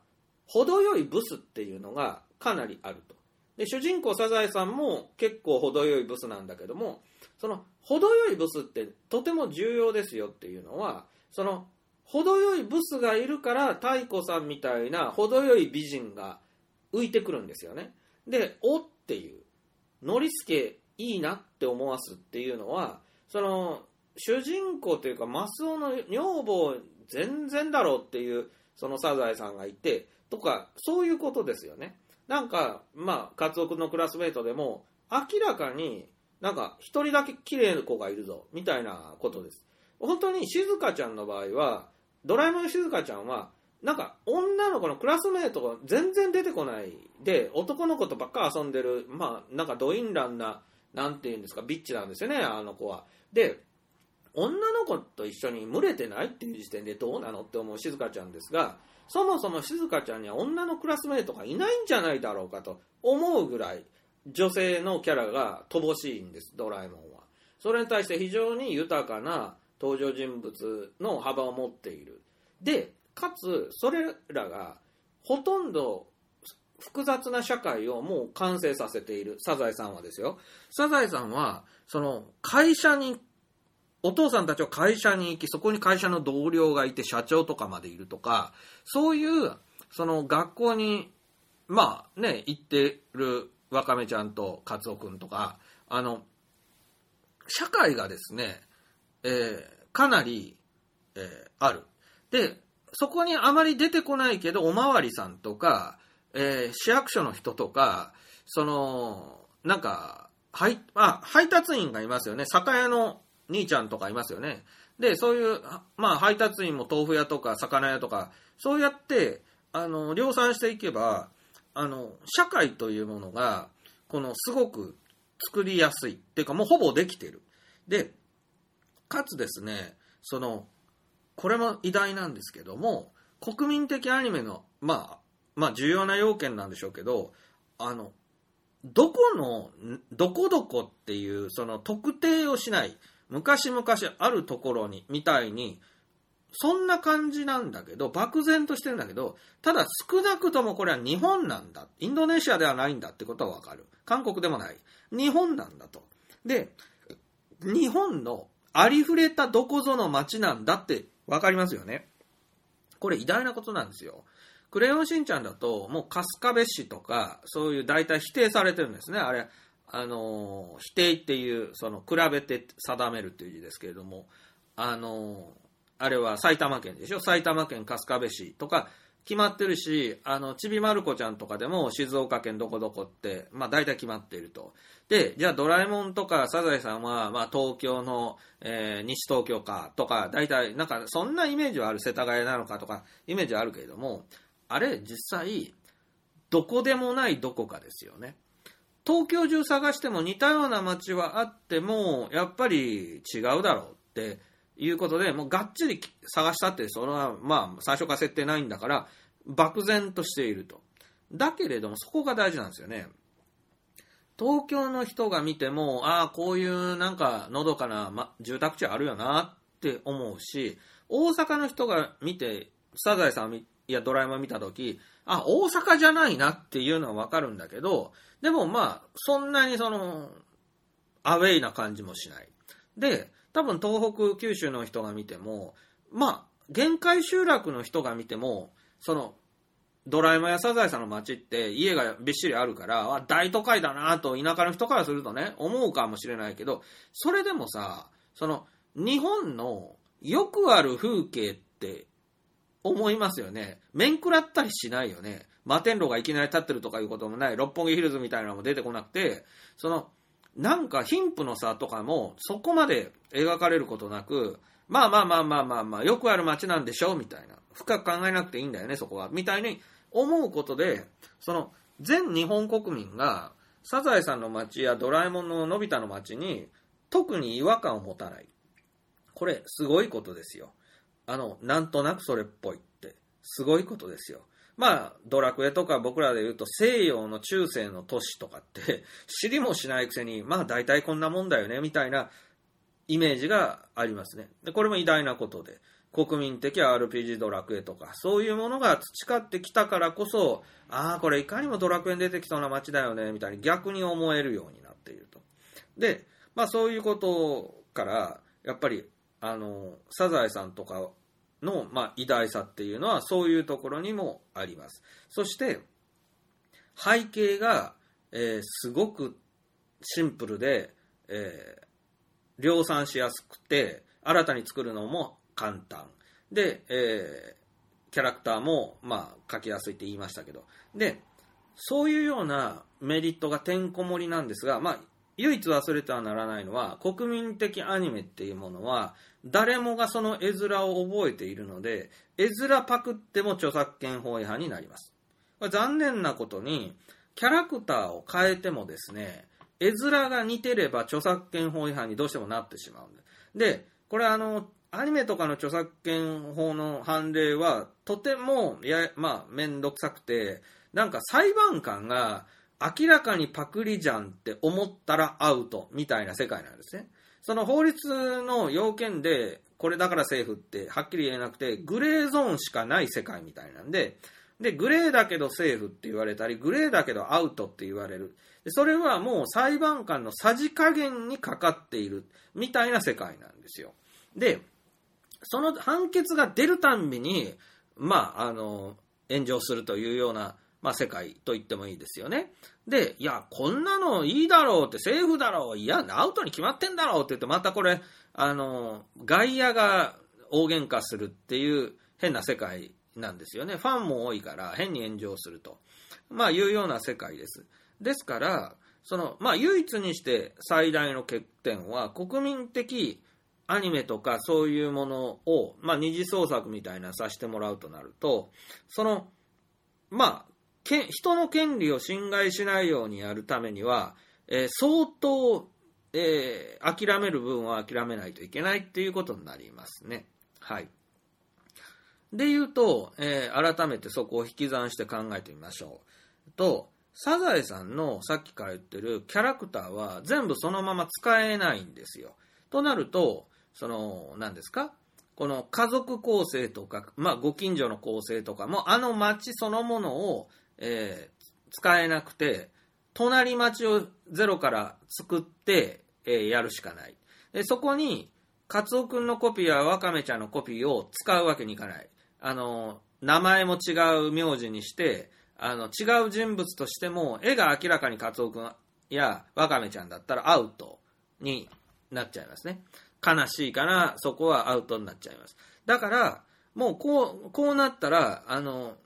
程よいブスっていうのがかなりあると。で主人公サザエさんも結構程よいブスなんだけどもその程よいブスってとても重要ですよっていうのはその程よいブスがいるから太鼓さんみたいな程よい美人が浮いてくるんですよね。でおっていうノリスケいいなって思わすっていうのはその主人公というかマスオの女房全然だろうっていうそのサザエさんがいてとかそういうことですよね。なんかまあカツオ君のクラスメートでも明らかになんか一人だけ綺麗な子がいるぞみたいなことです。本当に静香ちゃんの場合はドラえもん静香ちゃんはなんか女の子のクラスメートが全然出てこないで男の子とばっか遊んでるまあなんかドインランななんていうんですかビッチなんですよねあの子は。で女の子と一緒に群れてないっていう時点でどうなのって思う静香ちゃんですがそもそも静香ちゃんには女のクラスメートがいないんじゃないだろうかと思うぐらい女性のキャラが乏しいんですドラえもんは。それに対して非常に豊かな登場人物の幅を持っている。でかつそれらがほとんど複雑な社会をもう完成させているサザエさんはですよ。サザエさんはその会社にお父さんたちは会社に行きそこに会社の同僚がいて社長とかまでいるとかそういうその学校にまあね行ってるわかめちゃんとカツオくんとかあの社会がですね、えーかなり、えーある。でそこにあまり出てこないけどおまわりさんとか、えー市役所の人とかそのなんか配あ配達員がいますよね。酒屋の兄ちゃんとかいますよね。でそういう、まあ、配達員も豆腐屋とか魚屋とかそうやってあの量産していけばあの社会というものがこのすごく作りやすい。っていうかもうほぼできてる。でかつですねそのこれも偉大なんですけども国民的アニメのまあまあ重要な要件なんでしょうけどあのどこのどこどこっていうその特定をしない。昔々あるところにみたいにそんな感じなんだけど漠然としてるんだけどただ少なくともこれは日本なんだ。インドネシアではないんだってことはわかる。韓国でもない。日本なんだと。で日本のありふれたどこぞの街なんだってわかりますよね。これ偉大なことなんですよ。クレヨンしんちゃんだともう春日部市とかそういう大体否定されてるんですね。あれあの否定っていうその比べて定めるっていう字ですけれどもあのあれは埼玉県でしょ？埼玉県春日部市とか決まってるしあのちびまる子ちゃんとかでも静岡県どこどこって、まあ、大体決まっていると。でじゃあドラえもんとかサザエさんは、まあ、東京の、えー西東京かとか大体なんかそんなイメージはある世田谷なのかとかイメージはあるけれどもあれ実際どこでもないどこかですよね。東京中探しても似たような街はあってもやっぱり違うだろうっていうことでもうがっちり探したってそれはまあ最初から設定ないんだから漠然としていると。だけれどもそこが大事なんですよね。東京の人が見てもああこういうなんかのどかな、ま、住宅地あるよなって思うし大阪の人が見てサザエさんいやドラえもん見た時あ大阪じゃないなっていうのは分かるんだけどでもまあそんなにそのアウェイな感じもしない。で多分東北九州の人が見てもまあ限界集落の人が見てもそのドラえもんやサザエさんの街って家がびっしりあるからあ大都会だなと田舎の人からするとね思うかもしれないけどそれでもさその日本のよくある風景って思いますよね。面食らったりしないよね。摩天楼がいきなり立ってるとかいうこともない。六本木ヒルズみたいなのも出てこなくてそのなんか貧富の差とかもそこまで描かれることなくまあまあまあまあまあまあよくある街なんでしょうみたいな。深く考えなくていいんだよねそこは。みたいに思うことでその全日本国民がサザエさんの街やドラえもんののび太の街に特に違和感を持たない。これすごいことですよ。あのなんとなくそれっぽいってすごいことですよ。まあドラクエとか僕らで言うと西洋の中世の都市とかって知りもしないくせにまあ大体こんなもんだよねみたいなイメージがありますね。でこれも偉大なことで国民的 RPG ドラクエとかそういうものが培ってきたからこそああこれいかにもドラクエに出てきそうな街だよねみたいに逆に思えるようになっていると。でまあそういうことからやっぱりあのサザエさんとかの、まあ、偉大さっていうのはそういうところにもあります。そして背景が、えーすごくシンプルで、えー量産しやすくて新たに作るのも簡単。で、えーキャラクターも、まあ、描きやすいって言いましたけど。でそういうようなメリットがてんこ盛りなんですが、まあ、唯一忘れてはならないのは国民的アニメっていうものは誰もがその絵面を覚えているので絵面パクっても著作権法違反になります。残念なことにキャラクターを変えてもですね絵面が似てれば著作権法違反にどうしてもなってしまうんで。でこれあのアニメとかの著作権法の判例はとてもやまあ面倒くさくてなんか裁判官が明らかにパクリじゃんって思ったらアウトみたいな世界なんですねその法律の要件で、これだから政府ってはっきり言えなくて、グレーゾーンしかない世界みたいなんで、で、グレーだけどセーフって言われたり、グレーだけどアウトって言われる。それはもう裁判官のさじ加減にかかっているみたいな世界なんですよ。で、その判決が出るたんびに、まあ、あの、炎上するというような、まあ、世界と言ってもいいですよね。で、いや、こんなのいいだろうって、セーフだろう、いや、アウトに決まってんだろうって言って、またこれ、あの、外野が大喧嘩するっていう変な世界なんですよね。ファンも多いから変に炎上すると。まあいうような世界です。ですから、その、まあ唯一にして最大の欠点は国民的アニメとかそういうものを、まあ二次創作みたいなさせてもらうとなると、その、まあ、け人の権利を侵害しないようにやるためには、えー、相当、えー、諦める分は諦めないといけないっていうことになりますね。はい。で言うと、えー、改めてそこを引き算して考えてみましょう。と、サザエさんのさっきから言ってるキャラクターは全部そのまま使えないんですよ。となると、その、何ですか？この家族構成とか、まあご近所の構成とかも、あの町そのものを、えー、使えなくて、隣町をゼロから作って、えー、やるしかない。でそこに、カツオくんのコピーやワカメちゃんのコピーを使うわけにいかない。あの、名前も違う名字にして、あの、違う人物としても、絵が明らかにカツオくんやワカメちゃんだったらアウトになっちゃいますね。悲しいから、そこはアウトになっちゃいます。だから、もうこう、こうなったら、あの、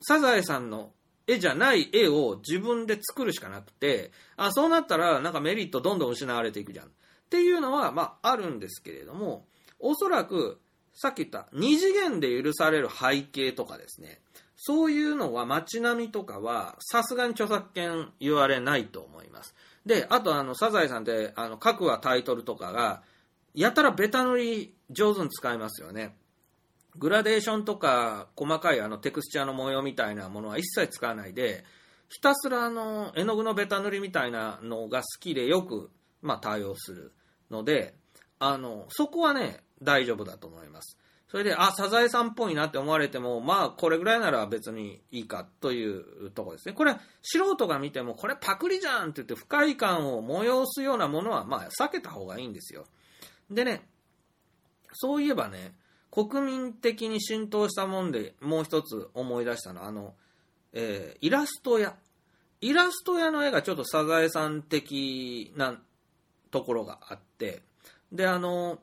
サザエさんの絵じゃない絵を自分で作るしかなくて、あ、そうなったら、なんかメリットどんどん失われていくじゃん。っていうのは、まあ、あるんですけれども、おそらく、さっき言った二次元で許される背景とかですね、そういうのは街並みとかはさすがに著作権言われないと思います。で、あとあの、サザエさんってあの、各話タイトルとかが、やたらベタ塗り上手に使いますよね。グラデーションとか細かいあのテクスチャーの模様みたいなものは一切使わないで、ひたすらあの絵の具のベタ塗りみたいなのが好きでよく、まあ、対応するので、あの、そこはね、大丈夫だと思います。それで、あ、サザエさんっぽいなって思われても、まあ、これぐらいなら別にいいかというとこですね。これ、素人が見ても、これパクリじゃんって言って不快感を催すようなものは、まあ、避けた方がいいんですよ。でね、そういえばね、国民的に浸透したもんで、もう一つ思い出したのは、あの、えー、イラスト屋。イラスト屋の絵がちょっとサザエさん的なところがあって、で、あの、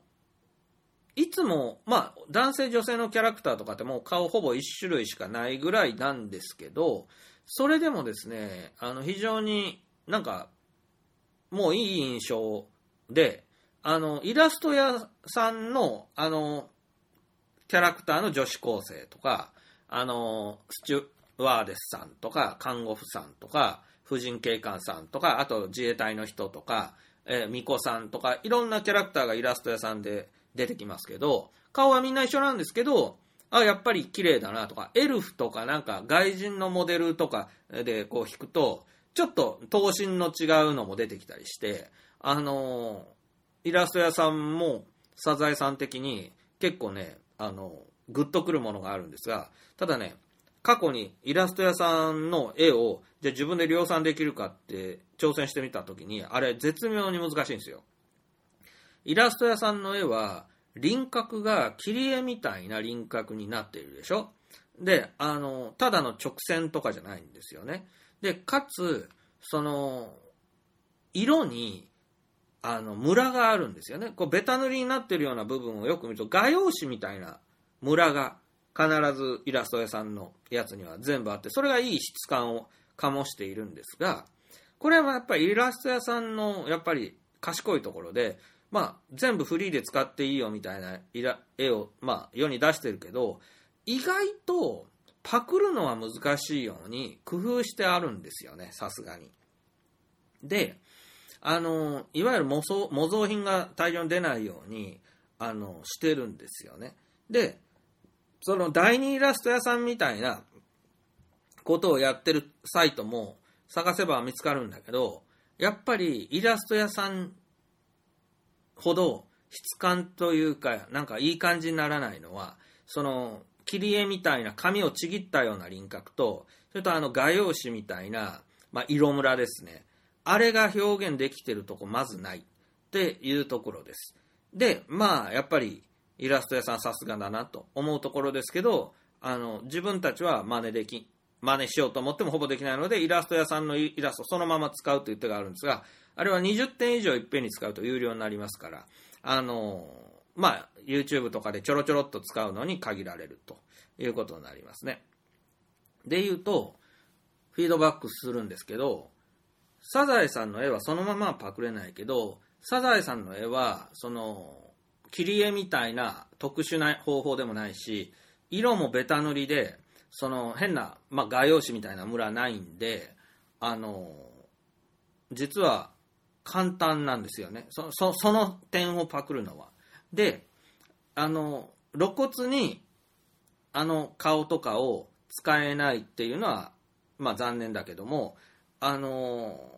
いつも、まあ、男性女性のキャラクターとかってもう顔ほぼ1種類しかないぐらいなんですけど、それでもですね、あの、非常になんか、もういい印象で、あの、イラスト屋さんの、あの、キャラクターの女子高生とか、あの、スチュワーデスさんとか、看護婦さんとか、婦人警官さんとか、あと自衛隊の人とか、えー、巫女さんとか、いろんなキャラクターがイラスト屋さんで出てきますけど、顔はみんな一緒なんですけど、あ、やっぱり綺麗だなとか、エルフとかなんか外人のモデルとかでこう引くと、ちょっと頭身の違うのも出てきたりして、あのー、イラスト屋さんもサザエさん的に結構ね、あの、グッとくるものがあるんですが、ただね、過去にイラスト屋さんの絵を、じゃあ自分で量産できるかって挑戦してみたときに、あれ絶妙に難しいんですよ。イラスト屋さんの絵は輪郭が切り絵みたいな輪郭になっているでしょ？で、あの、ただの直線とかじゃないんですよね。で、かつ、その、色に、あの、ムラがあるんですよね。こう、ベタ塗りになってるような部分をよく見ると、画用紙みたいなムラが必ずイラスト屋さんのやつには全部あって、それがいい質感を醸しているんですが、これはやっぱりイラスト屋さんのやっぱり賢いところで、まあ、全部フリーで使っていいよみたいな絵を、まあ、世に出してるけど、意外とパクるのは難しいように工夫してあるんですよね、さすがに。で、あの、いわゆる模造模造品が大量に出ないように、あの、してるんですよね。で、その第二イラスト屋さんみたいなことをやってるサイトも探せば見つかるんだけど、やっぱりイラスト屋さんほど質感というか、なんかいい感じにならないのは、その、切り絵みたいな紙をちぎったような輪郭と、それとあの画用紙みたいな、まあ、色ムラですね。あれが表現できてるとこまずないっていうところです。で、まあ、やっぱりイラスト屋さんさすがだなと思うところですけど、あの、自分たちは真似でき、真似しようと思ってもほぼできないので、イラスト屋さんのイラストそのまま使うという手があるんですが、あれは20点以上いっぺんに使うと有料になりますから、あの、まあ、YouTube とかでちょろちょろっと使うのに限られるということになりますね。で言うと、フィードバックするんですけど、サザエさんの絵はそのままパクれないけど、サザエさんの絵は、その、切り絵みたいな特殊な方法でもないし、色もベタ塗りで、その変な、まあ、画用紙みたいなムラないんで、あの、実は簡単なんですよね。そそその点をパクるのは。で、あの、露骨に、あの顔とかを使えないっていうのは、まあ残念だけども、あの、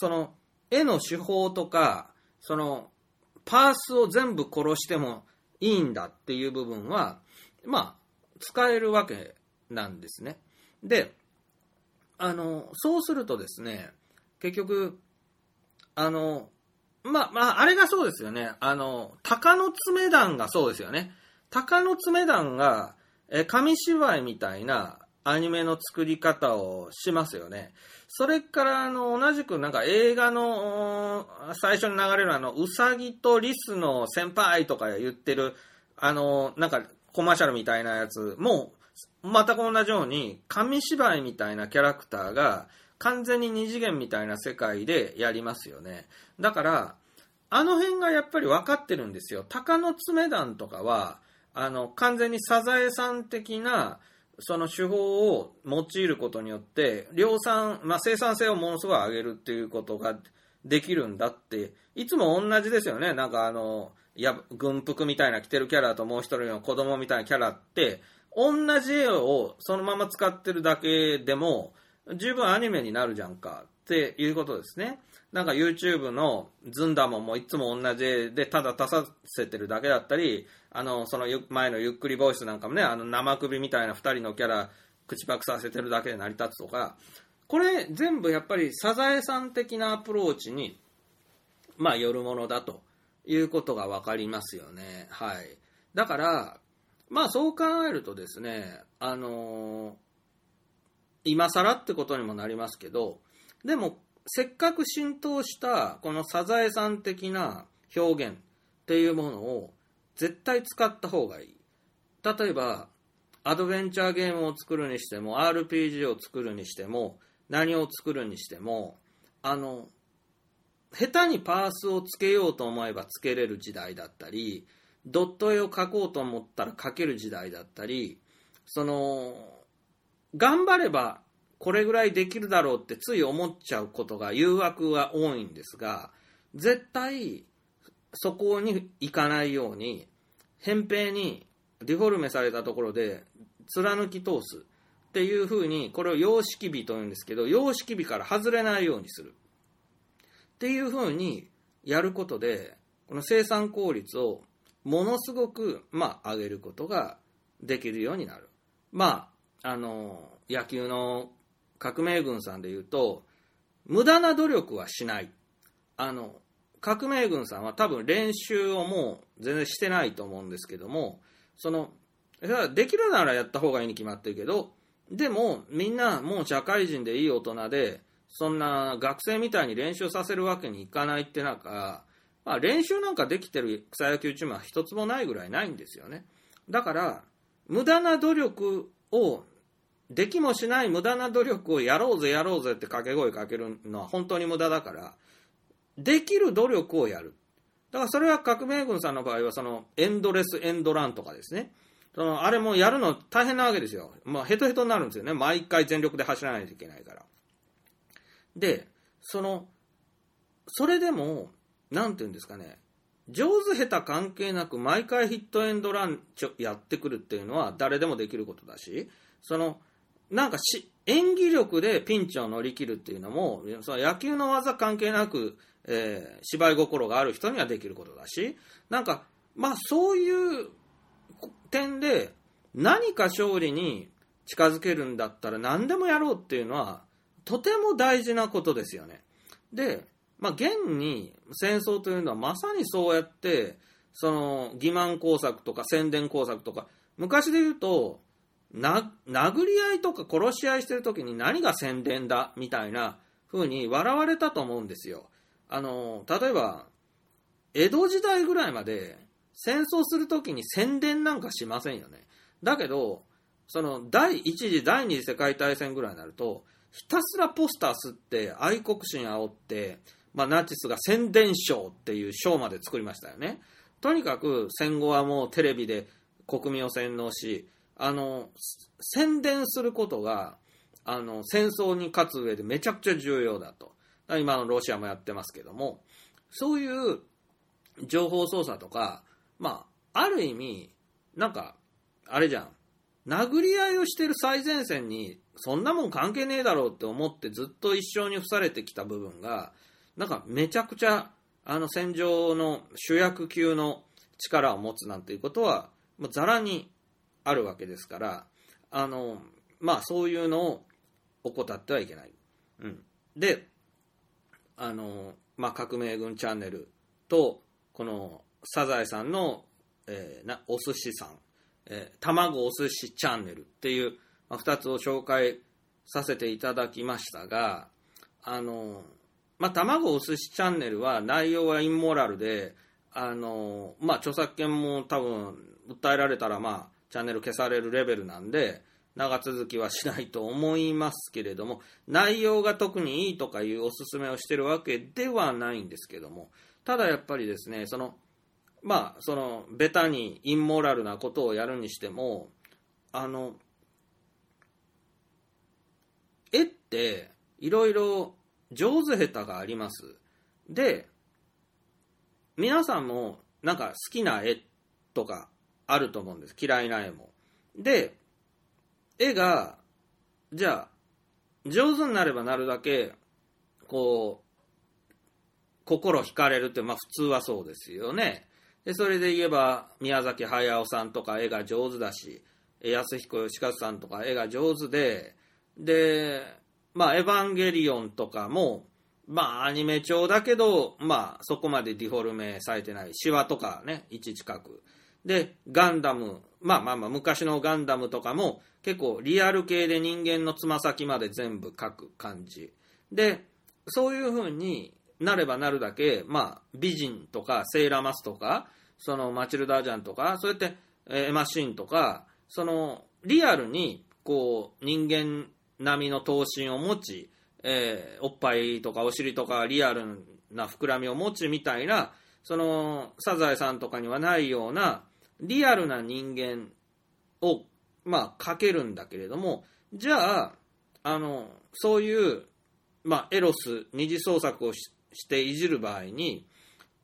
その、絵の手法とか、その、パースを全部殺してもいいんだっていう部分は、まあ、使えるわけなんですね。で、あの、そうするとですね、結局、あの、まあ、まあ、あれがそうですよね。あの、鷹の爪団がそうですよね。鷹の爪団が、え、紙芝居みたいなアニメの作り方をしますよね。それから、あの、同じくなんか映画の最初に流れるあの、うさぎとリスの先輩とか言ってる、あの、なんかコマーシャルみたいなやつも、全く同じように、紙芝居みたいなキャラクターが、完全に二次元みたいな世界でやりますよね。だから、あの辺がやっぱり分かってるんですよ。鷹の爪団とかは、あの、完全にサザエさん的な、その手法を用いることによって、量産、まあ、生産性をものすごい上げるっていうことができるんだって、いつも同じですよね。なんかあの、いや、軍服みたいな着てるキャラともう一人の子供みたいなキャラって、同じ絵をそのまま使ってるだけでも、十分アニメになるじゃんかっていうことですね。なんか YouTube のズンダモンもいつも同じでただ足させてるだけだったり、あの、その前のゆっくりボイスなんかもね、あの生首みたいな二人のキャラ口パクさせてるだけで成り立つとか、これ全部やっぱりサザエさん的なアプローチに、まあ、よるものだということがわかりますよね。はい。だから、まあそう考えるとですね、あのー今更ってことにもなりますけど、でも、せっかく浸透したこのサザエさん的な表現っていうものを絶対使った方がいい。例えば、アドベンチャーゲームを作るにしても、RPG を作るにしても、何を作るにしても、あの、下手にパースをつけようと思えばつけれる時代だったり、ドット絵を描こうと思ったら描ける時代だったり、その、頑張ればこれぐらいできるだろうってつい思っちゃうことが誘惑が多いんですが、絶対そこに行かないように、扁平にデフォルメされたところで貫き通すっていうふうに、これを様式美というんですけど、様式美から外れないようにする。っていうふうにやることで、この生産効率をものすごく、まあ、上げることができるようになる。まあ、あの、野球の革命軍さんで言うと、無駄な努力はしない。あの、革命軍さんは多分練習をもう全然してないと思うんですけども、その、できるならやった方がいいに決まってるけど、でもみんなもう社会人でいい大人で、そんな学生みたいに練習させるわけにいかないってなんか、まあ、練習なんかできてる草野球チームは一つもないぐらいないんですよね。だから、無駄な努力を、できもしない無駄な努力をやろうぜやろうぜって掛け声かけるのは本当に無駄だから、できる努力をやる。だからそれは革命軍さんの場合はそのエンドレスエンドランとかですね。そのあれもやるの大変なわけですよ。まあヘトヘトになるんですよね。毎回全力で走らないといけないから。で、その、それでも、なんていうんですかね、上手下手関係なく毎回ヒットエンドランちょやってくるっていうのは誰でもできることだし、その、なんかし演技力でピンチを乗り切るっていうのもその野球の技関係なく、えー芝居心がある人にはできることだしなんかまあそういう点で何か勝利に近づけるんだったら何でもやろうっていうのはとても大事なことですよね。で、まあ、現に戦争というのはまさにそうやってその欺瞞工作とか宣伝工作とか昔で言うとな殴り合いとか殺し合いしてる時に何が宣伝だみたいな風に笑われたと思うんですよ。あの例えば江戸時代ぐらいまで戦争する時に宣伝なんかしませんよね。だけどその第一次第二次世界大戦ぐらいになるとひたすらポスター吸って愛国心煽って、まあ、ナチスが宣伝賞っていう賞まで作りましたよね。とにかく戦後はもうテレビで国民を洗脳しあの宣伝することがあの戦争に勝つ上でめちゃくちゃ重要だと。今のロシアもやってますけども。そういう情報操作とかまあある意味なんかあれじゃん。殴り合いをしてる最前線にそんなもん関係ねえだろうって思ってずっと一生に付されてきた部分がなんかめちゃくちゃあの戦場の主役級の力を持つなんていうことはもうざらにあるわけですからあのまあそういうのを怠ってはいけない。うん、であの、まあ、革命軍チャンネルとこのサザエさんの、えーなお寿司さん、えー卵お寿司チャンネルっていう、まあ、2つを紹介させていただきましたがあの、まあ、卵お寿司チャンネルは内容はインモラルであの、まあ、著作権も多分訴えられたら、まあ、チャンネル消されるレベルなんで長続きはしないと思いますけれども内容が特にいいとかいうおすすめをしてるわけではないんですけどもただやっぱりですねそのまあそのベタにインモラルなことをやるにしてもあの絵っていろいろ上手下手があります。で皆さんもなんか好きな絵とかあると思うんです。嫌いな絵も。で絵がじゃあ上手になればなるだけこう心惹かれるってまあ普通はそうですよね。でそれで言えば宮崎駿さんとか絵が上手だし安彦義和さんとか絵が上手ででまあ「エヴァンゲリオン」とかもまあアニメ調だけどまあそこまでディフォルメされてない。シワとかね位置近く。でガンダムまあまあまあ昔のガンダムとかも結構リアル系で人間のつま先まで全部描く感じ。でそういう風になればなるだけ、まあ、美人とかセーラマスとかそのマチルダージャンとかそうやって、えマシンとかそのリアルにこう人間並みの頭身を持ち、えーおっぱいとかお尻とかリアルな膨らみを持ちみたいなそのサザエさんとかにはないようなリアルな人間をまあ描けるんだけれどもじゃああのそういう、まあ、エロス二次創作をししていじる場合に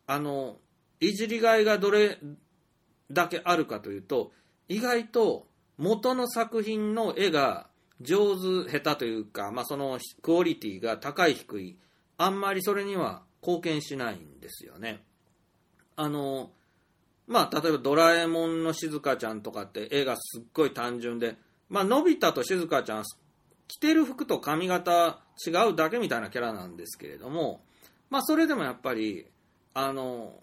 あのいじりがいがどれだけあるかというと意外と元の作品の絵が上手下手というか、まあ、そのクオリティが高い低いあんまりそれには貢献しないんですよね。あのまあ、例えば「ドラえもんのしずかちゃん」とかって絵がすっごい単純で、まあのび太としずかちゃん着てる服と髪型違うだけみたいなキャラなんですけれども、まあ、それでもやっぱりあの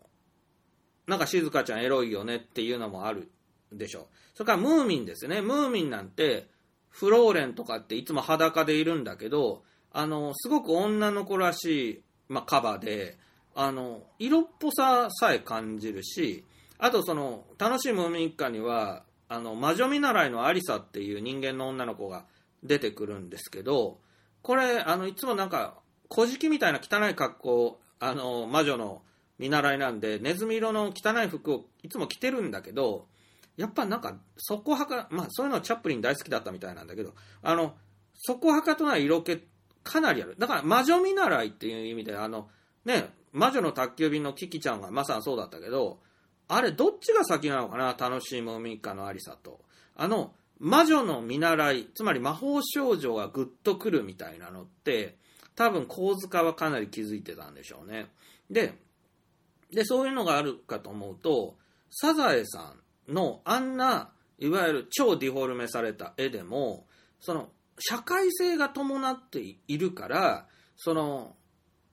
なんかしずかちゃんエロいよねっていうのもあるでしょう。それからムーミンですね。ムーミンなんてフローレンとかっていつも裸でいるんだけどあのすごく女の子らしい、まあ、カバーであの色っぽささえ感じるしあとその楽しいムーミン一家にはあの魔女見習いのアリサっていう人間の女の子が出てくるんですけどこれあのいつもなんか小じみたいな汚い格好あの魔女の見習いなんでネズミ色の汚い服をいつも着てるんだけどやっぱなんか底はかまあそういうのはチャップリン大好きだったみたいなんだけどあの底はかとない色気かなりある。だから魔女見習いっていう意味であのね魔女の宅急便のキキちゃんがまさにそうだったけどあれどっちが先なのかな？楽しいムーミン一家のアリサとあの魔女の見習い、つまり魔法少女がグッとくるみたいなのって、多分構図家はかなり気づいてたんでしょうね。で、で、そういうのがあるかと思うと、サザエさんのあんな、いわゆる超ディフォルメされた絵でも、その、社会性が伴っているから、その、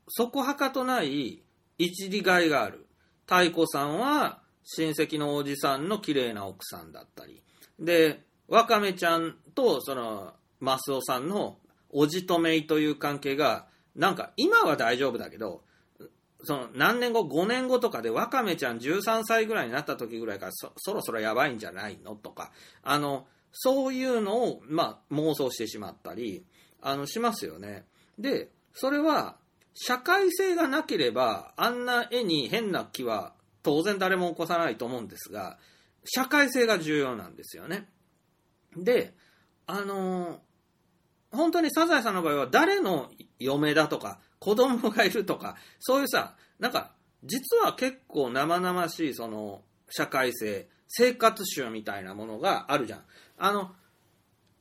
そこはかとない一理がいがある。太子さんは親戚のおじさんの綺麗な奥さんだったり。で、わかめちゃんと、その、マスオさんのおじとめいという関係が、なんか今は大丈夫だけど、その何年後、5年後とかでわかめちゃん13歳ぐらいになった時ぐらいからそろそろやばいんじゃないのとか、あの、そういうのを、まあ、妄想してしまったり、あの、しますよね。で、それは、社会性がなければ、あんな絵に変な気は当然誰も起こさないと思うんですが、社会性が重要なんですよね。で、あのー本当にサザエさんの場合は誰の嫁だとか、子供がいるとか、そういうさ、なんか、実は結構生々しい、その、社会性、生活習みたいなものがあるじゃん。あの、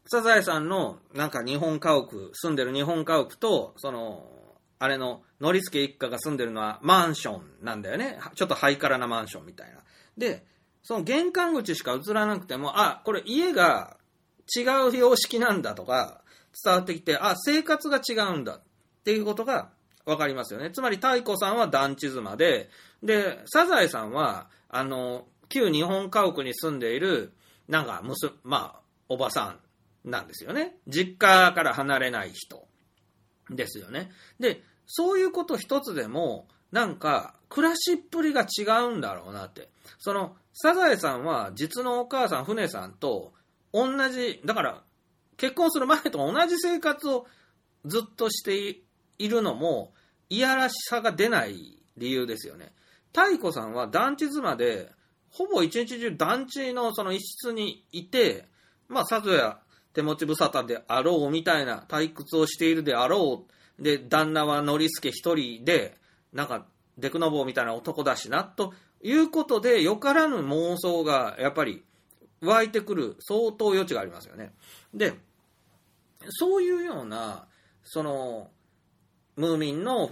サザエさんの、なんか日本家屋、住んでる日本家屋と、その、あれの、ノリスケ一家が住んでるのはマンションなんだよね。ちょっとハイカラなマンションみたいな。で、その玄関口しか映らなくても、あ、これ家が違う様式なんだとか、伝わってきて、あ、生活が違うんだっていうことが分かりますよね。つまり、太子さんは団地妻で、で、サザエさんは、あの、旧日本家屋に住んでいる、なんか、むす、まあ、おばさんなんですよね。実家から離れない人ですよね。で、そういうこと一つでも、なんか、暮らしっぷりが違うんだろうなって。その、サザエさんは、実のお母さん、船さんと、同じ、だから、結婚する前と同じ生活をずっとしているのも、いやらしさが出ない理由ですよね。太子さんは団地妻で、ほぼ一日中団地のその一室にいて、まあ、さぞや手持ち無沙汰であろうみたいな退屈をしているであろう。で、旦那はノリスケ一人で、なんか、デクノボーみたいな男だしな、ということで、よからぬ妄想が、やっぱり、湧いてくる相当余地がありますよね。で、そういうような、その、ムーミンの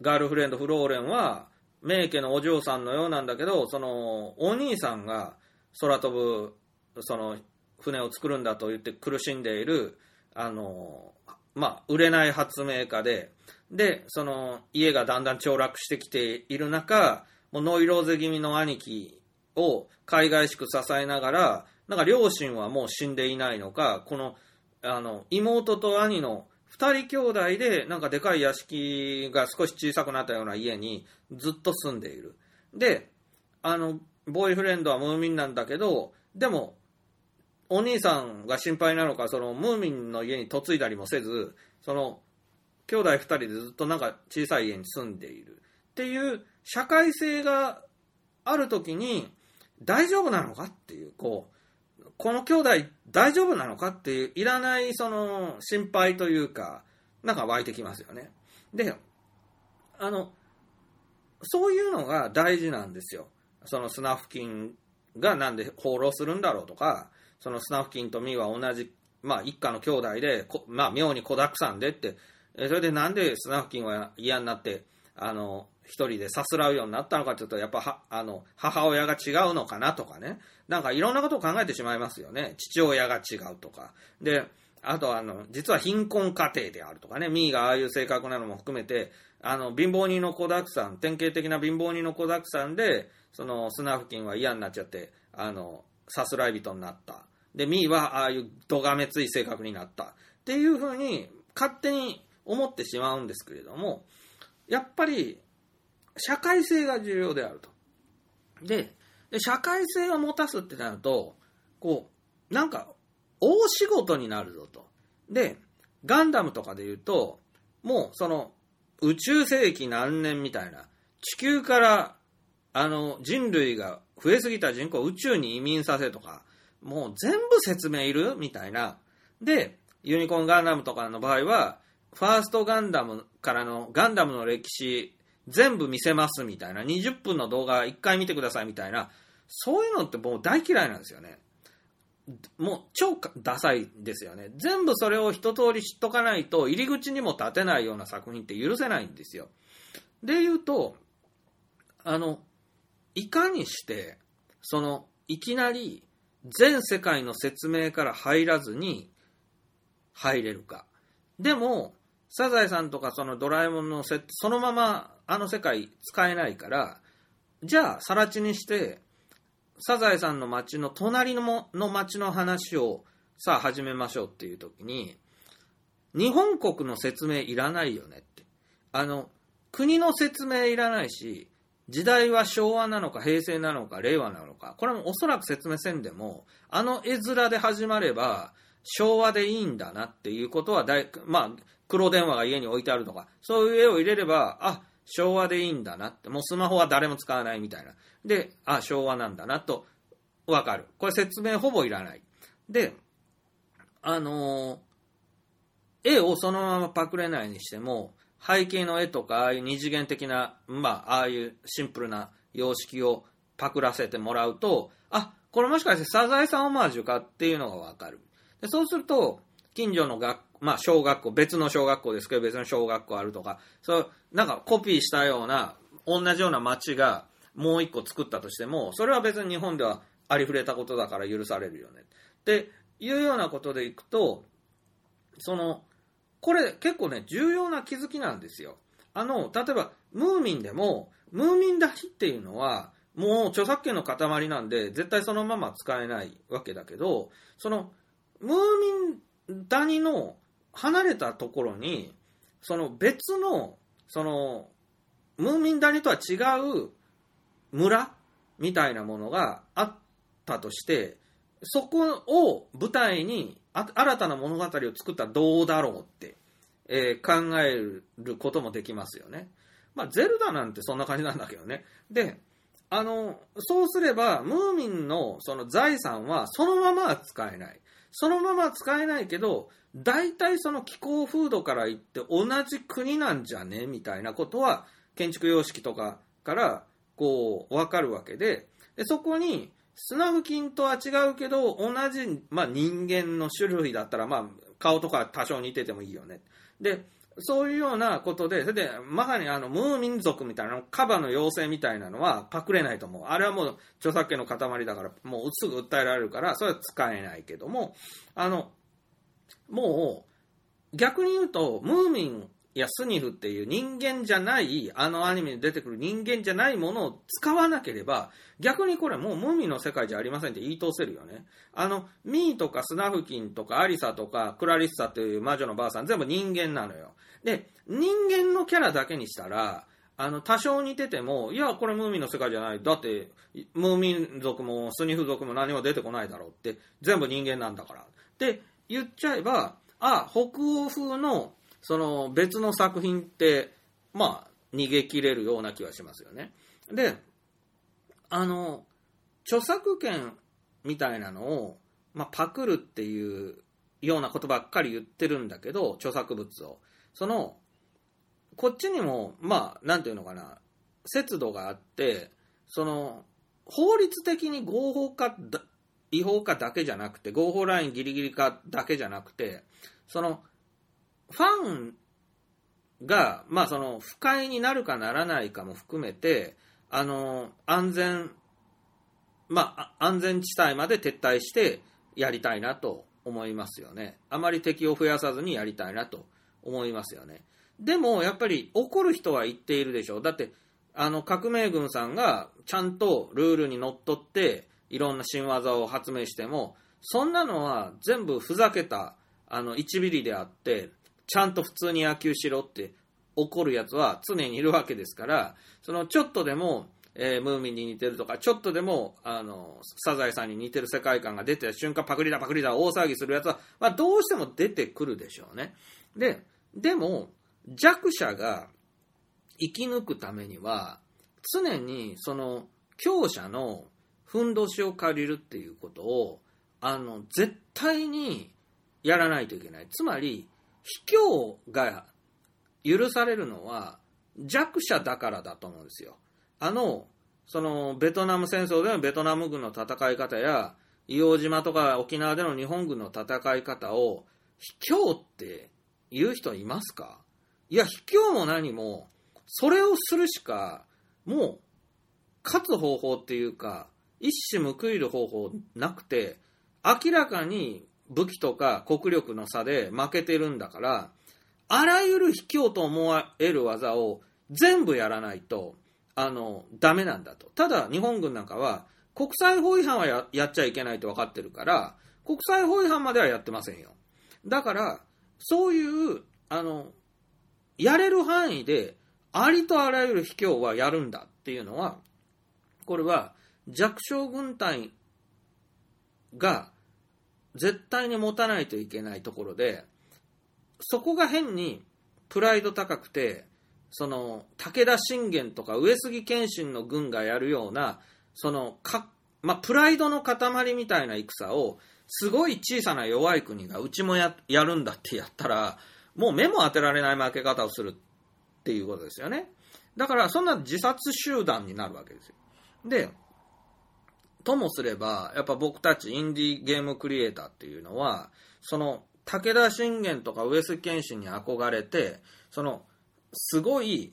ガールフレンドフローレンは、名家のお嬢さんのようなんだけど、その、お兄さんが空飛ぶ、その、船を作るんだと言って苦しんでいる、あの、まあ、売れない発明家で、で、その、家がだんだん凋落してきている中、もうノイローゼ気味の兄貴を海外しく支えながら、なんか両親はもう死んでいないのか、この、あの、妹と兄の二人兄弟で、なんかでかい屋敷が少し小さくなったような家にずっと住んでいる。で、あの、ボーイフレンドはムーミンなんだけど、でも、お兄さんが心配なのか、そのムーミンの家に嫁いだりもせず、その、兄弟二人でずっとなんか小さい家に住んでいる。っていう社会性があるときに、大丈夫なのかっていう、こう、この兄弟大丈夫なのかっていう、いらないその心配というか、なんか湧いてきますよね。で、あの、そういうのが大事なんですよ。そのスナフキンがなんで放浪するんだろうとか、そのスナフキンとミーは同じ、まあ一家の兄弟で、まあ妙に子沢山でって、それでなんでスナフキンは嫌になって、あの、一人でさすらうようになったのかというと、やっぱ、あの、母親が違うのかなとかね。なんかいろんなことを考えてしまいますよね。父親が違うとか。で、あとあの、実は貧困家庭であるとかね。ミーがああいう性格なのも含めて、あの、貧乏人の子沢山、典型的な貧乏人の子沢山で、その、スナフキンは嫌になっちゃって、あの、さすらい人になった。で、ミーはああいうどがめつい性格になった。っていうふうに、勝手に思ってしまうんですけれども、やっぱり、社会性が重要であると。で、で社会性を持たすってなると、こう、なんか、大仕事になるぞと。で、ガンダムとかで言うと、もうその、宇宙世紀何年みたいな、地球から、あの、人類が増えすぎた人口を宇宙に移民させとか、もう全部説明いる？みたいな。で、ユニコーンガンダムとかの場合は、ファーストガンダムからのガンダムの歴史全部見せますみたいな、20分の動画1回見てくださいみたいな、そういうのってもう大嫌いなんですよね。もう超ダサいですよね。全部それを一通り知っとかないと入り口にも立てないような作品って許せないんですよ。で言うと、あの、いかにして、その、いきなり全世界の説明から入らずに入れるか。でも、サザエさんとかそのドラえもんのセット、そのままあの世界使えないから、じゃあ、さら地にして、サザエさんの町の隣のもの町の話をさあ始めましょうっていう時に、日本国の説明いらないよねって。あの、国の説明いらないし、時代は昭和なのか平成なのか令和なのか、これもおそらく説明せんでも、あの絵面で始まれば昭和でいいんだなっていうことは大、まあ、黒電話が家に置いてあるとか、そういう絵を入れれば、あ、昭和でいいんだなって、もうスマホは誰も使わないみたいな。で、あ、昭和なんだなと、わかる。これ説明ほぼいらない。で、あのー絵をそのままパクれないにしても、背景の絵とか、ああいう二次元的な、まあ、ああいうシンプルな様式をパクらせてもらうと、あ、これもしかしてサザエさんオマージュかっていうのがわかる。でそうすると、近所の学まあ、小学校、別の小学校ですけど、別の小学校あるとか、そう、なんかコピーしたような、同じような街がもう一個作ったとしても、それは別に日本ではありふれたことだから許されるよね。っていうようなことでいくと、その、これ結構ね、重要な気づきなんですよ。あの、例えば、ムーミンでも、ムーミンダヒっていうのは、もう著作権の塊なんで、絶対そのまま使えないわけだけど、その、ムーミン谷の離れたところに、その別の、その、ムーミン谷とは違う村みたいなものがあったとして、そこを舞台に新たな物語を作ったらどうだろうって、えー考えることもできますよね。まあ、ゼルダなんてそんな感じなんだけどね。で、あの、そうすれば、ムーミンのその財産はそのままは使えない。そのまま使えないけど、大体その気候風土から言って同じ国なんじゃねみたいなことは、建築様式とかから、こう、わかるわけで、でそこに、砂付近とは違うけど、同じ、まあ、人間の種類だったら、まあ、顔とか多少似ててもいいよね。で、そういうようなことで、それで、まさにあの、ムーミン族みたいな、カバの妖精みたいなのはパクれないと思う。あれはもう著作権の塊だから、もうすぐ訴えられるから、それは使えないけども、あの、もう、逆に言うと、ムーミンいやスニフっていう人間じゃない、あのアニメに出てくる人間じゃないものを使わなければ、逆にこれもうムーミンの世界じゃありませんって言い通せるよね。あの、ミーとかスナフキンとかアリサとかクラリッサという魔女のばあさん全部人間なのよ。で、人間のキャラだけにしたら、あの、多少似てても、いや、これムーミンの世界じゃない。だって、ムーミン族もスニフ族も何も出てこないだろうって、全部人間なんだから。って言っちゃえば、あ、北欧風の、その別の作品って、まあ、逃げ切れるような気はしますよね。で、あの、著作権みたいなのを、まあ、パクるっていうようなことばっかり言ってるんだけど、著作物を。その、こっちにも、まあ、なんていうのかな、節度があって、その、法律的に合法かだ、違法かだけじゃなくて、合法ラインギリギリかだけじゃなくて、その、ファンが、まあその、不快になるかならないかも含めて、あの、安全、まあ、安全地帯まで撤退してやりたいなと思いますよね。あまり敵を増やさずにやりたいなと思いますよね。でも、やっぱり怒る人は言っているでしょう。だって、あの、革命軍さんがちゃんとルールにのっとって、いろんな新技を発明しても、そんなのは全部ふざけた、あの、1ミリであって、ちゃんと普通に野球しろって怒るやつは常にいるわけですから、そのちょっとでも、えームーミンに似てるとか、ちょっとでも、あの、サザエさんに似てる世界観が出てた瞬間、パクリだパクリだ大騒ぎするやつは、まあどうしても出てくるでしょうね。で、でも、弱者が生き抜くためには、常にその強者のふんどしを借りるっていうことを、あの、絶対にやらないといけない。つまり、卑怯が許されるのは弱者だからだと思うんですよ。あの、その、ベトナム戦争でのベトナム軍の戦い方や、硫黄島とか沖縄での日本軍の戦い方を卑怯って言う人いますか？いや、卑怯も何も、それをするしか、もう、勝つ方法っていうか、一矢報いる方法なくて、明らかに武器とか国力の差で負けてるんだから、あらゆる卑怯と思える技を全部やらないと、あの、ダメなんだと。ただ、日本軍なんかは、国際法違反はややっちゃいけないと分かってるから、国際法違反まではやってませんよ。だから、そういう、あの、やれる範囲で、ありとあらゆる卑怯はやるんだっていうのは、これは弱小軍隊が絶対に持たないといけないところで、そこが変にプライド高くて、その武田信玄とか上杉謙信の軍がやるような、そのか、まあ、プライドの塊みたいな戦を、すごい小さな弱い国がうちもややるんだってやったら、もう目も当てられない負け方をするっていうことですよね。だからそんな自殺集団になるわけですよ。で、ともすれば、やっぱ僕たちインディーゲームクリエイターっていうのは、その武田信玄とか上杉謙信に憧れて、そのすごい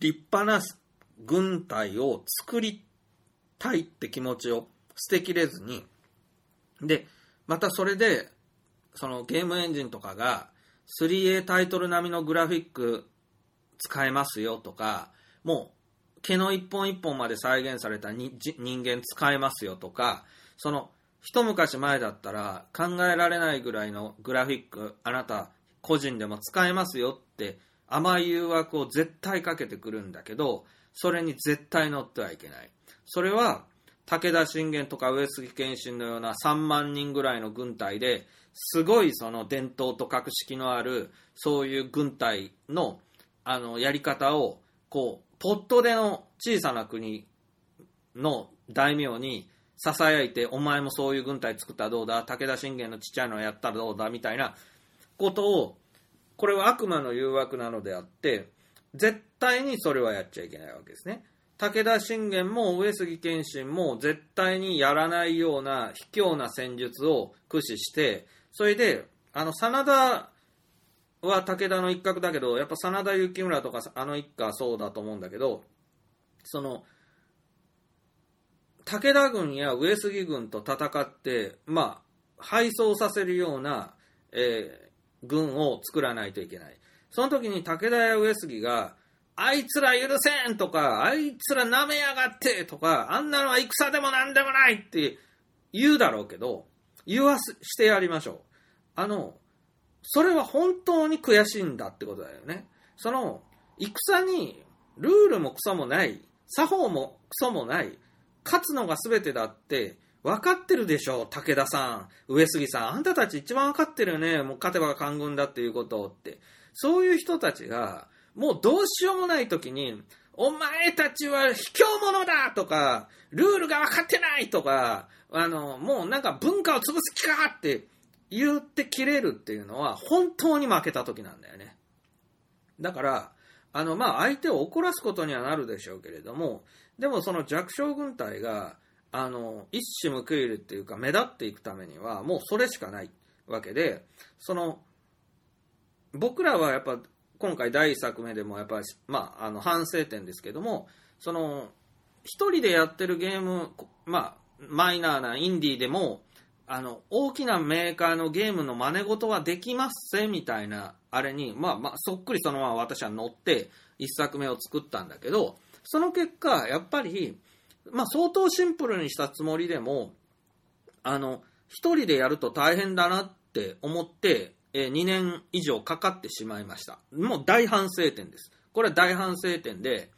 立派な軍隊を作りたいって気持ちを捨てきれずに、で、またそれで、そのゲームエンジンとかが 3A タイトル並みのグラフィック使えますよとか、もう毛の一本一本まで再現された人間使えますよとか、その一昔前だったら考えられないぐらいのグラフィックあなた個人でも使えますよって甘い誘惑を絶対かけてくるんだけど、それに絶対乗ってはいけない。それは、武田信玄とか上杉謙信のような3万人ぐらいの軍隊ですごいその伝統と格式のあるそういう軍隊のあのやり方をこうポットでの小さな国の大名にささやいてお前もそういう軍隊作ったらどうだ？武田信玄のちっちゃいのやったらどうだ？みたいなことをこれは悪魔の誘惑なのであって絶対にそれはやっちゃいけないわけですね。武田信玄も上杉謙信も絶対にやらないような卑怯な戦術を駆使して、それで、あの、真田は武田の一角だけど、やっぱ真田幸村とかあの一家そうだと思うんだけど、その、武田軍や上杉軍と戦って、まあ、敗走させるような、えー、軍を作らないといけない。その時に武田や上杉が、あいつら許せんとか、あいつら舐めやがってとか、あんなのは戦でもなんでもないって言うだろうけど、言わしてやりましょう。あの、それは本当に悔しいんだってことだよね。その、戦にルールもクソもない、作法もクソもない、勝つのが全てだって分かってるでしょ、武田さん、上杉さん。あんたたち一番分かってるよね。もう勝てば官軍だっていうことって。そういう人たちが、もうどうしようもない時に、お前たちは卑怯者だとか、ルールが分かってないとか、あの、もうなんか文化を潰す気かって言って切れるっていうのは本当に負けた時なんだよね。だから、あの、まあ、相手を怒らすことにはなるでしょうけれども、でもその弱小軍隊が、あの、一矢報いるっていうか、目立っていくためには、もうそれしかないわけで、その、僕らはやっぱ今回第1作目でもやっぱり、まあ、あの反省点ですけどもその一人でやってるゲーム、まあ、マイナーなインディーでもあの大きなメーカーのゲームの真似事はできますぜみたいなあれに、まあまあ、そっくりそのまま私は乗って1作目を作ったんだけどその結果やっぱり、まあ、相当シンプルにしたつもりでもあの一人でやると大変だなって思ってえ2年以上かかってしまいました。もう大反省点です。これは大反省点で、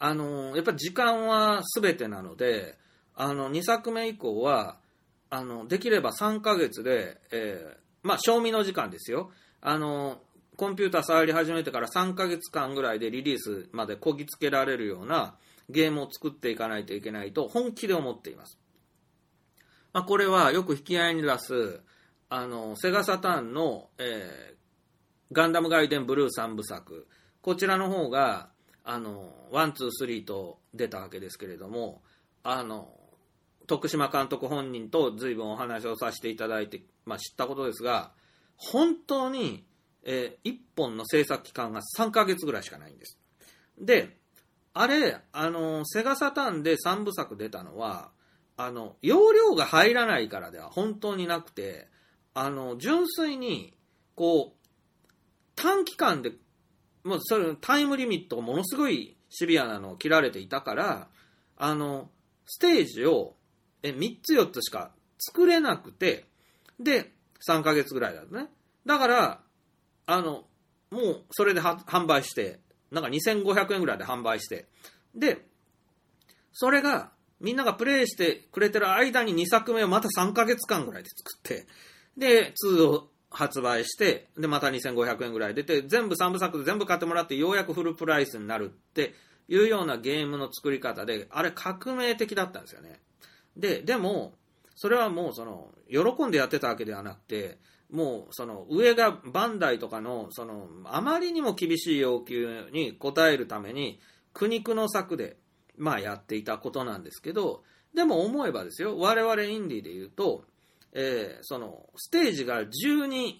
あのやっぱ時間は全てなので、あの2作目以降は、あのできれば3ヶ月で、えー、まあ、賞味の時間ですよ。あのコンピューター触り始めてから3ヶ月間ぐらいでリリースまでこぎつけられるようなゲームを作っていかないといけないと本気で思っています。まあ、これはよく引き合いに出す、あの、セガサターンの、えー、ガンダムガイデンブルー3部作、こちらの方が、あの、 one、two、three と出たわけですけれども、あの、徳島監督本人と随分お話をさせていただいて、まあ、知ったことですが、本当に、えー、1本の制作期間が3ヶ月ぐらいしかないんです。で、あれ、あの、セガサタンで3部作出たのは、あの、容量が入らないからでは本当になくて、あの、純粋に、こう、短期間で、もうそれ、タイムリミットがものすごいシビアなのを切られていたから、あの、ステージをえ3つ4つしか作れなくて、で、3ヶ月ぐらいだとね。だから、あの、もうそれで販売して、なんか2500円ぐらいで販売して、で、それが、みんながプレイしてくれてる間に2作目をまた3ヶ月間ぐらいで作って、で、2を発売して、で、また2500円ぐらい出て、全部3部作で全部買ってもらって、ようやくフルプライスになるっていうようなゲームの作り方で、あれ革命的だったんですよね。で、でも、それはもうその、喜んでやってたわけではなくて、もうその上がバンダイとかのそのあまりにも厳しい要求に応えるために苦肉の策でまあやっていたことなんですけどでも思えばですよ我々インディーで言うと、えー、そのステージが12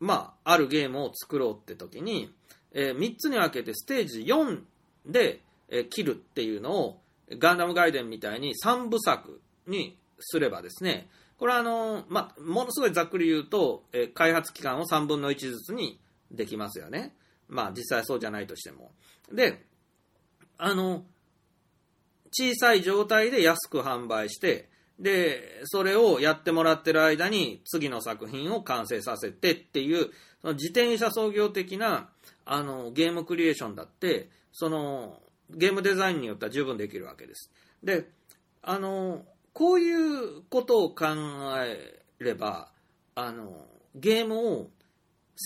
まああるゲームを作ろうって時に、えー、3つに分けてステージ4で、えー、切るっていうのをガンダムガイデンみたいに3部作にすればですね、これはあの、まあ、ものすごいざっくり言うと、え開発期間を3分の1ずつにできますよね。まあ、実際そうじゃないとしても。で、あの、小さい状態で安く販売して、で、それをやってもらってる間に次の作品を完成させてっていう、その自転車創業的なあのゲームクリエーションだって、そのゲームデザインによっては十分できるわけです。で、あの、こういうことを考えれば、あの、ゲームを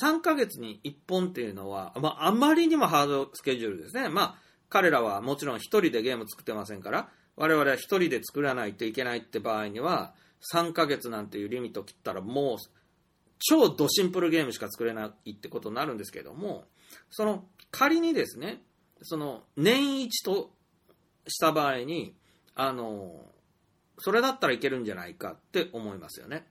3ヶ月に1本っていうのは、まあ、あまりにもハードスケジュールですね。まあ、彼らはもちろん1人でゲーム作ってませんから、我々は1人で作らないといけないって場合には、3ヶ月なんていうリミット切ったらもう、超ドシンプルゲームしか作れないってことになるんですけども、その、仮にですね、その、年一とした場合に、あの、それだったらいけるんじゃないかって思いますよね。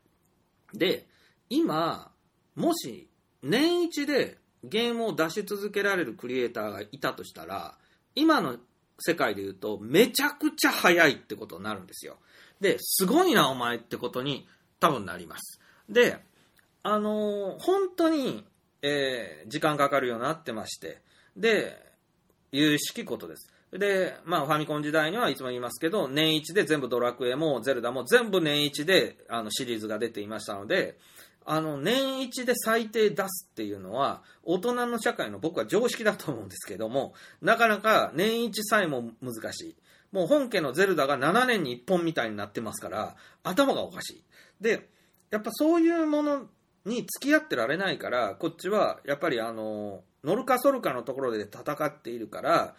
で、今、もし年一でゲームを出し続けられるクリエイターがいたとしたら、今の世界で言うとめちゃくちゃ早いってことになるんですよ。で、すごいなお前ってことに多分なります。で、あのー、本当に、えー、時間かかるようになってまして、で、有識ことです。で、まあ、ファミコン時代にはいつも言いますけど、年一で全部ドラクエもゼルダも全部年一であのシリーズが出ていましたので、あの、年一で最低出すっていうのは、大人の社会の僕は常識だと思うんですけども、なかなか年一さえも難しい。もう本家のゼルダが7年に1本みたいになってますから、頭がおかしい。で、やっぱそういうものに付き合ってられないから、こっちはやっぱりあの、ノルカソルカのところで戦っているから、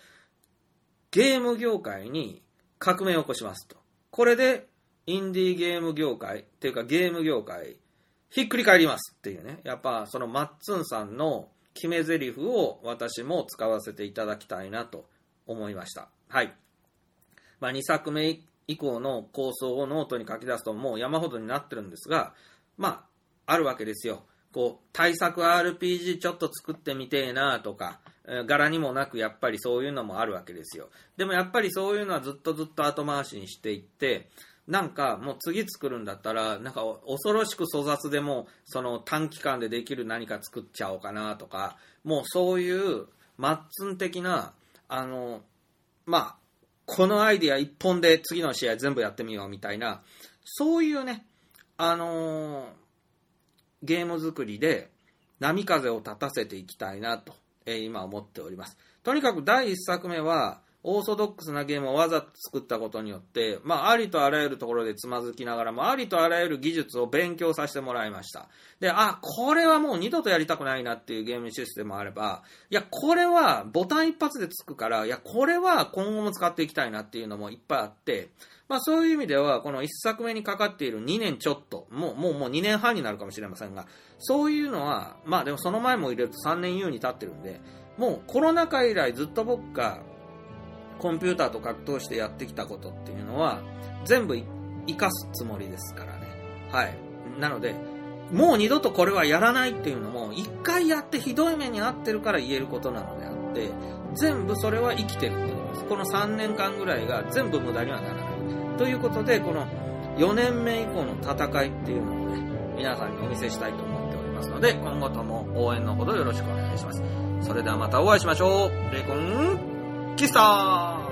ゲーム業界に革命を起こしますと。これで、インディーゲーム業界っていうかゲーム業界、ひっくり返りますっていうね。やっぱそのマッツンさんの決め台詞を私も使わせていただきたいなと思いました。はい。まあ、2作目以降の構想をノートに書き出すともう山ほどになってるんですが、まあ、あるわけですよ。こう、対策 RPG ちょっと作ってみてえなとか、柄にもなくやっぱりそういうのもあるわけですよ。でもやっぱりそういうのはずっとずっと後回しにしていって、なんかもう次作るんだったら、なんか恐ろしく粗雑でも、その短期間でできる何か作っちゃおうかなとか、もうそういうマッツン的な、あの、まあ、このアイディア一本で次の試合全部やってみようみたいな、そういうね、あのー、ゲーム作りで波風を立たせていきたいなと今思っております。とにかく第1作目は、オーソドックスなゲームをわざと作ったことによって、まあ、ありとあらゆるところでつまずきながらも、ありとあらゆる技術を勉強させてもらいました。で、あ、これはもう二度とやりたくないなっていうゲームシステムもあれば、いや、これはボタン一発でつくから、いや、これは今後も使っていきたいなっていうのもいっぱいあって、まあそういう意味では、この1作目にかかっている2年ちょっと、もう、もう、もう2年半になるかもしれませんが、そういうのは、まあでもその前も入れると3年優に経ってるんで、もうコロナ禍以来ずっと僕がコンピューターと格闘してやってきたことっていうのは全部生かすつもりですからね。はい。なので、もう二度とこれはやらないっていうのも、一回やってひどい目に遭ってるから言えることなのであって、全部それは生きてるってことです。この3年間ぐらいが全部無駄にはならない。ということで、この4年目以降の戦いっていうのをね、皆さんにお見せしたいと思っておりますので、今後とも応援のほどよろしくお願いします。それではまたお会いしましょう。レイコン、キスター